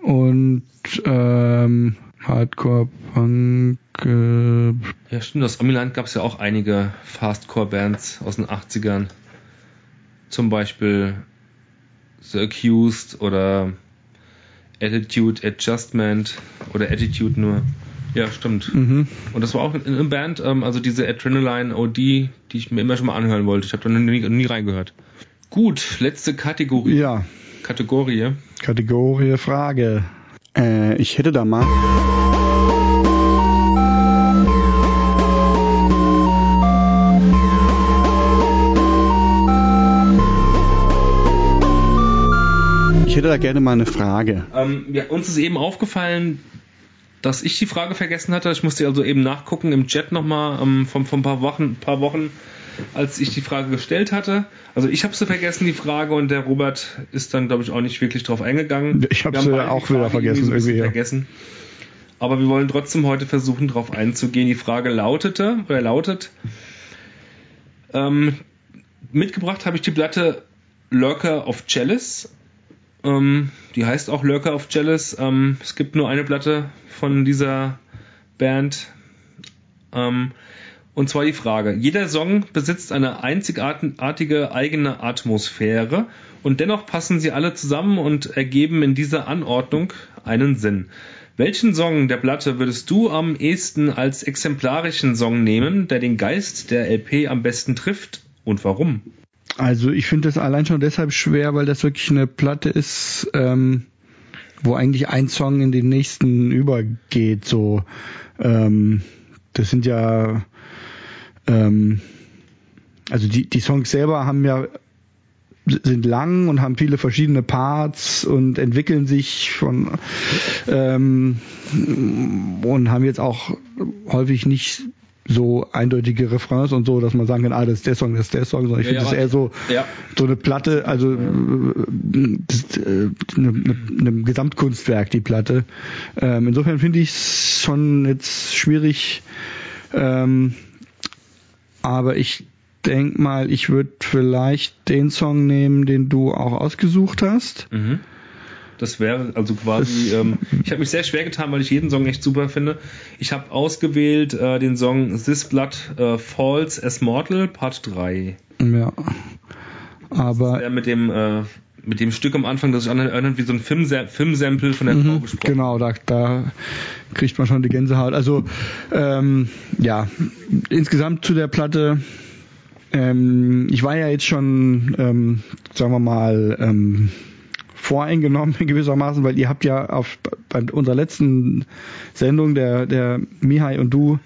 S2: und ähm, Hardcore Punk. Äh,
S3: Ja, stimmt. Aus Amiland gab es ja auch einige Fastcore-Bands aus den 80ern. Zum Beispiel The Accused oder Attitude Adjustment oder Attitude nur. Ja, stimmt.
S2: mhm.
S3: Und das war auch eine Band, ähm, also diese Adrenaline OD, die ich mir immer schon mal anhören wollte. Ich habe da noch nie, nie reingehört. Gut, letzte Kategorie.
S2: Ja,
S3: Kategorie.
S2: Kategorie Frage.
S1: Äh, ich hätte da mal. Ich hätte da gerne mal eine Frage.
S3: Ähm, ja, uns ist eben aufgefallen, dass ich die Frage vergessen hatte. Ich musste also eben nachgucken im Chat nochmal ähm, von, von ein paar Wochen, paar Wochen, als ich die Frage gestellt hatte. Also ich habe sie vergessen, die Frage, und der Robert ist dann, glaube ich, auch nicht wirklich drauf eingegangen.
S2: Ich hab
S3: Wir haben
S2: sie auch wieder vergessen,
S3: bisschen
S2: irgendwie, ja.
S3: vergessen. Aber wir wollen trotzdem heute versuchen, darauf einzugehen. Die Frage lautete, oder lautet, ähm, mitgebracht habe ich die Platte Lurker of Chalice. Ähm, die heißt auch Lurker of Chalice. Ähm, es gibt nur eine Platte von dieser Band. Ähm, und zwar die Frage. Jeder Song besitzt eine einzigartige eigene Atmosphäre und dennoch passen sie alle zusammen und ergeben in dieser Anordnung einen Sinn. Welchen Song der Platte würdest du am ehesten als exemplarischen Song nehmen, der den Geist der LP am besten trifft und warum?
S2: Also ich finde das allein schon deshalb schwer, weil das wirklich eine Platte ist, ähm, wo eigentlich ein Song in den nächsten übergeht. So, ähm, das sind ja, ähm, also die die Songs selber haben ja sind lang und haben viele verschiedene Parts und entwickeln sich von ähm, und haben jetzt auch häufig nicht so eindeutige Refrains und so, dass man sagen kann, ah, das ist der Song, das ist der Song, sondern ich
S3: Ja,
S2: finde
S3: ja,
S2: das eher so
S3: Ja.
S2: so eine Platte, also äh, das, äh, eine, eine, eine Gesamtkunstwerk, die Platte. Ähm, insofern finde ich es schon jetzt schwierig, ähm, aber ich denk mal, ich würde vielleicht den Song nehmen, den du auch ausgesucht hast.
S3: Mhm. Das wäre also quasi, ähm, ich habe mich sehr schwer getan, weil ich jeden Song echt super finde. Ich habe ausgewählt äh, den Song This Blood äh, Falls as Mortal Part 3.
S2: Ja. Aber
S3: Der mit dem, äh, mit dem Stück am Anfang, das sich anhört wie so ein Filmsa Filmsample von der
S2: Mhm,
S3: Frau gesprochen.
S2: Genau, da, da kriegt man schon die Gänsehaut. Also ähm, ja, insgesamt zu der Platte. Ähm, ich war ja jetzt schon, ähm, sagen wir mal, ähm, voreingenommen gewissermaßen, weil ihr habt ja auf bei unserer letzten Sendung der der Mihai und du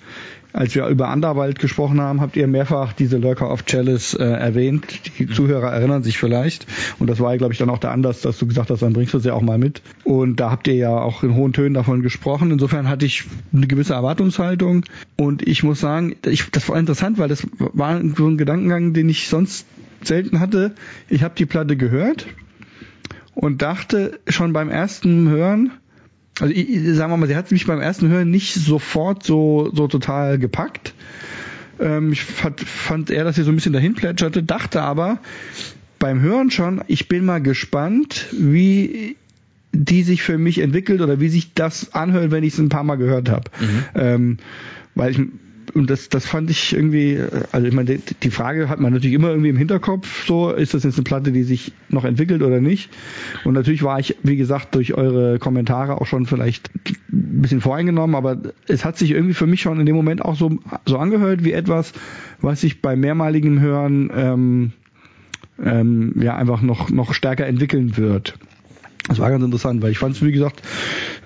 S2: als wir über Anderwald gesprochen haben, habt ihr mehrfach diese Lurker of Chalice äh, erwähnt. Die Zuhörer erinnern sich vielleicht. Und das war ja, glaube ich, dann auch der Anlass, dass du gesagt hast, dann bringst du es ja auch mal mit. Und da habt ihr ja auch in hohen Tönen davon gesprochen. Insofern hatte ich eine gewisse Erwartungshaltung. Und ich muss sagen, ich, das war interessant, weil das war so ein Gedankengang, den ich sonst selten hatte. Ich habe die Platte gehört und dachte schon beim ersten Hören, also ich, sagen wir mal, sie hat mich beim ersten Hören nicht sofort so, so total gepackt. Ähm, ich fand, fand eher, dass sie so ein bisschen dahin plätscherte, dachte aber beim Hören schon, ich bin mal gespannt, wie die sich für mich entwickelt oder wie sich das anhört, wenn ich es ein paar Mal gehört habe. Ähm, weil ich und das, das fand ich irgendwie, also ich meine, die, Frage hat man natürlich immer irgendwie im Hinterkopf, so, ist das jetzt eine Platte, die sich noch entwickelt oder nicht? Und natürlich war ich, wie gesagt, durch eure Kommentare auch schon vielleicht ein bisschen voreingenommen, aber es hat sich irgendwie für mich schon in dem Moment auch so, so angehört wie etwas, was sich bei mehrmaligem Hören ähm, ähm, ja einfach noch, noch stärker entwickeln wird. Das war ganz interessant, weil ich fand es, wie gesagt, es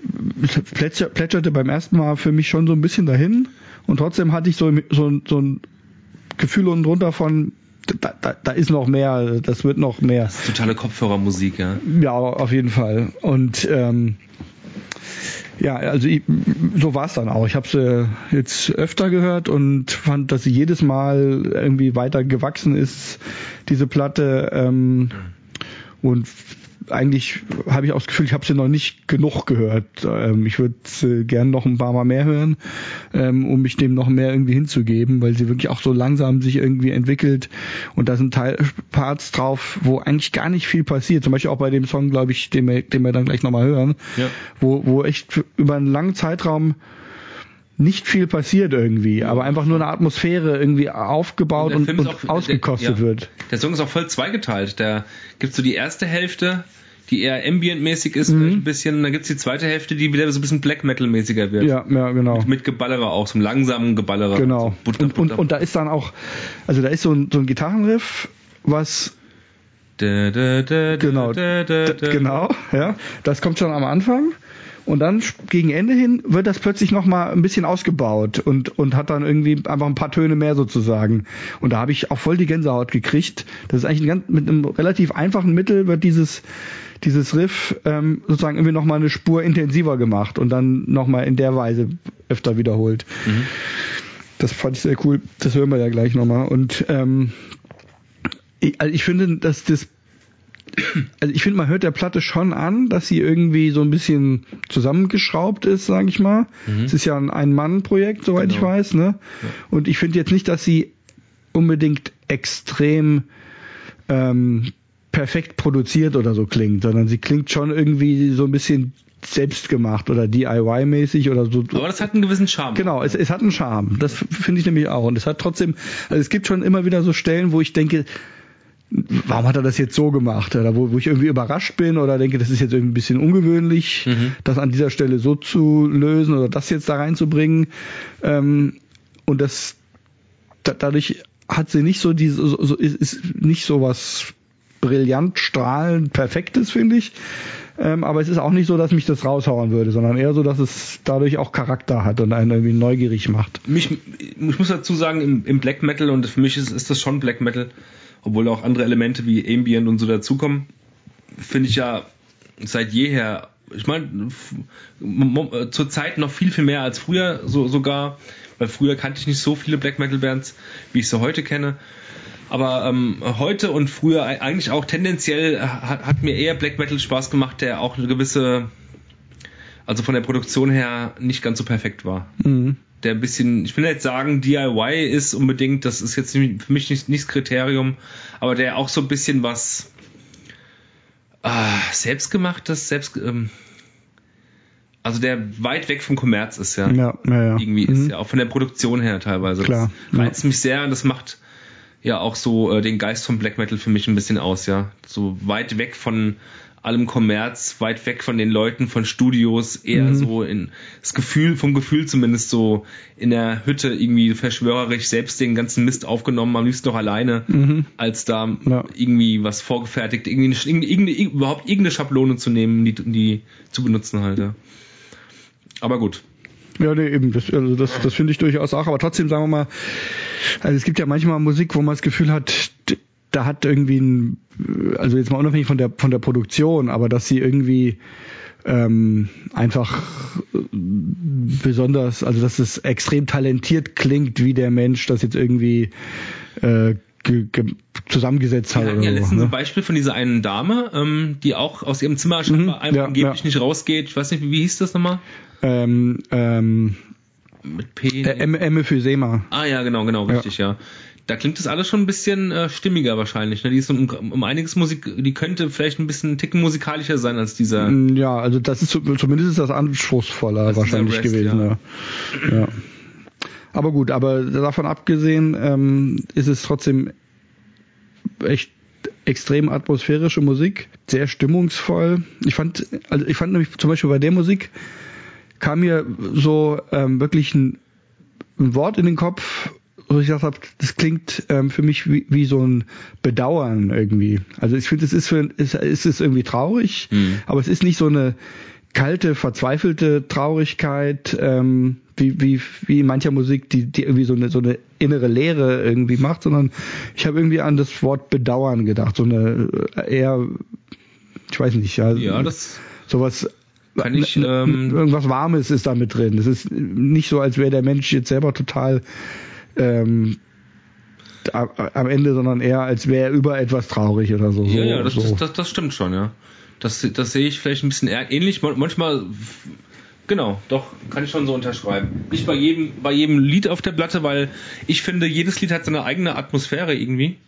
S2: plätscher, plätscherte beim ersten Mal für mich schon so ein bisschen dahin und trotzdem hatte ich so, so, so ein Gefühl unten drunter von, da, da, da ist noch mehr, das wird noch mehr.
S3: Totale Kopfhörermusik, ja.
S2: Ja, auf jeden Fall. Und ähm, ja, also ich, so war es dann auch. Ich habe sie jetzt öfter gehört und fand, dass sie jedes Mal irgendwie weiter gewachsen ist, diese Platte. Ähm, und eigentlich habe ich auch das Gefühl, ich habe sie noch nicht genug gehört. Ähm, ich würde äh, gern noch ein paar Mal mehr hören, ähm, um mich dem noch mehr irgendwie hinzugeben, weil sie wirklich auch so langsam sich irgendwie entwickelt. Und da sind Teil Parts drauf, wo eigentlich gar nicht viel passiert. Zum Beispiel auch bei dem Song, glaube ich, den wir, den wir dann gleich nochmal hören,
S3: Ja.
S2: wo, wo echt über einen langen Zeitraum nicht viel passiert irgendwie, aber einfach nur eine Atmosphäre irgendwie aufgebaut und, und,
S3: auch-
S2: ausgekostet
S3: der- ja.
S2: wird.
S3: Der Song ist auch voll zweigeteilt. Da gibt's so die erste Hälfte, die eher ambient-mäßig ist,
S2: Mhm.
S3: ein bisschen. Und dann gibt's die zweite Hälfte, die wieder so ein bisschen Black Metal-mäßiger wird.
S2: Ja, ja, genau.
S3: Mit, mit Geballere auch, so einem langsamen Geballere.
S2: Genau.
S3: So butter,
S2: und, und,
S3: butter.
S2: und da ist dann auch, also da ist so ein, so ein Gitarrenriff, was
S3: Da, da, da,
S2: genau, genau, ja, das kommt schon am Anfang und dann gegen Ende hin wird das plötzlich noch mal ein bisschen ausgebaut und und hat dann irgendwie einfach ein paar Töne mehr sozusagen und da habe ich auch voll die Gänsehaut gekriegt. Das ist eigentlich ein ganz, mit einem relativ einfachen Mittel wird dieses dieses Riff ähm, sozusagen irgendwie noch mal eine Spur intensiver gemacht und dann noch mal in der Weise öfter wiederholt. Das fand ich sehr cool. Das hören wir ja gleich nochmal. Und ähm, ich, also ich finde, dass das also ich finde, man hört der Platte schon an, dass sie irgendwie so ein bisschen zusammengeschraubt ist, sage ich mal. Es ist ja ein Ein-Mann-Projekt, soweit ich
S3: Genau.
S2: weiß. Ne? Und ich finde jetzt nicht, dass sie unbedingt extrem ähm, perfekt produziert oder so klingt, sondern sie klingt schon irgendwie so ein bisschen selbstgemacht oder DIY-mäßig oder so.
S3: Aber das hat einen gewissen Charme.
S2: Genau, es, es hat einen Charme. Das finde ich nämlich auch. Und es hat trotzdem, also es gibt schon immer wieder so Stellen, wo ich denke, warum hat er das jetzt so gemacht? Oder wo, wo ich irgendwie überrascht bin oder denke, das ist jetzt irgendwie ein bisschen ungewöhnlich, das an dieser Stelle so zu lösen oder das jetzt da reinzubringen. Ähm, und das da, dadurch hat sie nicht so diese, so, so, ist, ist nicht so was brillant, strahlend, perfektes, finde ich. Ähm, aber es ist auch nicht so, dass mich das raushauen würde, sondern eher so, dass es dadurch auch Charakter hat und einen irgendwie neugierig macht.
S3: Mich, ich muss dazu sagen, im, im Black Metal, und für mich ist, ist das schon Black Metal, obwohl auch andere Elemente wie Ambient und so dazukommen, finde ich ja seit jeher, ich meine, zur Zeit noch viel, viel mehr als früher so, sogar, weil früher kannte ich nicht so viele Black Metal Bands, wie ich sie heute kenne. Aber ähm, heute und früher ei- eigentlich auch tendenziell hat, hat mir eher Black Metal Spaß gemacht, der auch eine gewisse, also von der Produktion her nicht ganz so perfekt war
S2: Mhm.
S3: Der ein bisschen, ich will jetzt sagen, DIY ist unbedingt, das ist jetzt für mich nicht, nicht das Kriterium, aber der auch so ein bisschen was ah, selbstgemachtes, selbst, ähm, also der weit weg vom Kommerz ist, ja.
S2: Ja, ja, ja.
S3: Irgendwie
S2: Mhm.
S3: ist ja auch von der Produktion her teilweise.
S2: Klar,
S3: Das
S2: ja.
S3: reizt mich sehr und das macht, ja auch so äh, den Geist vom Black Metal für mich ein bisschen aus, ja. So weit weg von allem Kommerz, weit weg von den Leuten, von Studios, eher mhm. so in das Gefühl, vom Gefühl zumindest so in der Hütte irgendwie verschwörerisch selbst den ganzen Mist aufgenommen, am liebsten noch alleine, mhm. als da ja. irgendwie was vorgefertigt, irgendwie, irgendwie, irgendwie, überhaupt irgendeine Schablone zu nehmen, die, die zu benutzen halt, ja. Aber gut.
S2: Ja, nee, eben, das, also das, das finde ich durchaus auch, aber trotzdem sagen wir mal, also es gibt ja manchmal Musik, wo man das Gefühl hat, da hat irgendwie ein, also jetzt mal unabhängig von der von der Produktion, aber dass sie irgendwie ähm, einfach besonders, also dass es extrem talentiert klingt, wie der Mensch das jetzt irgendwie äh, zusammengesetzt hat.
S3: Wir hatten ja letztens ne? ein Beispiel von dieser einen Dame, ähm, die auch aus ihrem Zimmer mhm, ja, angeblich ja. nicht rausgeht. Ich weiß nicht, wie, wie hieß das nochmal?
S2: Ähm, ähm, Mit P. Äh, Emme für Sema.
S3: Ah ja, genau, genau, richtig, ja. ja da klingt das alles schon ein bisschen äh, stimmiger wahrscheinlich. Ne? Die ist um, um einiges Musik, die könnte vielleicht ein bisschen einen Ticken musikalischer sein als dieser.
S2: Mm, ja, also das ist zumindest ist das anspruchsvoller wahrscheinlich Rest, gewesen. Ja. ja. Aber gut, aber davon abgesehen ähm, ist es trotzdem echt extrem atmosphärische Musik, sehr stimmungsvoll. Ich fand, also ich fand nämlich zum Beispiel bei der Musik kam mir so ähm, wirklich ein, ein Wort in den Kopf, wo ich gesagt habe, das klingt ähm, für mich wie, wie so ein Bedauern irgendwie. Also ich finde, es ist für es ist, ist irgendwie traurig, mhm. aber es ist nicht so eine kalte, verzweifelte Traurigkeit, ähm, wie, wie, wie in mancher Musik, die, die irgendwie so eine, so eine innere Leere irgendwie macht, sondern ich habe irgendwie an das Wort Bedauern gedacht. So eine eher, ich weiß nicht, ja,
S3: ja das
S2: sowas
S3: kann ich, ähm,
S2: irgendwas Warmes ist da mit drin. Es ist nicht so, als wäre der Mensch jetzt selber total ähm, am Ende, sondern eher, als wäre er über etwas traurig oder so.
S3: Ja,
S2: ja,
S3: das, so. das, das, das, stimmt schon, ja. Das, das sehe ich vielleicht ein bisschen ähnlich. Manchmal, genau, doch, kann ich schon so unterschreiben. Nicht bei jedem, bei jedem Lied auf der Platte, weil ich finde, jedes Lied hat seine eigene Atmosphäre irgendwie.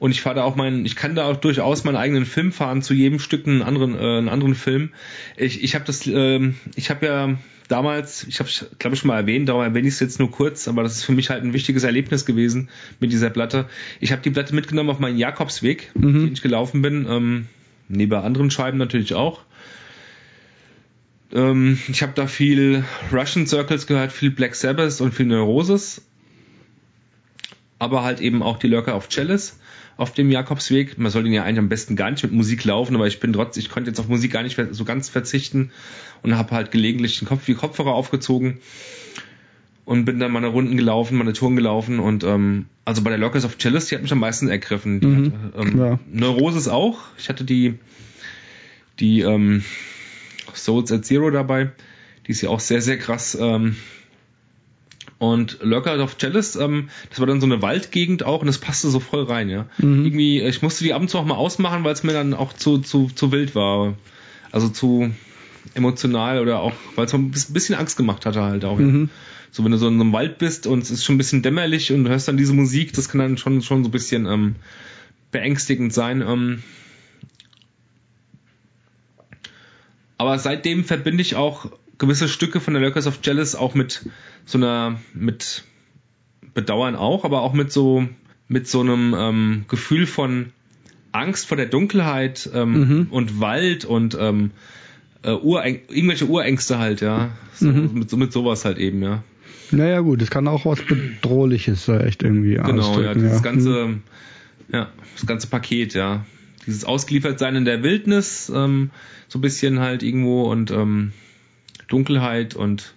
S3: Und ich fahre da auch meinen, ich kann da auch durchaus meinen eigenen Film fahren, zu jedem Stück einen anderen, äh, einen anderen Film. Ich, ich habe das, äh, ich habe ja damals, ich habe glaube ich schon mal erwähnt, darum erwähne ich es jetzt nur kurz, aber das ist für mich halt ein wichtiges Erlebnis gewesen mit dieser Platte. Ich habe die Platte mitgenommen auf meinen Jakobsweg, mhm. den ich gelaufen bin, ähm, neben anderen Scheiben natürlich auch. Ähm, ich habe da viel Russian Circles gehört, viel Black Sabbath und viel Neurosis, aber halt eben auch die Lurker auf Chalice auf dem Jakobsweg. Man soll den ja eigentlich am besten gar nicht mit Musik laufen, aber ich bin trotz, ich konnte jetzt auf Musik gar nicht so ganz verzichten und habe halt gelegentlich den Kopf wie Kopfhörer aufgezogen und bin dann meine Runden gelaufen, meine Touren gelaufen und ähm, also bei der Lockers of Chalice, die hat mich am meisten ergriffen. Die mhm, hat, ähm, ja. Neurosis auch. Ich hatte die die ähm, Souls at Zero dabei. Die ist ja auch sehr, sehr krass ähm, und Lurker of Chalice, ähm, das war dann so eine Waldgegend auch und das passte so voll rein, ja. Mhm. Irgendwie, ich musste die ab und zu auch mal ausmachen, weil es mir dann auch zu, zu, zu wild war. Also zu emotional oder auch, weil es mir ein bisschen Angst gemacht hatte halt auch. Mhm. Ja. So, wenn du so in einem Wald bist und es ist schon ein bisschen dämmerlich und du hörst dann diese Musik, das kann dann schon, schon so ein bisschen ähm, beängstigend sein. Ähm, aber seitdem verbinde ich auch gewisse Stücke von der Lurkers of Jealous auch mit so einer, mit Bedauern auch, aber auch mit so, mit so einem ähm, Gefühl von Angst vor der Dunkelheit ähm, mhm. und Wald und ähm, äh, irgendwelche Urängste halt, ja. So, mhm. mit, mit sowas halt eben, ja.
S2: Naja gut, es kann auch was Bedrohliches äh, echt irgendwie
S3: Genau, ja, dieses ja. ganze, mhm. ja, das ganze Paket, ja. Dieses Ausgeliefertsein in der Wildnis, ähm, so ein bisschen halt irgendwo und ähm, Dunkelheit und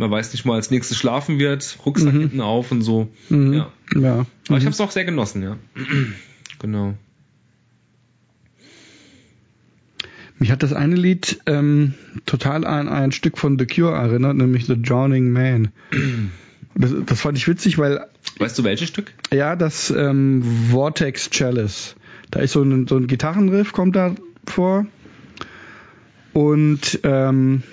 S3: man weiß nicht mal, als nächstes schlafen wird, Rucksack mhm. hinten auf und so. Mhm. Ja. ja. Aber mhm. ich habe es auch sehr genossen, ja. genau.
S2: Mich hat das eine Lied ähm, total an ein Stück von The Cure erinnert, nämlich The Drowning Man. Das, das fand ich witzig, weil.
S3: Weißt du welches Stück?
S2: Ja, das ähm, Vortex Chalice. Da ist so ein, so ein Gitarrenriff, kommt da vor. Und ähm,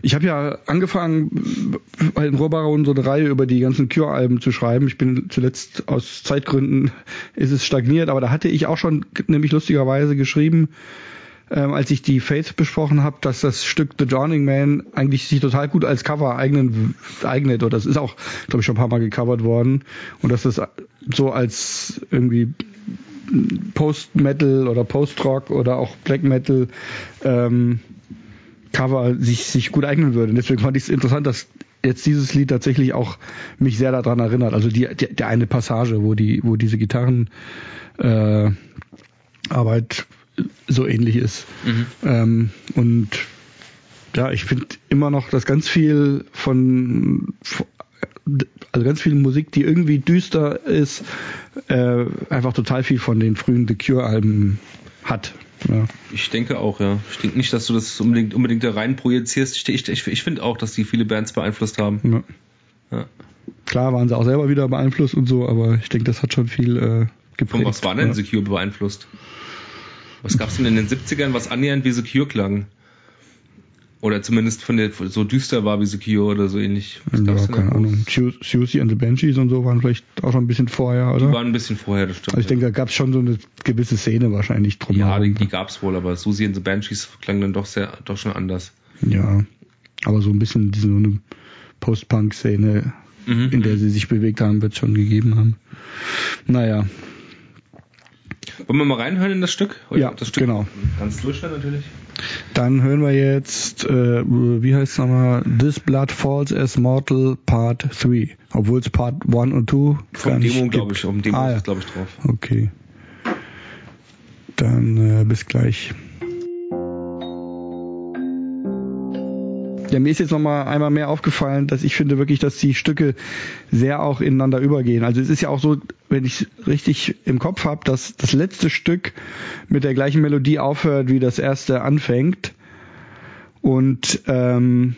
S2: ich habe ja angefangen, bei den Rohrbaron so eine Reihe über die ganzen Cure-Alben zu schreiben. Ich bin zuletzt aus Zeitgründen ist es stagniert, aber da hatte ich auch schon nämlich lustigerweise geschrieben, ähm, als ich die Faith besprochen habe, dass das Stück The Drowning Man eigentlich sich total gut als Cover eignen, eignet. Oder das ist auch, glaube ich, schon ein paar Mal gecovert worden. Und dass das so als irgendwie Post-Metal oder Post-Rock oder auch Black Metal ähm, Cover sich, sich gut eignen würde. Und deswegen fand ich es interessant, dass jetzt dieses Lied tatsächlich auch mich sehr daran erinnert. Also die, die der eine Passage, wo die, wo diese Gitarren äh, Arbeit so ähnlich ist.
S3: Mhm.
S2: Ähm, und ja, ich finde immer noch, dass ganz viel von, also ganz viel Musik, die irgendwie düster ist, äh, einfach total viel von den frühen The Cure-Alben hat. Ja.
S3: Ich denke auch, ja. Ich denke nicht, dass du das unbedingt, unbedingt da rein projizierst. Ich, ich, ich, ich finde auch, dass die viele Bands beeinflusst haben.
S2: Ja. Ja. Klar waren sie auch selber wieder beeinflusst und so, aber ich denke, das hat schon viel äh, geprägt.
S3: Von was war denn Secure beeinflusst? Was gab's denn in den 70ern, was annähernd wie Secure klang? Oder zumindest von der so düster war wie Secure oder so ähnlich.
S2: Was ja, keine Ahnung. Susie and the Banshees und so waren vielleicht auch schon ein bisschen vorher, oder?
S3: Die waren ein bisschen vorher, das stimmt.
S2: Also ich denke, da gab es schon so eine gewisse Szene wahrscheinlich drum.
S3: Ja, die, die gab es wohl, aber Susie and the Banshees klang dann doch sehr, doch schon anders.
S2: Ja, aber so ein bisschen diese so eine Post-Punk-Szene, mhm. in der sie sich bewegt haben, wird schon gegeben haben. Naja,
S3: wollen wir mal reinhören in das Stück?
S2: Oder ja, das Stück genau.
S3: Ganz durchhören natürlich.
S2: Dann hören wir jetzt, äh, wie heißt es nochmal, This Blood Falls as Mortal Part 3. Obwohl es Part 1 und 2
S3: Vom Demo, glaube ich. Um Demo ah, ist glaube ich, drauf.
S2: Okay. Dann äh, bis gleich. Ja, mir ist jetzt nochmal einmal mehr aufgefallen, dass ich finde wirklich, dass die Stücke sehr auch ineinander übergehen. Also es ist ja auch so, wenn ich richtig im Kopf habe, dass das letzte Stück mit der gleichen Melodie aufhört, wie das erste anfängt. Und ähm,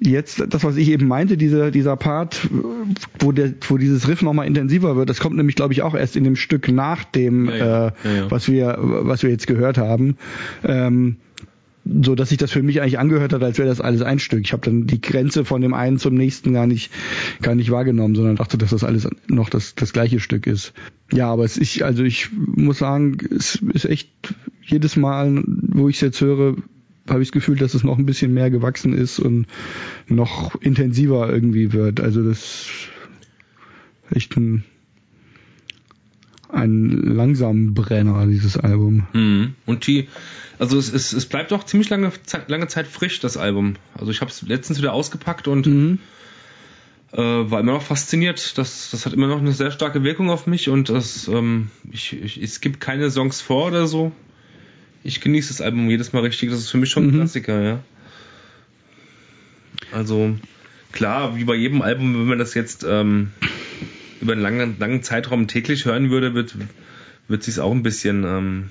S2: jetzt das, was ich eben meinte, dieser, dieser Part, wo, der, wo dieses Riff nochmal intensiver wird, das kommt nämlich, glaube ich, auch erst in dem Stück nach dem, ja, ja. Äh, ja, was wir, was wir jetzt gehört haben. Ähm, so dass sich das für mich eigentlich angehört hat, als wäre das alles ein Stück. Ich habe dann die Grenze von dem einen zum nächsten gar nicht gar nicht wahrgenommen, sondern dachte, dass das alles noch das das gleiche Stück ist. Ja, aber es ist also ich muss sagen, es ist echt jedes Mal, wo ich es jetzt höre, habe ich das Gefühl, dass es noch ein bisschen mehr gewachsen ist und noch intensiver irgendwie wird. Also das ist echt ein ein langsamen Brenner, dieses Album.
S3: Mhm. Und die, also es, es, es bleibt auch ziemlich lange Zeit, lange Zeit frisch, das Album. Also ich habe es letztens wieder ausgepackt und mhm. äh, war immer noch fasziniert. Das, das hat immer noch eine sehr starke Wirkung auf mich und das, ähm, ich, ich, es gibt keine Songs vor oder so. Ich genieße das Album jedes Mal richtig. Das ist für mich schon ein mhm. Klassiker, ja. Also klar, wie bei jedem Album, wenn man das jetzt ähm, über einen langen, langen Zeitraum täglich hören würde, wird, wird sich auch ein bisschen ähm,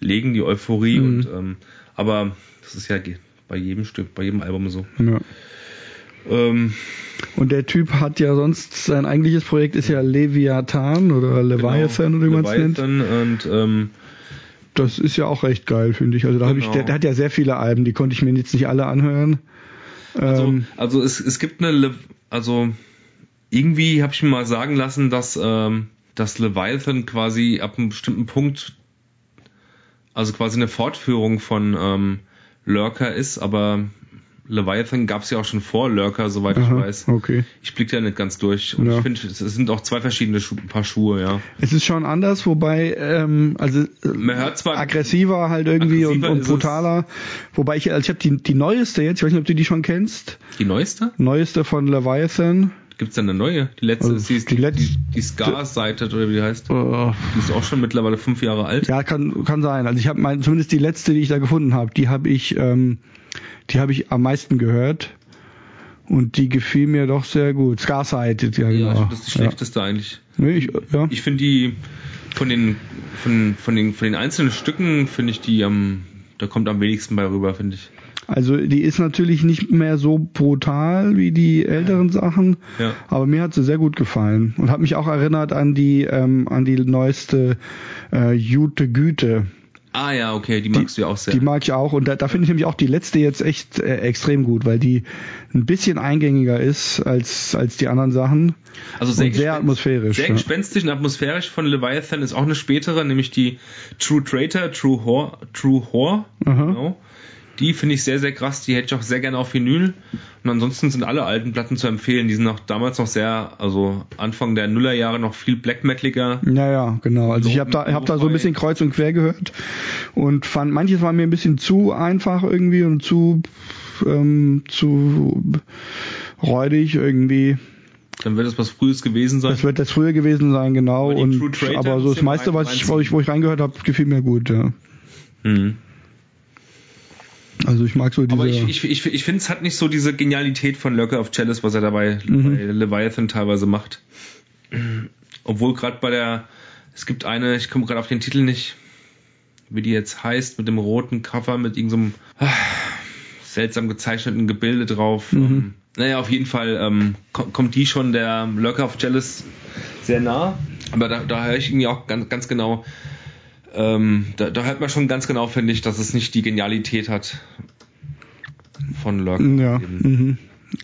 S3: legen, die Euphorie. Mhm. Und, ähm, aber das ist ja bei jedem Stück, bei jedem Album so.
S2: Ja. Ähm, und der Typ hat ja sonst, sein eigentliches Projekt ist ja Leviathan oder Leviathan genau, oder wie man es nennt.
S3: Und, ähm,
S2: das ist ja auch recht geil, finde ich. Also da genau. habe ich, der, der, hat ja sehr viele Alben, die konnte ich mir jetzt nicht alle anhören.
S3: Also, ähm, also es, es gibt eine, Le also irgendwie habe ich mir mal sagen lassen, dass, ähm, dass Leviathan quasi ab einem bestimmten Punkt, also quasi eine Fortführung von ähm, Lurker ist, aber Leviathan gab es ja auch schon vor Lurker, soweit Aha, ich weiß.
S2: Okay.
S3: Ich blicke da nicht ganz durch. Und ja. ich finde, es sind auch zwei verschiedene Schu Paar Schuhe, ja.
S2: Es ist schon anders, wobei, ähm, also
S3: Man hört zwar
S2: aggressiver halt irgendwie aggressiver und, und brutaler. Wobei ich, also ich habe die, die neueste jetzt, ich weiß nicht, ob du die schon kennst.
S3: Die neueste?
S2: Neueste von Leviathan.
S3: Gibt es denn eine neue? Die letzte also, ist die, die, die, die, die Scar-Seite oder wie die heißt. Uh, die ist auch schon mittlerweile fünf Jahre alt.
S2: Ja, kann, kann sein. Also ich habe mein, zumindest die letzte, die ich da gefunden habe, die habe ich, ähm, die habe ich am meisten gehört. Und die gefiel mir doch sehr gut. Scar-Sighted, ja, genau. Ja,
S3: das ist die schlechteste ja. eigentlich.
S2: Nee, ich, ja.
S3: ich finde die von den, von, von den, von den einzelnen Stücken finde ich die am, da kommt am wenigsten bei rüber, finde ich.
S2: Also die ist natürlich nicht mehr so brutal wie die älteren Sachen,
S3: ja.
S2: aber mir hat sie sehr gut gefallen und hat mich auch erinnert an die ähm, an die neueste äh, Jute Güte.
S3: Ah ja, okay, die magst die, du ja auch sehr.
S2: Die mag ich auch und da, da finde ich nämlich auch die letzte jetzt echt äh, extrem gut, weil die ein bisschen eingängiger ist als als die anderen Sachen.
S3: Also sehr,
S2: und sehr atmosphärisch.
S3: Sehr ja. gespenstisch und atmosphärisch von Leviathan ist auch eine spätere, nämlich die True Traitor, True Whore, True Whore.
S2: Genau
S3: Die finde ich sehr, sehr krass. Die hätte ich auch sehr gerne auf Vinyl. Und ansonsten sind alle alten Platten zu empfehlen. Die sind auch damals noch sehr, also Anfang der Nullerjahre noch viel Black Metaliger.
S2: Ja, ja, genau. Also ich habe da, hab da so ein bisschen kreuz und quer gehört und fand, manches war mir ein bisschen zu einfach irgendwie und zu, ähm, zu räudig irgendwie.
S3: Dann wird das was Frühes gewesen sein.
S2: Das wird das früher gewesen sein, genau.
S3: Aber
S2: Und, aber so das meiste, was ich, wo ich, wo ich reingehört habe, gefiel mir gut, ja.
S3: Mhm.
S2: Also ich mag so diese.
S3: Aber ich, ich, ich, ich finde, es hat nicht so diese Genialität von Lurker of Chalice, was er dabei
S2: Mhm.
S3: bei Leviathan teilweise macht. Obwohl gerade bei der, es gibt eine, ich komme gerade auf den Titel nicht, wie die jetzt heißt, mit dem roten Cover, mit irgendeinem ah, seltsam gezeichneten Gebilde drauf.
S2: Mhm.
S3: Ähm, naja, auf jeden Fall ähm, ko- kommt die schon der Lurker of Chalice sehr nah. Aber da, da höre ich irgendwie auch ganz, ganz genau, ähm, da, da hört man schon ganz genau, finde ich, dass es nicht die Genialität hat von Lurker.
S2: ja. Mhm.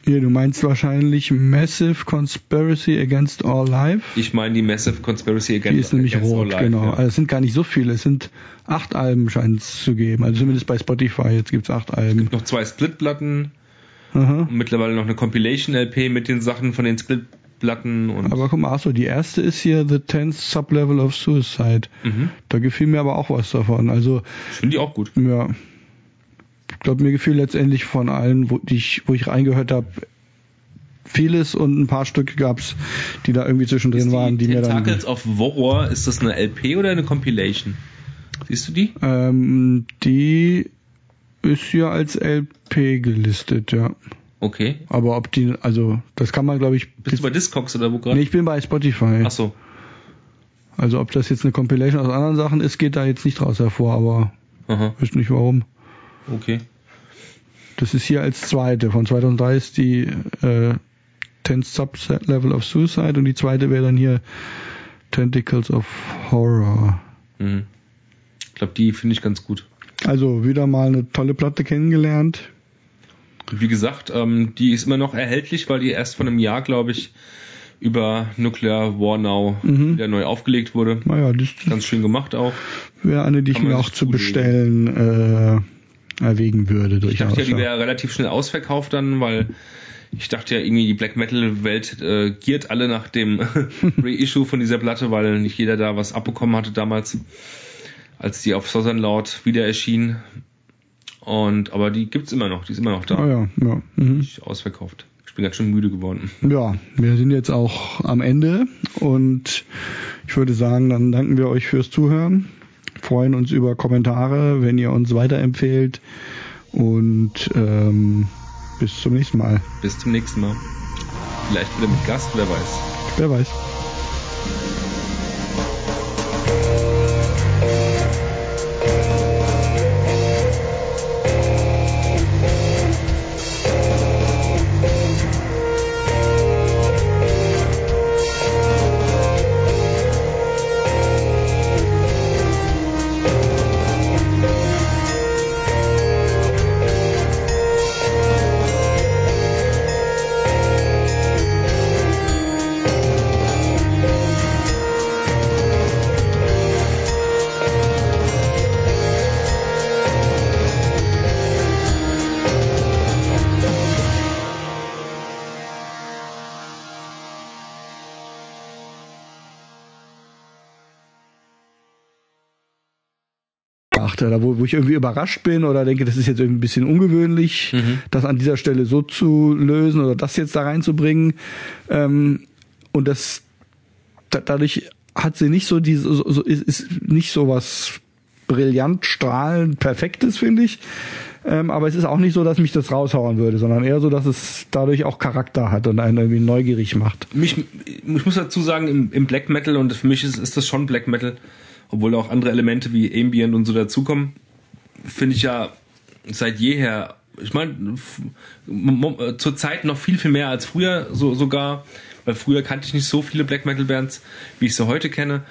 S2: Hier, du meinst wahrscheinlich Massive Conspiracy Against All Life.
S3: Ich meine die Massive Conspiracy Against
S2: Die ist nämlich rot,
S3: All Life,
S2: genau.
S3: Ja.
S2: Also es sind gar nicht so viele. Es sind acht Alben scheint es zu geben. Also zumindest bei Spotify. Jetzt gibt's acht Alben.
S3: Noch zwei Splitplatten
S2: Aha.
S3: und mittlerweile noch eine Compilation-LP mit den Sachen von den Splitplatten und
S2: Aber guck mal, achso, die erste ist hier The Tenth Sublevel of Suicide.
S3: mhm.
S2: Da gefiel mir aber auch was davon. Also,
S3: ich finde die auch gut.
S2: ja. Ich glaube, mir gefiel letztendlich von allen, wo, die ich, wo ich reingehört habe, vieles und ein paar Stücke gab's, die da irgendwie zwischendrin
S3: Ist
S2: waren, die mir dann.
S3: Tentacles of Horror, ist das eine LP oder eine Compilation? Siehst du die?
S2: Ähm, die ist hier als LP gelistet, ja.
S3: Okay.
S2: Aber ob die, also das kann man, glaube ich.
S3: Bist du bei Discogs oder wo gerade?
S2: nee, ich bin bei Spotify.
S3: Ach so.
S2: Also ob das jetzt eine Compilation aus anderen Sachen ist, geht da jetzt nicht raus hervor, aber
S3: Aha.
S2: weiß nicht warum.
S3: Okay.
S2: Das ist hier als zweite. Von 2003 ist die äh, 10th Sublevel of Suicide und die zweite wäre dann hier Tentacles of Horror.
S3: Mhm. Ich glaube, die finde ich ganz gut.
S2: Also wieder mal eine tolle Platte kennengelernt.
S3: Wie gesagt, ähm, die ist immer noch erhältlich, weil die erst von einem Jahr, glaube ich, über Nuclear War Now
S2: Mhm.
S3: wieder neu aufgelegt wurde.
S2: Naja, das
S3: Ganz schön gemacht auch.
S2: wäre eine, die ich
S3: Kann
S2: mir auch zu bestellen äh, erwägen würde.
S3: Ich
S2: Durchaus.
S3: dachte ja, die wäre relativ schnell ausverkauft dann, weil ich dachte ja irgendwie, die Black Metal Welt äh, giert alle nach dem Reissue von dieser Platte, weil nicht jeder da was abbekommen hatte damals, als die auf Southern Loud wieder erschien. Und aber die gibt's immer noch, die ist immer noch da.
S2: Ah ja, ja. Mhm.
S3: Nicht ausverkauft. Ich bin ganz schön müde geworden.
S2: Ja, wir sind jetzt auch am Ende und ich würde sagen, dann danken wir euch fürs Zuhören, freuen uns über Kommentare, wenn ihr uns weiterempfehlt und ähm, bis zum nächsten Mal.
S3: Bis zum nächsten Mal. Vielleicht wieder mit Gast, wer weiß.
S2: Wer weiß. Achte, da wo, wo ich irgendwie überrascht bin oder denke, das ist jetzt irgendwie ein bisschen ungewöhnlich, das an dieser Stelle so zu lösen oder das jetzt da reinzubringen. Ähm, und das da, dadurch hat sie nicht so diese, so, so, ist, ist nicht so was brillant, strahlend, perfektes, finde ich. Ähm, aber es ist auch nicht so, dass mich das raushauen würde, sondern eher so, dass es dadurch auch Charakter hat und einen irgendwie neugierig macht.
S3: Mich, ich muss dazu sagen, im, im Black Metal, und für mich ist, ist das schon Black Metal, obwohl auch andere Elemente wie Ambient und so dazukommen, finde ich ja seit jeher, ich meine, zur Zeit noch viel, viel mehr als früher so, sogar, weil früher kannte ich nicht so viele Black Metal Bands, wie ich sie heute kenne.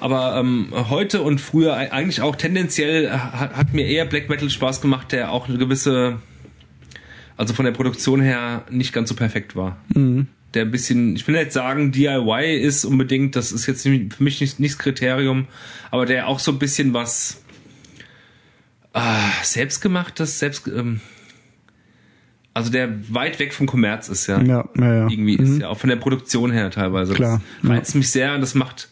S3: Aber ähm, heute und früher eigentlich auch tendenziell hat, hat mir eher Black Metal Spaß gemacht, der auch eine gewisse, also von der Produktion her nicht ganz so perfekt war.
S2: Mhm.
S3: Der ein bisschen, ich will nicht sagen, DIY ist unbedingt, das ist jetzt für mich nicht, nicht das Kriterium, aber der auch so ein bisschen was Ah, selbstgemachtes, selbst, ähm, also der weit weg vom Kommerz ist ja.
S2: Ja, ja, ja.
S3: Irgendwie ist ja auch von der Produktion her teilweise.
S2: Klar,
S3: Das reizt mich sehr und das macht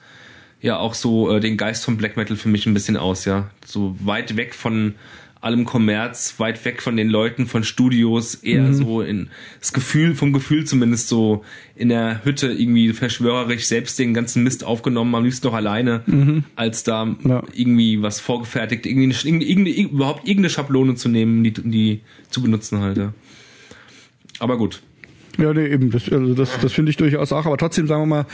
S3: ja auch so äh, den Geist vom Black Metal für mich ein bisschen aus, ja. So weit weg von allem Kommerz, weit weg von den Leuten, von Studios, eher so in das Gefühl, vom Gefühl zumindest so in der Hütte irgendwie verschwörerisch selbst den ganzen Mist aufgenommen, am liebsten noch alleine, als da
S2: Ja.
S3: irgendwie was vorgefertigt, irgendwie, eine- irgendeine, überhaupt irgendeine Schablone zu nehmen, die, die zu benutzen halt, ja. Aber gut.
S2: Ja, nee, eben, das, also das, das finde ich durchaus auch, aber trotzdem sagen wir mal,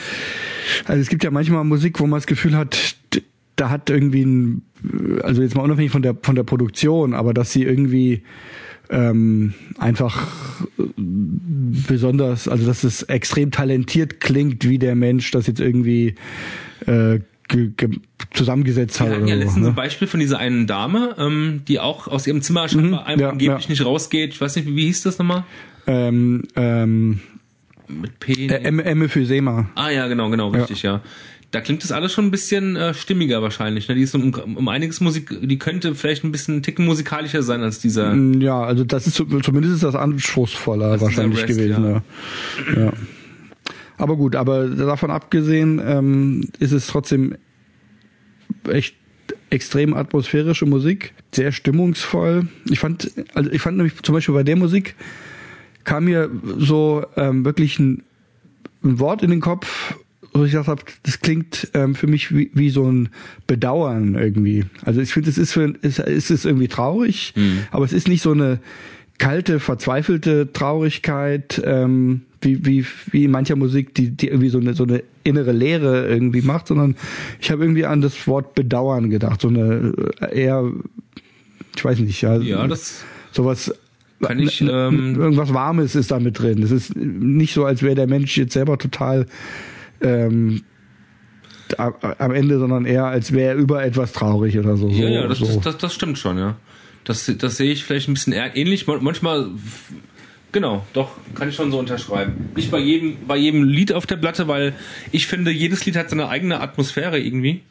S2: also es gibt ja manchmal Musik, wo man das Gefühl hat, da hat irgendwie ein, also jetzt mal unabhängig von der von der Produktion, aber dass sie irgendwie ähm, einfach besonders, also dass es extrem talentiert klingt, wie der Mensch das jetzt irgendwie äh, ge, ge, zusammengesetzt hat.
S3: Wir hatten ja letztens
S2: ne?
S3: ein Beispiel von dieser einen Dame, ähm, die auch aus ihrem Zimmer scheinbar einem
S2: ja,
S3: angeblich
S2: ja.
S3: nicht rausgeht. Ich weiß nicht, wie, wie hieß das nochmal?
S2: ähm, ähm,
S3: Mit P.
S2: äh, M- Emphysema.
S3: ah ja, genau, genau, richtig, ja. Da klingt das alles schon ein bisschen äh, stimmiger wahrscheinlich. Ne? Die ist um, um einiges Musik, die könnte vielleicht ein bisschen einen Ticken musikalischer sein als dieser.
S2: Mm, Ja, also das ist zu- zumindest ist das anspruchsvoller
S3: ist
S2: wahrscheinlich
S3: Rest,
S2: gewesen. Ja. Ja. Aber gut, aber davon abgesehen ähm, ist es trotzdem echt extrem atmosphärische Musik, sehr stimmungsvoll. Ich fand, also ich fand nämlich zum Beispiel bei der Musik kam mir so ähm, wirklich ein, ein Wort in den Kopf, wo ich gesagt habe, das klingt ähm, für mich wie, wie so ein Bedauern irgendwie. Also ich finde, es ist für es, es ist irgendwie traurig, aber es ist nicht so eine kalte, verzweifelte Traurigkeit, ähm, wie, wie, wie in mancher Musik, die, die irgendwie so eine, so eine innere Leere irgendwie macht, sondern ich habe irgendwie an das Wort Bedauern gedacht. So eine äh, eher, ich weiß nicht, ja,
S3: Ja, das
S2: sowas
S3: Kann ich,
S2: n-
S3: ähm,
S2: irgendwas Warmes ist da mit drin. Es ist nicht so, als wäre der Mensch jetzt selber total ähm, am Ende, sondern eher, als wäre er über etwas traurig oder so.
S3: Ja, ja, das,
S2: so.
S3: das, das, das stimmt schon, ja. Das, das sehe ich vielleicht ein bisschen ähnlich. Man- Manchmal, genau, doch, kann ich schon so unterschreiben. Nicht bei jedem, bei jedem Lied auf der Platte, weil ich finde, jedes Lied hat seine eigene Atmosphäre irgendwie.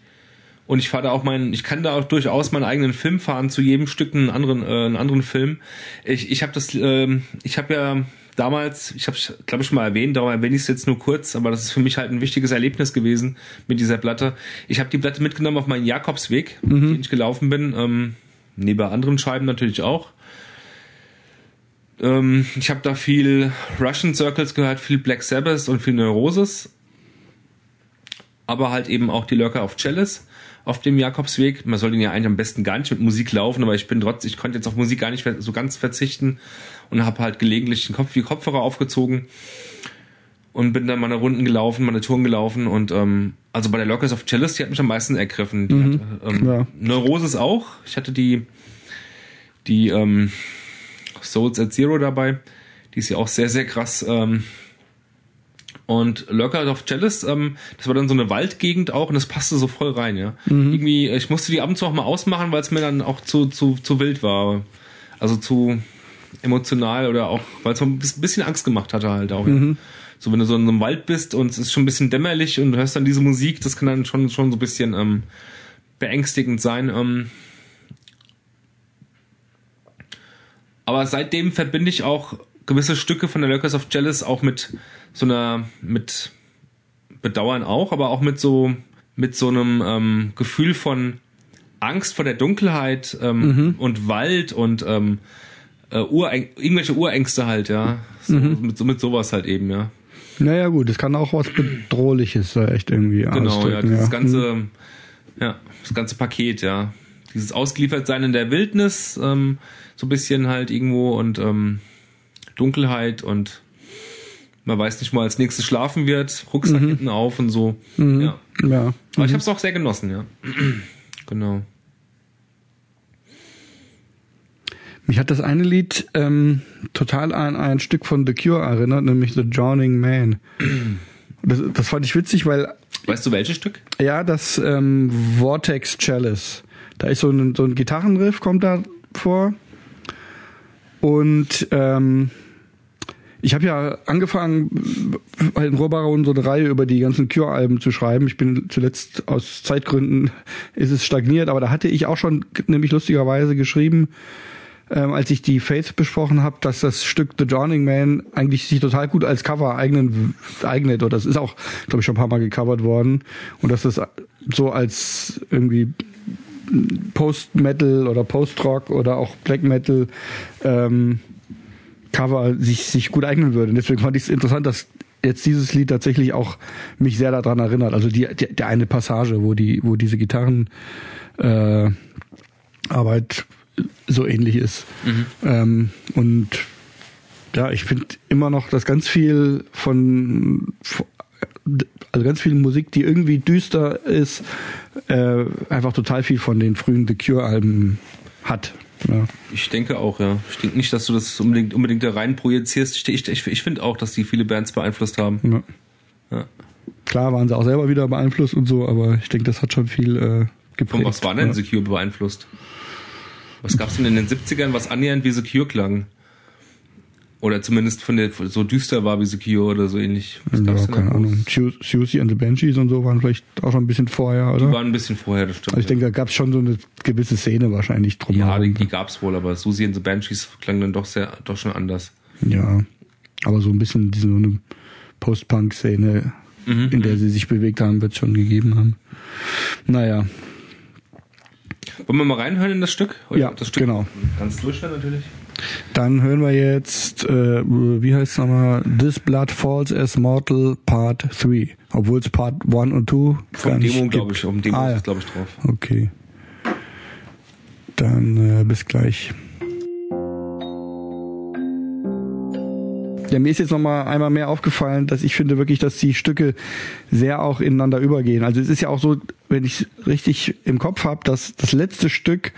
S3: Und ich fahre da auch meinen, ich kann da auch durchaus meinen eigenen Film fahren, zu jedem Stück einen anderen, äh, einen anderen Film. Ich, ich habe das, ähm, ich habe ja damals, ich habe glaube ich schon mal erwähnt, darum erwähne ich es jetzt nur kurz, aber das ist für mich halt ein wichtiges Erlebnis gewesen mit dieser Platte. Ich habe die Platte mitgenommen auf meinen Jakobsweg, den ich gelaufen bin, ähm, neben anderen Scheiben natürlich auch. Ähm, ich habe da viel Russian Circles gehört, viel Black Sabbath und viel Neurosis aber halt eben auch die Lurker auf Chalice auf dem Jakobsweg. Man soll den ja eigentlich am besten gar nicht mit Musik laufen, aber ich bin trotzdem, ich konnte jetzt auf Musik gar nicht so ganz verzichten und habe halt gelegentlich den Kopf, die Kopfhörer aufgezogen und bin dann meine Runden gelaufen, meine Touren gelaufen und ähm, also bei der Lurkers of Chalice, die hat mich am meisten ergriffen. Die hat, ähm,
S2: Ja.
S3: Neurosis auch. Ich hatte die die ähm, Souls at Zero dabei. Die ist ja auch sehr, sehr krass. Ähm, und Lurker of Chalice, ähm, das war dann so eine Waldgegend auch und das passte so voll rein, ja. Irgendwie, ich musste die ab und zu auch mal ausmachen, weil es mir dann auch zu, zu, zu wild war. Also zu emotional oder auch, weil es mir ein bisschen Angst gemacht hatte halt auch, ja. So, wenn du so in einem Wald bist und es ist schon ein bisschen dämmerlich und du hörst dann diese Musik, das kann dann schon, schon so ein bisschen ähm, beängstigend sein. Ähm, aber seitdem verbinde ich auch gewisse Stücke von der Lurkers of Jealous auch mit so einer, mit Bedauern auch, aber auch mit so, mit so einem ähm, Gefühl von Angst vor der Dunkelheit ähm, und Wald und ähm, äh, Ureng irgendwelche Urängste halt, ja. So, mit, so, mit sowas halt eben, ja.
S2: Naja, gut, es kann auch was Bedrohliches da echt irgendwie
S3: Genau, ja, dieses
S2: ja.
S3: ganze, ja, das ganze Paket, ja. Dieses Ausgeliefertsein in der Wildnis, ähm, so ein bisschen halt irgendwo und ähm, Dunkelheit und man weiß nicht mal, als nächstes schlafen wird, Rucksack hinten auf und so. Ja.
S2: Ja.
S3: Aber ich habe es auch sehr genossen, ja. genau.
S2: Mich hat das eine Lied ähm, total an ein Stück von The Cure erinnert, nämlich The Drowning Man. Das, das fand ich witzig, weil
S3: Weißt du welches Stück?
S2: ja, das ähm, Vortex Chalice, da ist so ein, so ein Gitarrenriff kommt da vor und ähm, Ich habe ja angefangen, bei den Rohrbaron so eine Reihe über die ganzen Cure-Alben zu schreiben. Ich bin zuletzt aus Zeitgründen ist es stagniert, aber da hatte ich auch schon nämlich lustigerweise geschrieben, ähm, als ich die Faith besprochen habe, dass das Stück The Drowning Man eigentlich sich total gut als Cover eignen, eignet. Oder das ist auch, glaube ich, schon ein paar Mal gecovert worden. Und dass das so als irgendwie Post-Metal oder Post-Rock oder auch Black Metal ähm, Cover sich, sich gut eignen würde. Und deswegen fand ich es interessant, dass jetzt dieses Lied tatsächlich auch mich sehr daran erinnert. Also die, die, die eine Passage, wo die, wo diese Gitarren äh, Arbeit so ähnlich ist. Mhm. Ähm, und ja, ich finde immer noch, dass ganz viel von, also ganz viel Musik, die irgendwie düster ist, äh, einfach total viel von den frühen The Cure-Alben hat. Ja.
S3: Ich denke auch, ja. Ich denke nicht, dass du das unbedingt, unbedingt da rein projizierst. Ich, ich, ich, ich finde auch, dass die viele Bands beeinflusst haben.
S2: Ja. ja. Klar waren sie auch selber wieder beeinflusst und so, aber ich denke, das hat schon viel äh, geprägt. Von
S3: was war denn. Secure beeinflusst? Was gab's denn in den 70ern, was annähernd wie Secure klang? Oder zumindest von der so düster war wie Secure oder so ähnlich.
S2: Was ja, keine Ahnung. Susie and the Banshees und so waren vielleicht auch schon ein bisschen vorher, oder?
S3: Die waren ein bisschen vorher, das stimmt.
S2: Also ich denke, da gab's schon so eine gewisse Szene wahrscheinlich drum.
S3: Ja, die, die gab's wohl, aber Susie and the Banshees klang dann doch sehr, doch schon anders.
S2: Ja. Aber so ein bisschen diese so eine Post-Punk-Szene, mhm. in der mhm. sie sich bewegt haben, wird schon gegeben haben. Naja,
S3: wollen wir mal reinhören in das Stück?
S2: Oder ja,
S3: das Stück
S2: genau.
S3: Ganz durchhören natürlich.
S2: Dann hören wir jetzt, äh, wie heißt es nochmal? This Blood Falls as Mortal Part 3. Obwohl es Part 1 und 2
S3: Vom Demo, glaube ich. Um Demo ah, ist glaube ich, drauf.
S2: Okay. Dann äh, bis gleich. Ja, mir ist jetzt nochmal einmal mehr aufgefallen, dass ich finde wirklich, dass die Stücke sehr auch ineinander übergehen. Also es ist ja auch so, wenn ich richtig im Kopf habe, dass das letzte Stück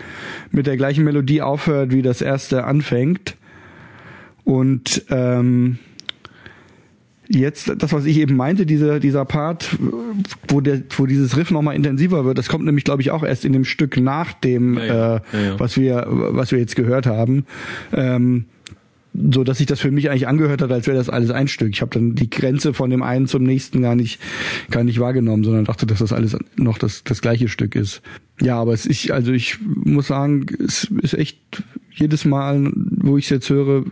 S2: mit der gleichen Melodie aufhört, wie das erste anfängt. Und ähm, jetzt das, was ich eben meinte, dieser dieser Part, wo der, wo dieses Riff nochmal intensiver wird, das kommt nämlich, glaube ich, auch erst in dem Stück nach dem, ja, ja. Äh, ja, was wir was wir jetzt gehört haben. Ähm, so dass sich das für mich eigentlich angehört hat, als wäre das alles ein Stück. Ich habe dann die Grenze von dem einen zum nächsten gar nicht gar nicht wahrgenommen, sondern dachte, dass das alles noch das das gleiche Stück ist. Ja, aber es ist also ich muss sagen, es ist echt jedes Mal, wo ich es jetzt höre,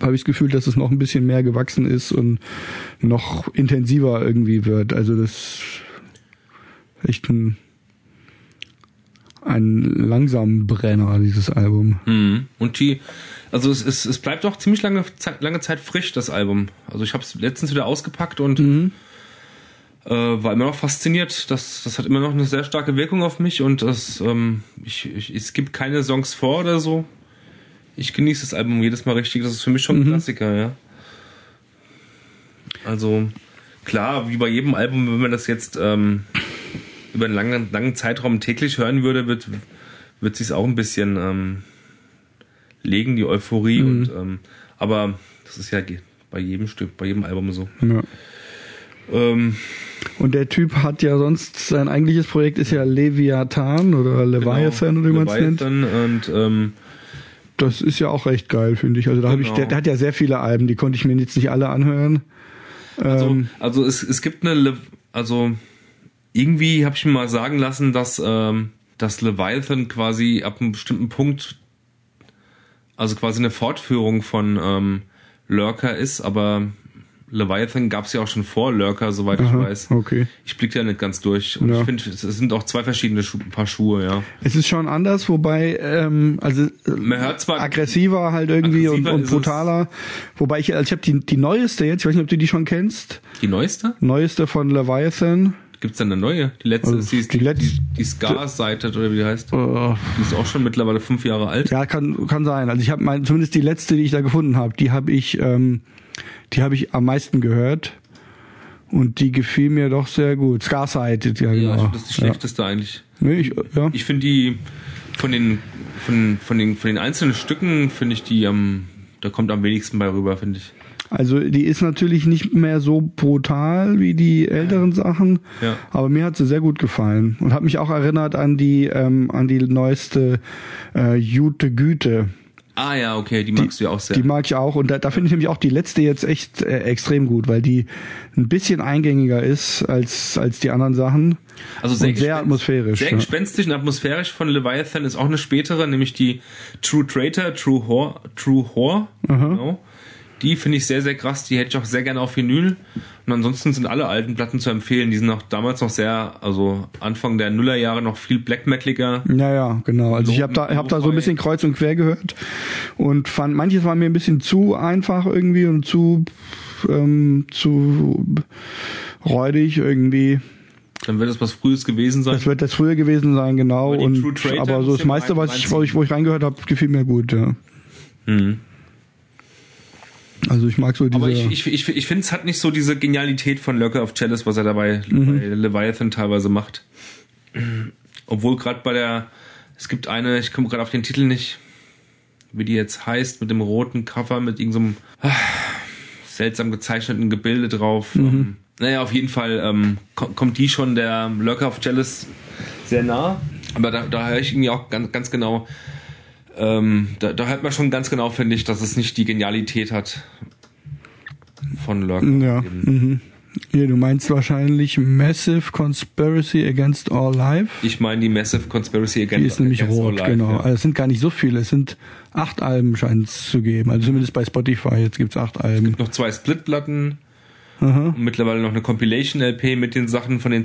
S2: habe ich das Gefühl, dass es noch ein bisschen mehr gewachsen ist und noch intensiver irgendwie wird. Also das echt ein ein langsam Brenner, dieses Album.
S3: Mhm. Und die also es, es, es bleibt doch ziemlich lange, lange Zeit frisch, das Album. Also ich habe es letztens wieder ausgepackt und mhm. äh, war immer noch fasziniert. Das, das hat immer noch eine sehr starke Wirkung auf mich und das, ähm, ich, ich, es gibt keine Songs vor oder so. Ich genieße das Album jedes Mal richtig. Das ist für mich schon ein mhm. Klassiker, ja. Also klar, wie bei jedem Album, wenn man das jetzt ähm, über einen langen, langen Zeitraum täglich hören würde, wird, wird sich auch ein bisschen ähm, legen, die Euphorie. Mhm. Und, ähm, aber das ist ja bei jedem Stück, bei jedem Album so. Ja.
S2: Ähm, und der Typ hat ja sonst, sein eigentliches Projekt ist ja Leviathan oder Leviathan genau, oder wie man es nennt.
S3: Und ähm,
S2: das ist ja auch recht geil, finde ich. Also da genau. habe ich, der, der, hat ja sehr viele Alben, die konnte ich mir jetzt nicht alle anhören.
S3: Also, ähm, also es, es gibt eine, Le also irgendwie habe ich mir mal sagen lassen, dass ähm, dass Leviathan quasi ab einem bestimmten Punkt also quasi eine Fortführung von ähm, Lurker ist, aber Leviathan gab es ja auch schon vor Lurker, soweit Aha, ich weiß.
S2: Okay.
S3: Ich blicke ja nicht ganz durch. Und ja. ich finde, es sind auch zwei verschiedene Schu Paar Schuhe, ja.
S2: Es ist schon anders, wobei, ähm, also
S3: Man hört zwar
S2: aggressiver halt irgendwie und, und brutaler. Wobei ich, also ich habe die, die neueste jetzt, ich weiß nicht, ob du die schon kennst.
S3: Die neueste?
S2: Neueste von Leviathan.
S3: Gibt's denn eine neue? Die letzte also, ist die, die, die, die Scar-Seite oder wie die heißt. Uh, die ist auch schon mittlerweile fünf Jahre alt.
S2: Ja, kann kann sein. Also ich habe mein zumindest die letzte, die ich da gefunden habe, die habe ich ähm, die habe ich am meisten gehört und die gefiel mir doch sehr gut. Scar-Side,
S3: ja genau. Ja, das ist die schlechteste ja. eigentlich.
S2: Nee, ich, ja.
S3: ich finde die von den von von den von den einzelnen Stücken finde ich die am da kommt am wenigsten bei rüber, finde ich.
S2: Also die ist natürlich nicht mehr so brutal wie die älteren Sachen,
S3: ja.
S2: aber mir hat sie sehr gut gefallen und hat mich auch erinnert an die ähm, an die neueste äh, Jute Güte.
S3: Ah ja, okay, die magst du ja auch sehr.
S2: Die mag ich auch und da, da finde ich nämlich auch die letzte jetzt echt äh, extrem gut, weil die ein bisschen eingängiger ist als als die anderen Sachen.
S3: Also sehr,
S2: sehr atmosphärisch.
S3: Sehr
S2: ja.
S3: gespenstisch und atmosphärisch von Leviathan ist auch eine spätere, nämlich die True Traitor, True Whore, True Whore. Genau. Die finde ich sehr, sehr krass. Die hätte ich auch sehr gerne auf Vinyl. Und ansonsten sind alle alten Platten zu empfehlen. Die sind auch damals noch sehr, also Anfang der Nullerjahre noch viel Black Metaliger.
S2: Ja, ja, genau. Also ich habe da, hab da so ein bisschen kreuz und quer gehört und fand, manches war mir ein bisschen zu einfach irgendwie und zu, ähm, zu räudig irgendwie.
S3: Dann wird es was Frühes gewesen sein.
S2: Das wird das früher gewesen sein, genau. Und, aber so das meiste, was ich, wo ich, wo ich reingehört habe, gefiel mir gut, ja.
S3: Mhm.
S2: Also ich mag so diese.
S3: Aber ich, ich, ich, ich finde, es hat nicht so diese Genialität von Lurker of Chalice, was er dabei
S2: Mhm.
S3: bei Leviathan teilweise macht. Obwohl gerade bei der, es gibt eine, ich komme gerade auf den Titel nicht, wie die jetzt heißt, mit dem roten Cover, mit irgendeinem ah, seltsam gezeichneten Gebilde drauf.
S2: Mhm.
S3: Ähm, naja, auf jeden Fall ähm, ko- kommt die schon der Lurker of Chalice sehr nah. Aber da, da höre ich irgendwie auch ganz, ganz genau, ähm, da, da hört man schon ganz genau, finde ich, dass es nicht die Genialität hat von Lurker.
S2: ja. Mhm. Hier, du meinst wahrscheinlich Massive Conspiracy Against All Life.
S3: Ich meine die Massive Conspiracy Against
S2: Die ist nämlich rot,
S3: All Life,
S2: genau.
S3: Ja.
S2: Also es sind gar nicht so viele. Es sind acht Alben scheint es zu geben. Also zumindest bei Spotify. Jetzt gibt's acht Alben.
S3: Noch zwei Splitplatten
S2: Aha.
S3: und mittlerweile noch eine Compilation-LP mit den Sachen von den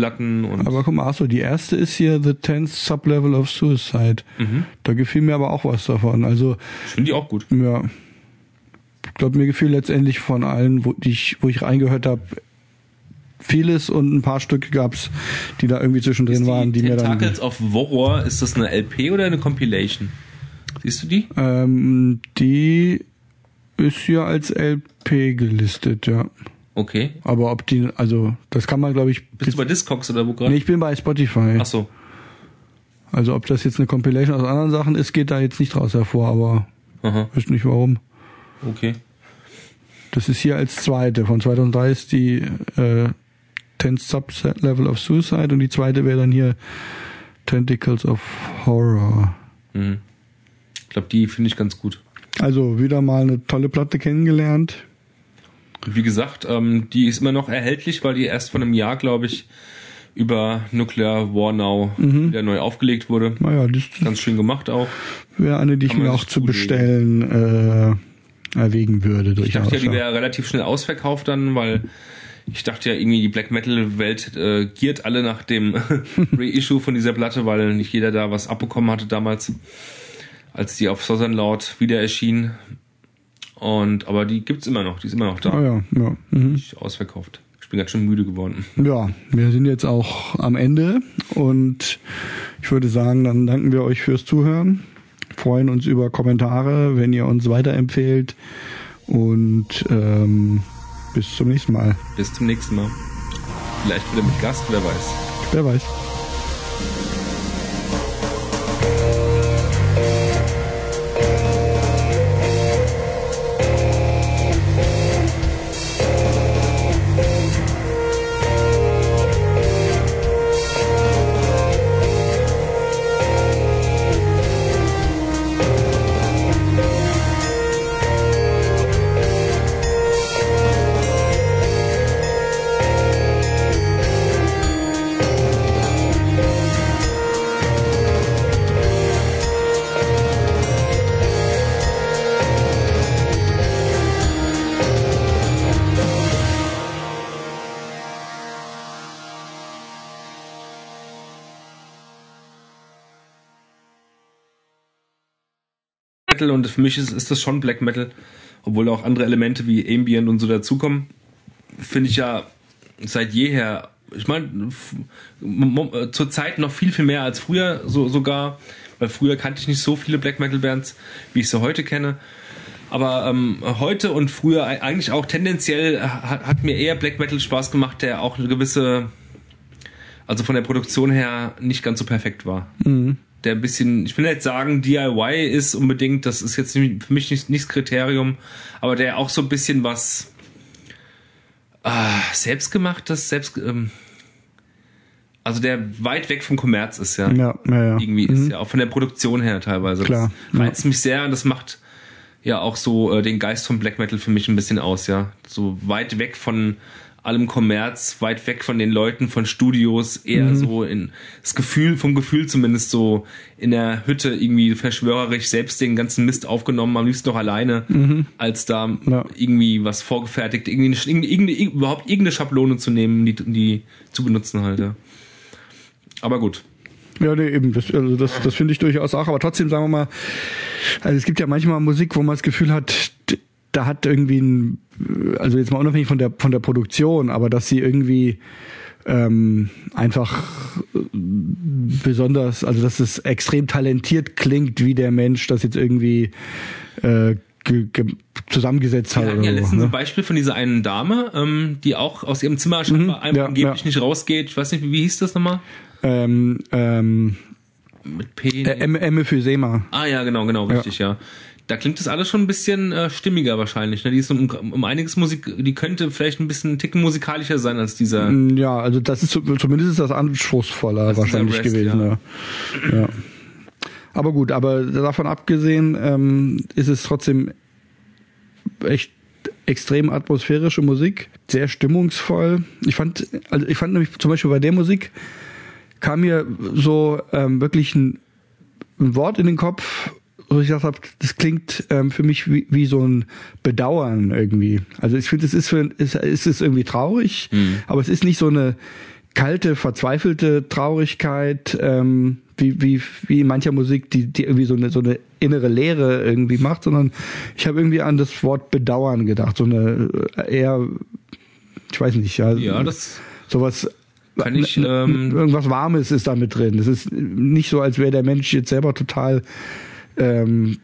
S3: Splitplatten und
S2: Aber guck mal, achso, die erste ist hier The Tenth Sublevel of Suicide.
S3: Mhm.
S2: Da gefiel mir aber auch was davon. Also,
S3: ich finde die auch gut.
S2: ja. Ich glaube, mir gefiel letztendlich von allen, wo, die ich, wo ich reingehört habe, vieles und ein paar Stücke gab's, die da irgendwie zwischendrin
S3: Ist
S2: waren, die mir dann.
S3: Tentacles of Horror, ist das eine LP oder eine Compilation? Siehst du die?
S2: Ähm, die ist hier als LP gelistet, ja.
S3: Okay.
S2: Aber ob die, also das kann man, glaube ich.
S3: Bist du bei Discogs oder wo gerade?
S2: nee, ich bin bei Spotify.
S3: Ach so.
S2: Also ob das jetzt eine Compilation aus anderen Sachen ist, geht da jetzt nicht raus hervor, aber
S3: Aha.
S2: weiß nicht warum.
S3: Okay.
S2: Das ist hier als zweite. Von 2003 ist die äh, 10 Subset Level of Suicide und die zweite wäre dann hier Tentacles of Horror.
S3: Mhm. Ich glaube, die finde ich ganz gut.
S2: Also wieder mal eine tolle Platte kennengelernt.
S3: Wie gesagt, ähm, die ist immer noch erhältlich, weil die erst vor einem Jahr, glaube ich, über Nuclear War Now
S2: Mhm.
S3: wieder neu aufgelegt wurde.
S2: Naja, das
S3: Ganz schön gemacht auch.
S2: wäre eine, die ich
S3: Kann
S2: mir auch zu bestellen äh, erwägen würde.
S3: Ich
S2: Durchaus.
S3: dachte ja, die wäre relativ schnell ausverkauft dann, weil ich dachte ja irgendwie, die Black Metal Welt äh, giert alle nach dem Reissue von dieser Platte, weil nicht jeder da was abbekommen hatte damals, als die auf Southern Loud wieder erschien. Und aber die gibt's immer noch, die ist immer noch da.
S2: Ah ja, ja. Mhm.
S3: Ausverkauft. Ich bin ganz schön müde geworden.
S2: Ja, wir sind jetzt auch am Ende und ich würde sagen, dann danken wir euch fürs Zuhören, freuen uns über Kommentare, wenn ihr uns weiterempfehlt und ähm, bis zum nächsten Mal.
S3: Bis zum nächsten Mal. Vielleicht wieder mit Gast, wer weiß.
S2: Wer weiß.
S3: Für mich ist, ist das schon Black Metal, obwohl auch andere Elemente wie Ambient und so dazukommen. Finde ich ja seit jeher, ich meine, zur Zeit noch viel, viel mehr als früher so, sogar, weil früher kannte ich nicht so viele Black Metal Bands, wie ich sie heute kenne. Aber ähm, heute und früher ei- eigentlich auch tendenziell hat, hat mir eher Black Metal Spaß gemacht, der auch eine gewisse, also von der Produktion her nicht ganz so perfekt war
S2: Mhm.
S3: Der ein bisschen, ich will nicht sagen, DIY ist unbedingt, das ist jetzt für mich nicht, nicht das Kriterium, aber der auch so ein bisschen was ah, selbstgemachtes, selbst, ähm, also der weit weg vom Kommerz ist, ja.
S2: Ja, ja, ja.
S3: Irgendwie ist ja auch von der Produktion her teilweise.
S2: Klar,
S3: Das reizt mich sehr und das macht ja auch so äh, den Geist vom Black Metal für mich ein bisschen aus, ja. So weit weg von allem Kommerz, weit weg von den Leuten, von Studios, eher so in das Gefühl, vom Gefühl zumindest so in der Hütte irgendwie verschwörerisch selbst den ganzen Mist aufgenommen, am liebsten noch alleine, als da
S2: Ja.
S3: irgendwie was vorgefertigt, irgendwie, eine- irgendeine, überhaupt irgendeine Schablone zu nehmen, die, die zu benutzen halt, ja. Aber gut.
S2: Ja, nee, eben, das, also das, das finde ich durchaus auch, aber trotzdem sagen wir mal, also es gibt ja manchmal Musik, wo man das Gefühl hat, da hat irgendwie ein, also jetzt mal unabhängig von der von der Produktion, aber dass sie irgendwie ähm, einfach besonders, also dass es extrem talentiert klingt, wie der Mensch das jetzt irgendwie äh, ge, ge, zusammengesetzt hat.
S3: Wir hatten ja letztens
S2: ne?
S3: ein Beispiel von dieser einen Dame, ähm, die auch aus ihrem Zimmer scheinbar einfach
S2: ja,
S3: angeblich
S2: ja.
S3: nicht rausgeht. Ich weiß nicht, wie, wie hieß das nochmal?
S2: ähm, ähm,
S3: Mit P.
S2: äh, M- Emphysema.
S3: ah ja, genau, genau, richtig, ja. Da klingt das alles schon ein bisschen äh, stimmiger wahrscheinlich. Ne? Die ist um, um einiges Musik, die könnte vielleicht ein bisschen einen Ticken musikalischer sein als dieser.
S2: Mm, Ja, also das ist zu- zumindest ist das anspruchsvoller
S3: ist
S2: wahrscheinlich
S3: Rest,
S2: gewesen. Ja. Ja. Aber gut, aber davon abgesehen ähm, ist es trotzdem echt extrem atmosphärische Musik, sehr stimmungsvoll. Ich fand, also ich fand nämlich zum Beispiel bei der Musik kam mir so ähm, wirklich ein, ein Wort in den Kopf, wo ich gesagt habe, das klingt ähm, für mich wie, wie so ein Bedauern irgendwie. Also ich finde, es ist für es, es ist irgendwie traurig, aber es ist nicht so eine kalte, verzweifelte Traurigkeit, ähm, wie, wie, wie in mancher Musik, die, die irgendwie so eine, so eine innere Leere irgendwie macht, sondern ich habe irgendwie an das Wort Bedauern gedacht, so eine äh, eher, ich weiß nicht, ja,
S3: Ja, das
S2: sowas
S3: Kann ich,
S2: n-
S3: ähm,
S2: irgendwas Warmes ist da mit drin. Es ist nicht so, als wäre der Mensch jetzt selber total ähm,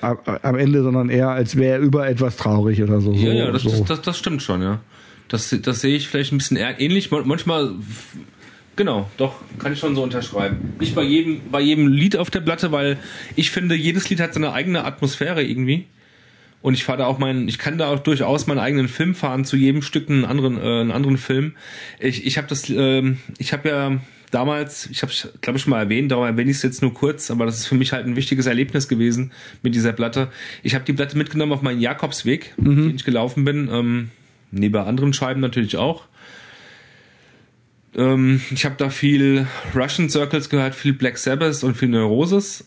S2: am Ende, sondern eher, als wäre er über etwas traurig oder so.
S3: Ja, ja, das,
S2: so.
S3: das, das, das stimmt schon, ja. Das, das sehe ich vielleicht ein bisschen ähnlich. Man- Manchmal, genau, doch, kann ich schon so unterschreiben. Nicht bei jedem, bei jedem Lied auf der Platte, weil ich finde, jedes Lied hat seine eigene Atmosphäre irgendwie. Und ich fahre da auch meinen, ich kann da auch durchaus meinen eigenen Film fahren, zu jedem Stück einen anderen, äh, einen anderen Film. Ich, ich habe das, ähm, ich habe ja damals, ich habe glaube ich schon mal erwähnt, darum erwähne ich es jetzt nur kurz, aber das ist für mich halt ein wichtiges Erlebnis gewesen mit dieser Platte. Ich habe die Platte mitgenommen auf meinen Jakobsweg, den ich gelaufen bin, ähm, neben anderen Scheiben natürlich auch. Ähm, ich habe da viel Russian Circles gehört, viel Black Sabbath und viel Neurosis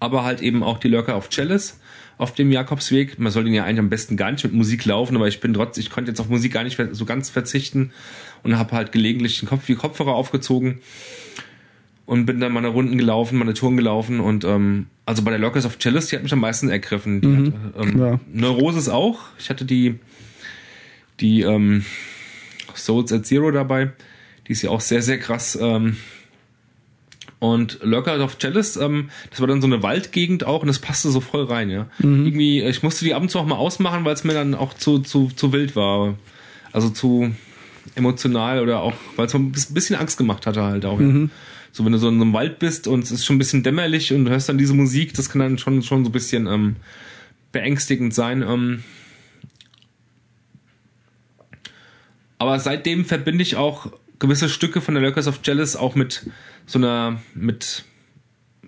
S3: aber halt eben auch die Lurker auf Chalice auf dem Jakobsweg. Man soll den ja eigentlich am besten gar nicht mit Musik laufen, aber ich bin trotzdem, ich konnte jetzt auf Musik gar nicht so ganz verzichten und habe halt gelegentlich den Kopf, die Kopfhörer aufgezogen und bin dann meine Runden gelaufen, meine Touren gelaufen und ähm, also bei der Lurkers of Chalice, die hat mich am meisten ergriffen. Die hat, ähm,
S2: Ja.
S3: Neurosis auch. Ich hatte die die ähm, Souls at Zero dabei. Die ist ja auch sehr, sehr krass. Ähm, und Lurker of Chalice, ähm, das war dann so eine Waldgegend auch und das passte so voll rein, ja. Irgendwie, ich musste die ab und zu auch mal ausmachen, weil es mir dann auch zu, zu, zu wild war. Also zu emotional oder auch, weil es mir ein bisschen Angst gemacht hatte halt auch, ja. So, wenn du so in einem Wald bist und es ist schon ein bisschen dämmerlich und du hörst dann diese Musik, das kann dann schon, schon so ein bisschen ähm, beängstigend sein. Ähm, aber seitdem verbinde ich auch gewisse Stücke von der Lurkers of Jealous auch mit so einer, mit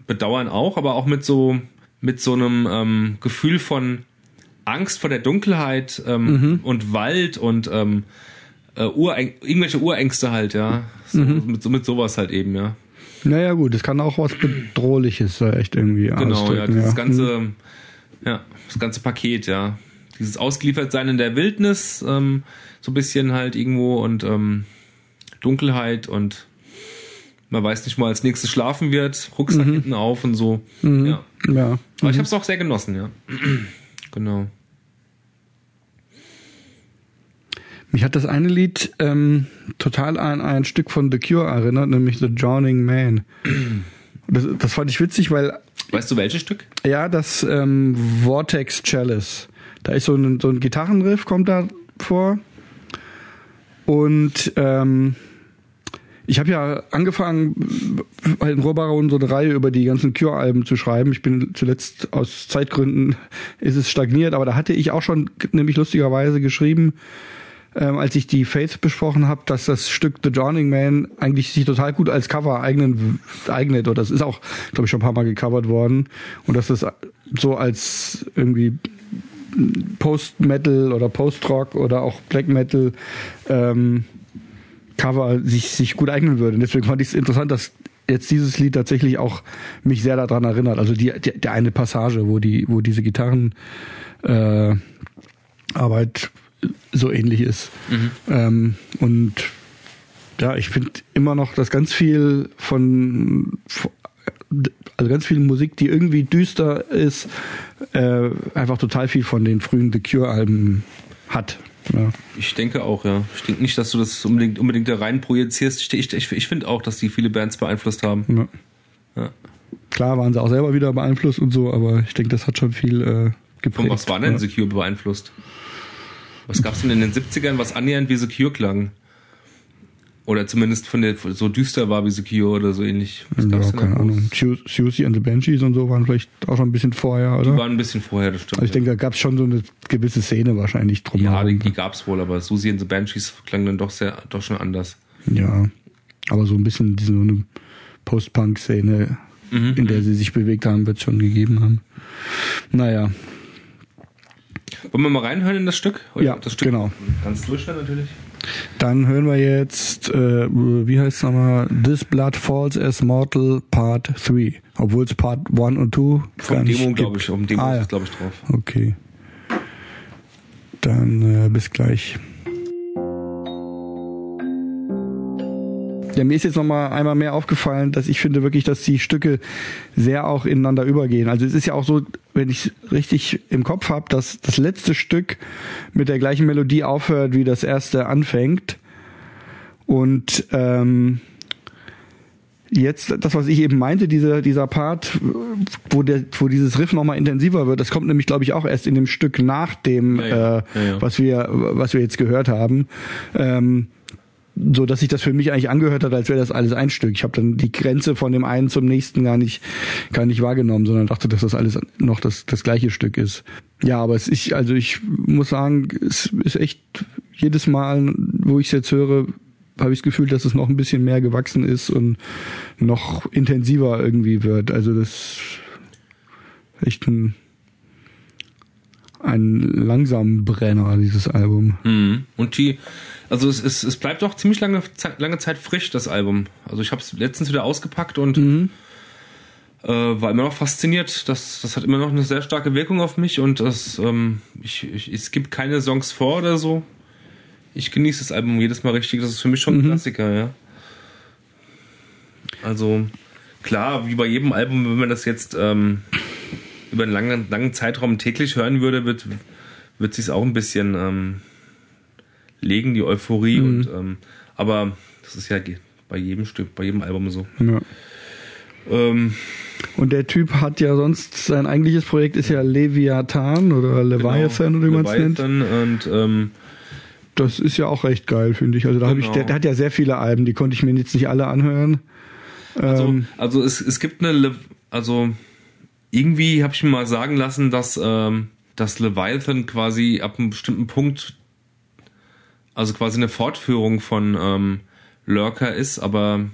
S3: Bedauern auch, aber auch mit so, mit so einem ähm, Gefühl von Angst vor der Dunkelheit ähm, und Wald und ähm, äh, Ureng irgendwelche Urängste halt, ja. So, mit, so, mit sowas halt eben, ja.
S2: Naja, gut, es kann auch was Bedrohliches äh, echt irgendwie
S3: Genau, ja, dieses
S2: ja.
S3: ganze, ja, das ganze Paket, ja. Dieses Ausgeliefertsein in der Wildnis, ähm, so ein bisschen halt irgendwo und ähm, Dunkelheit und man weiß nicht mal, als nächstes schlafen wird, Rucksack hinten auf und so. Ja.
S2: Mhm. Ja.
S3: Aber ich habe es auch sehr genossen, ja. genau.
S2: Mich hat das eine Lied ähm, total an ein Stück von The Cure erinnert, nämlich The Drowning Man. Das, das fand ich witzig, weil
S3: Weißt du welches Stück?
S2: ja, das ähm, Vortex Chalice, da ist so ein, so ein Gitarrenriff, kommt da vor. Und ähm, ich habe ja angefangen, bei den Rohbaron so eine Reihe über die ganzen Cure-Alben zu schreiben. Ich bin zuletzt aus Zeitgründen ist es stagniert, aber da hatte ich auch schon nämlich lustigerweise geschrieben, ähm, als ich die Faith besprochen habe, dass das Stück The Drowning Man eigentlich sich total gut als Cover eignen, eignet. Oder das ist auch, glaube ich, schon ein paar Mal gecovert worden. Und dass das so als irgendwie Post-Metal oder Post-Rock oder auch Black Metal ähm, Cover sich, sich gut eignen würde. Und deswegen fand ich es interessant, dass jetzt dieses Lied tatsächlich auch mich sehr daran erinnert. Also die, die, der eine Passage, wo die, wo diese Gitarren äh, Arbeit so ähnlich ist.
S3: Mhm.
S2: Ähm, und ja, ich finde immer noch, dass ganz viel von, also ganz viel Musik, die irgendwie düster ist, äh, einfach total viel von den frühen The Cure-Alben hat. Ja.
S3: Ich denke auch, ja. Ich denke nicht, dass du das unbedingt, unbedingt da rein projizierst. Ich, ich, ich, ich finde auch, dass die viele Bands beeinflusst haben.
S2: Ja. Ja. Klar waren sie auch selber wieder beeinflusst und so, aber ich denke, das hat schon viel äh, geprägt.
S3: Von was war denn. Secure beeinflusst? Was gab's denn in den 70ern, was annähernd wie Secure klang? Oder zumindest von der so düster war wie Secure oder so ähnlich.
S2: Was ja, keine Ahnung. Susie and the Banshees und so waren vielleicht auch schon ein bisschen vorher, oder?
S3: Die waren ein bisschen vorher, das stimmt.
S2: Also ich denke, da gab's schon so eine gewisse Szene wahrscheinlich drum.
S3: Ja, die, die gab's wohl, aber Susie and the Banshees klang dann doch sehr, doch schon anders.
S2: Ja, aber so ein bisschen diese so eine Post-Punk-Szene, mhm, in der sie sich bewegt haben, wird schon gegeben haben. Naja,
S3: wollen wir mal reinhören in das Stück?
S2: Oder ja,
S3: das Stück
S2: genau.
S3: Ganz durchhören natürlich.
S2: Dann hören wir jetzt, äh, wie heißt es nochmal? This Blood Falls as Mortal Part 3. Obwohl es Part 1 und 2
S3: Vom Demo, glaube ich. Um Demo ah, ist ja. glaube ich, drauf.
S2: Okay. Dann äh, bis gleich. Ja, mir ist jetzt nochmal einmal mehr aufgefallen, dass ich finde wirklich, dass die Stücke sehr auch ineinander übergehen. Also es ist ja auch so, wenn ich richtig im Kopf habe, dass das letzte Stück mit der gleichen Melodie aufhört, wie das erste anfängt. Und ähm, jetzt das, was ich eben meinte, dieser dieser Part, wo der, wo dieses Riff nochmal intensiver wird, das kommt nämlich, glaube ich, auch erst in dem Stück nach dem,
S3: ja, ja.
S2: Äh, ja, was wir was wir jetzt gehört haben. Ähm, so dass sich das für mich eigentlich angehört hat, als wäre das alles ein Stück. Ich habe dann die Grenze von dem einen zum nächsten gar nicht gar nicht wahrgenommen, sondern dachte, dass das alles noch das das gleiche Stück ist. Ja, aber es ist also ich muss sagen, es ist echt jedes Mal, wo ich es jetzt höre, habe ich das Gefühl, dass es noch ein bisschen mehr gewachsen ist und noch intensiver irgendwie wird. Also das ist echt ein ein langsamen Brenner, dieses Album.
S3: Mhm. Und die also es, es, es bleibt auch ziemlich lange, lange Zeit frisch, das Album. Also ich habe es letztens wieder ausgepackt und mhm. äh, war immer noch fasziniert. Das, das hat immer noch eine sehr starke Wirkung auf mich und das, ähm, ich, ich, es gibt keine Songs vor oder so. Ich genieße das Album jedes Mal richtig. Das ist für mich schon ein mhm. Klassiker, ja. Also klar, wie bei jedem Album, wenn man das jetzt ähm, über einen langen, langen Zeitraum täglich hören würde, wird, wird sich auch ein bisschen ähm, legen, die Euphorie. Mhm. Und, ähm, aber das ist ja bei jedem Stück, bei jedem Album so.
S2: Ja. Ähm, und der Typ hat ja sonst, sein eigentliches Projekt ist ja Leviathan oder Leviathan genau, oder wie man es nennt.
S3: Und ähm,
S2: das ist ja auch recht geil, finde ich. Also da genau. habe ich, der, der, hat ja sehr viele Alben, die konnte ich mir jetzt nicht alle anhören.
S3: Also, ähm, also es, es gibt eine, Le also irgendwie habe ich mir mal sagen lassen, dass ähm, dass Leviathan quasi ab einem bestimmten Punkt also quasi eine Fortführung von ähm, Lurker ist, aber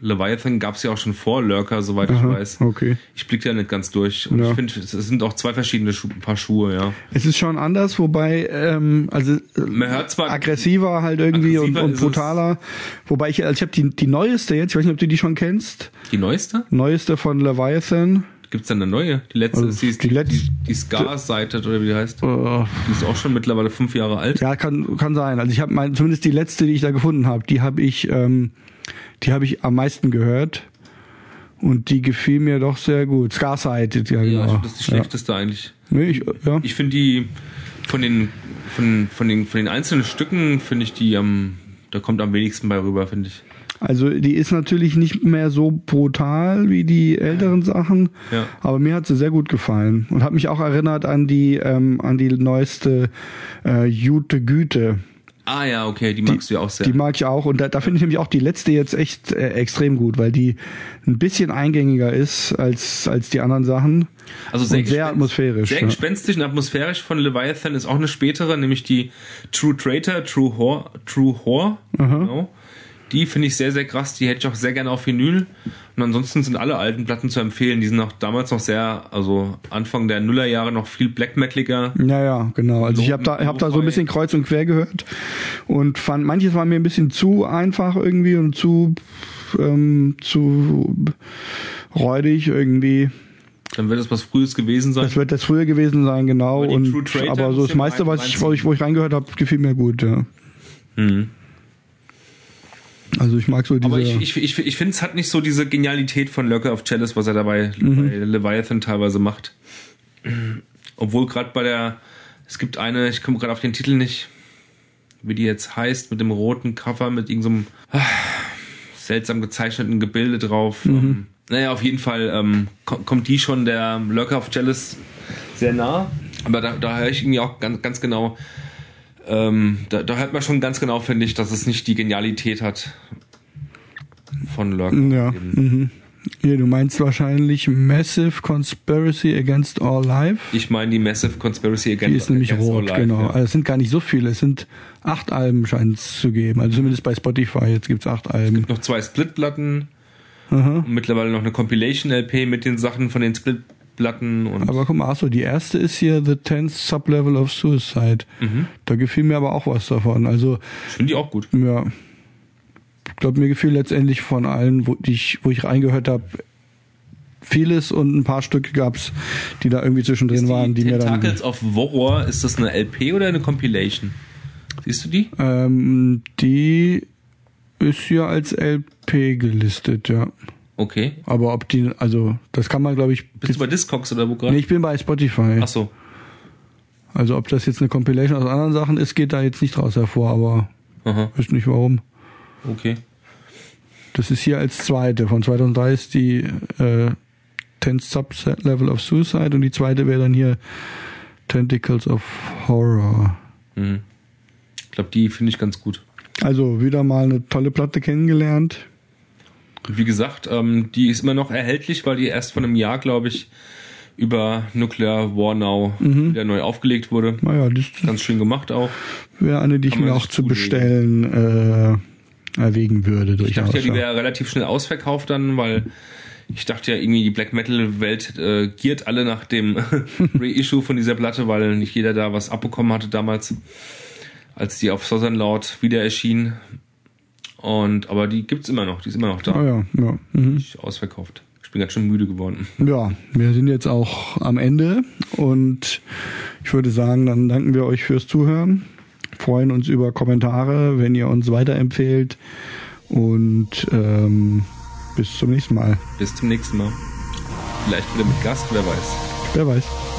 S3: Leviathan gab es ja auch schon vor Lurker, soweit Aha, ich weiß.
S2: Okay.
S3: Ich blicke ja nicht ganz durch. Und ja. ich finde, es sind auch zwei verschiedene Schu Paar Schuhe, ja.
S2: Es ist schon anders, wobei, ähm, also
S3: Man hört zwar
S2: aggressiver halt irgendwie und, und brutaler. Wobei ich, also ich habe die, die neueste jetzt, ich weiß nicht, ob du die schon kennst.
S3: Die neueste?
S2: Neueste von Leviathan.
S3: Gibt's denn eine neue? Die letzte also, ist die, die, die, die Scar-Seite oder wie die heißt. Uh, die ist auch schon mittlerweile fünf Jahre alt.
S2: Ja, kann, kann sein. Also ich habe mein, zumindest die letzte, die ich da gefunden habe, die habe ich, ähm, die habe ich am meisten gehört. Und die gefiel mir doch sehr gut. Scar-Sighted, ja, genau. Ja,
S3: das ist die schlechteste ja. eigentlich.
S2: Nee, ich, ja.
S3: ich finde die von den, von, von den, von den einzelnen Stücken finde ich die am, da kommt am wenigsten bei rüber, finde ich.
S2: Also die ist natürlich nicht mehr so brutal wie die älteren Sachen,
S3: ja.
S2: aber mir hat sie sehr gut gefallen und hat mich auch erinnert an die ähm, an die neueste äh, Jute Güte.
S3: Ah ja, okay, die magst du ja auch sehr.
S2: Die mag ich auch und da, da finde ich nämlich auch die letzte jetzt echt äh, extrem gut, weil die ein bisschen eingängiger ist als, als die anderen Sachen.
S3: Also sehr,
S2: sehr atmosphärisch.
S3: Sehr
S2: ja.
S3: gespenstisch und atmosphärisch von Leviathan ist auch eine spätere, nämlich die True Traitor, True Whore, True Whore. Genau. Die finde ich sehr, sehr krass. Die hätte ich auch sehr gerne auf Vinyl. Und ansonsten sind alle alten Platten zu empfehlen. Die sind auch damals noch sehr, also Anfang der Nullerjahre noch viel Black Metaliger.
S2: Ja, ja, genau. Also ich habe da, hab da so ein bisschen kreuz und quer gehört und fand, manches war mir ein bisschen zu einfach irgendwie und zu, ähm, zu räudig irgendwie.
S3: Dann wird es was Frühes gewesen sein.
S2: Das wird das früher gewesen sein, genau.
S3: Aber
S2: Und, aber so das meiste, was ich, wo ich, wo ich reingehört habe, gefiel mir gut, ja.
S3: Mhm.
S2: Also ich mag so diese.
S3: Aber ich, ich, ich, ich finde, es hat nicht so diese Genialität von Lurker of Chalice, was er dabei
S2: Mhm.
S3: bei Leviathan teilweise macht. Obwohl gerade bei der, es gibt eine, ich komme gerade auf den Titel nicht, wie die jetzt heißt, mit dem roten Cover, mit irgendeinem ah, seltsam gezeichneten Gebilde drauf.
S2: Mhm.
S3: Ähm, naja, auf jeden Fall ähm, ko- kommt die schon der Lurker of Chalice sehr nah. Aber da, da höre ich irgendwie auch ganz, ganz genau, ähm, da, da hört man schon ganz genau, finde ich, dass es nicht die Genialität hat von Lurker.
S2: ja. Mhm. Hier, du meinst wahrscheinlich Massive Conspiracy Against All Life.
S3: Ich meine die Massive Conspiracy Against
S2: Die ist nämlich
S3: Against
S2: rot,
S3: All Life,
S2: genau.
S3: Ja.
S2: Also es sind gar nicht so viele. Es sind acht Alben scheint es zu geben. Also zumindest bei Spotify. Jetzt gibt's acht Alben.
S3: Noch zwei Splitplatten
S2: Aha.
S3: und mittlerweile noch eine Compilation-LP mit den Sachen von den Splitplatten und
S2: Aber guck mal, achso, die erste ist hier The Tenth Sublevel of Suicide.
S3: Mhm.
S2: Da gefiel mir aber auch was davon. Also,
S3: ich finde die auch gut.
S2: ja. Ich glaube, mir gefiel letztendlich von allen, wo die ich, wo ich reingehört habe, vieles und ein paar Stücke gab's, die da irgendwie zwischendrin waren, die mir dann.
S3: Tentacles of Horror, ist das eine LP oder eine Compilation? Siehst du die?
S2: Ähm, die ist hier als LP gelistet, ja.
S3: Okay.
S2: Aber ob die, also das kann man, glaube ich.
S3: Bist du bei Discogs oder wo gerade?
S2: nee, ich bin bei Spotify.
S3: Ach so.
S2: Also ob das jetzt eine Compilation aus anderen Sachen ist, geht da jetzt nicht draus hervor, aber
S3: Aha.
S2: wüsste nicht warum.
S3: Okay.
S2: Das ist hier als zweite. Von 2003 ist die äh, 10th Subset Level of Suicide und die zweite wäre dann hier Tentacles of Horror.
S3: Mhm. Ich glaube, die finde ich ganz gut.
S2: Also wieder mal eine tolle Platte kennengelernt.
S3: Wie gesagt, ähm, die ist immer noch erhältlich, weil die erst vor einem Jahr, glaube ich, über Nuclear War Now
S2: Mhm.
S3: wieder neu aufgelegt wurde.
S2: Naja, das
S3: Ganz schön gemacht auch.
S2: wäre eine, die ich mir auch zu bestellen äh, erwägen würde.
S3: Ich dachte ja, die wäre relativ schnell ausverkauft dann, weil ich dachte ja irgendwie, die Black Metal Welt äh, giert alle nach dem Reissue von dieser Platte, weil nicht jeder da was abbekommen hatte damals, als die auf Southern Loud wieder erschien. Und aber die gibt's immer noch, die ist immer noch da.
S2: Ah ja, ja. Mhm.
S3: Nicht ausverkauft. Ich bin ganz schön müde geworden.
S2: Ja, wir sind jetzt auch am Ende und ich würde sagen, dann danken wir euch fürs Zuhören, freuen uns über Kommentare, wenn ihr uns weiterempfehlt und ähm, bis zum nächsten Mal.
S3: Bis zum nächsten Mal. Vielleicht wieder mit Gast, wer weiß.
S2: Wer weiß.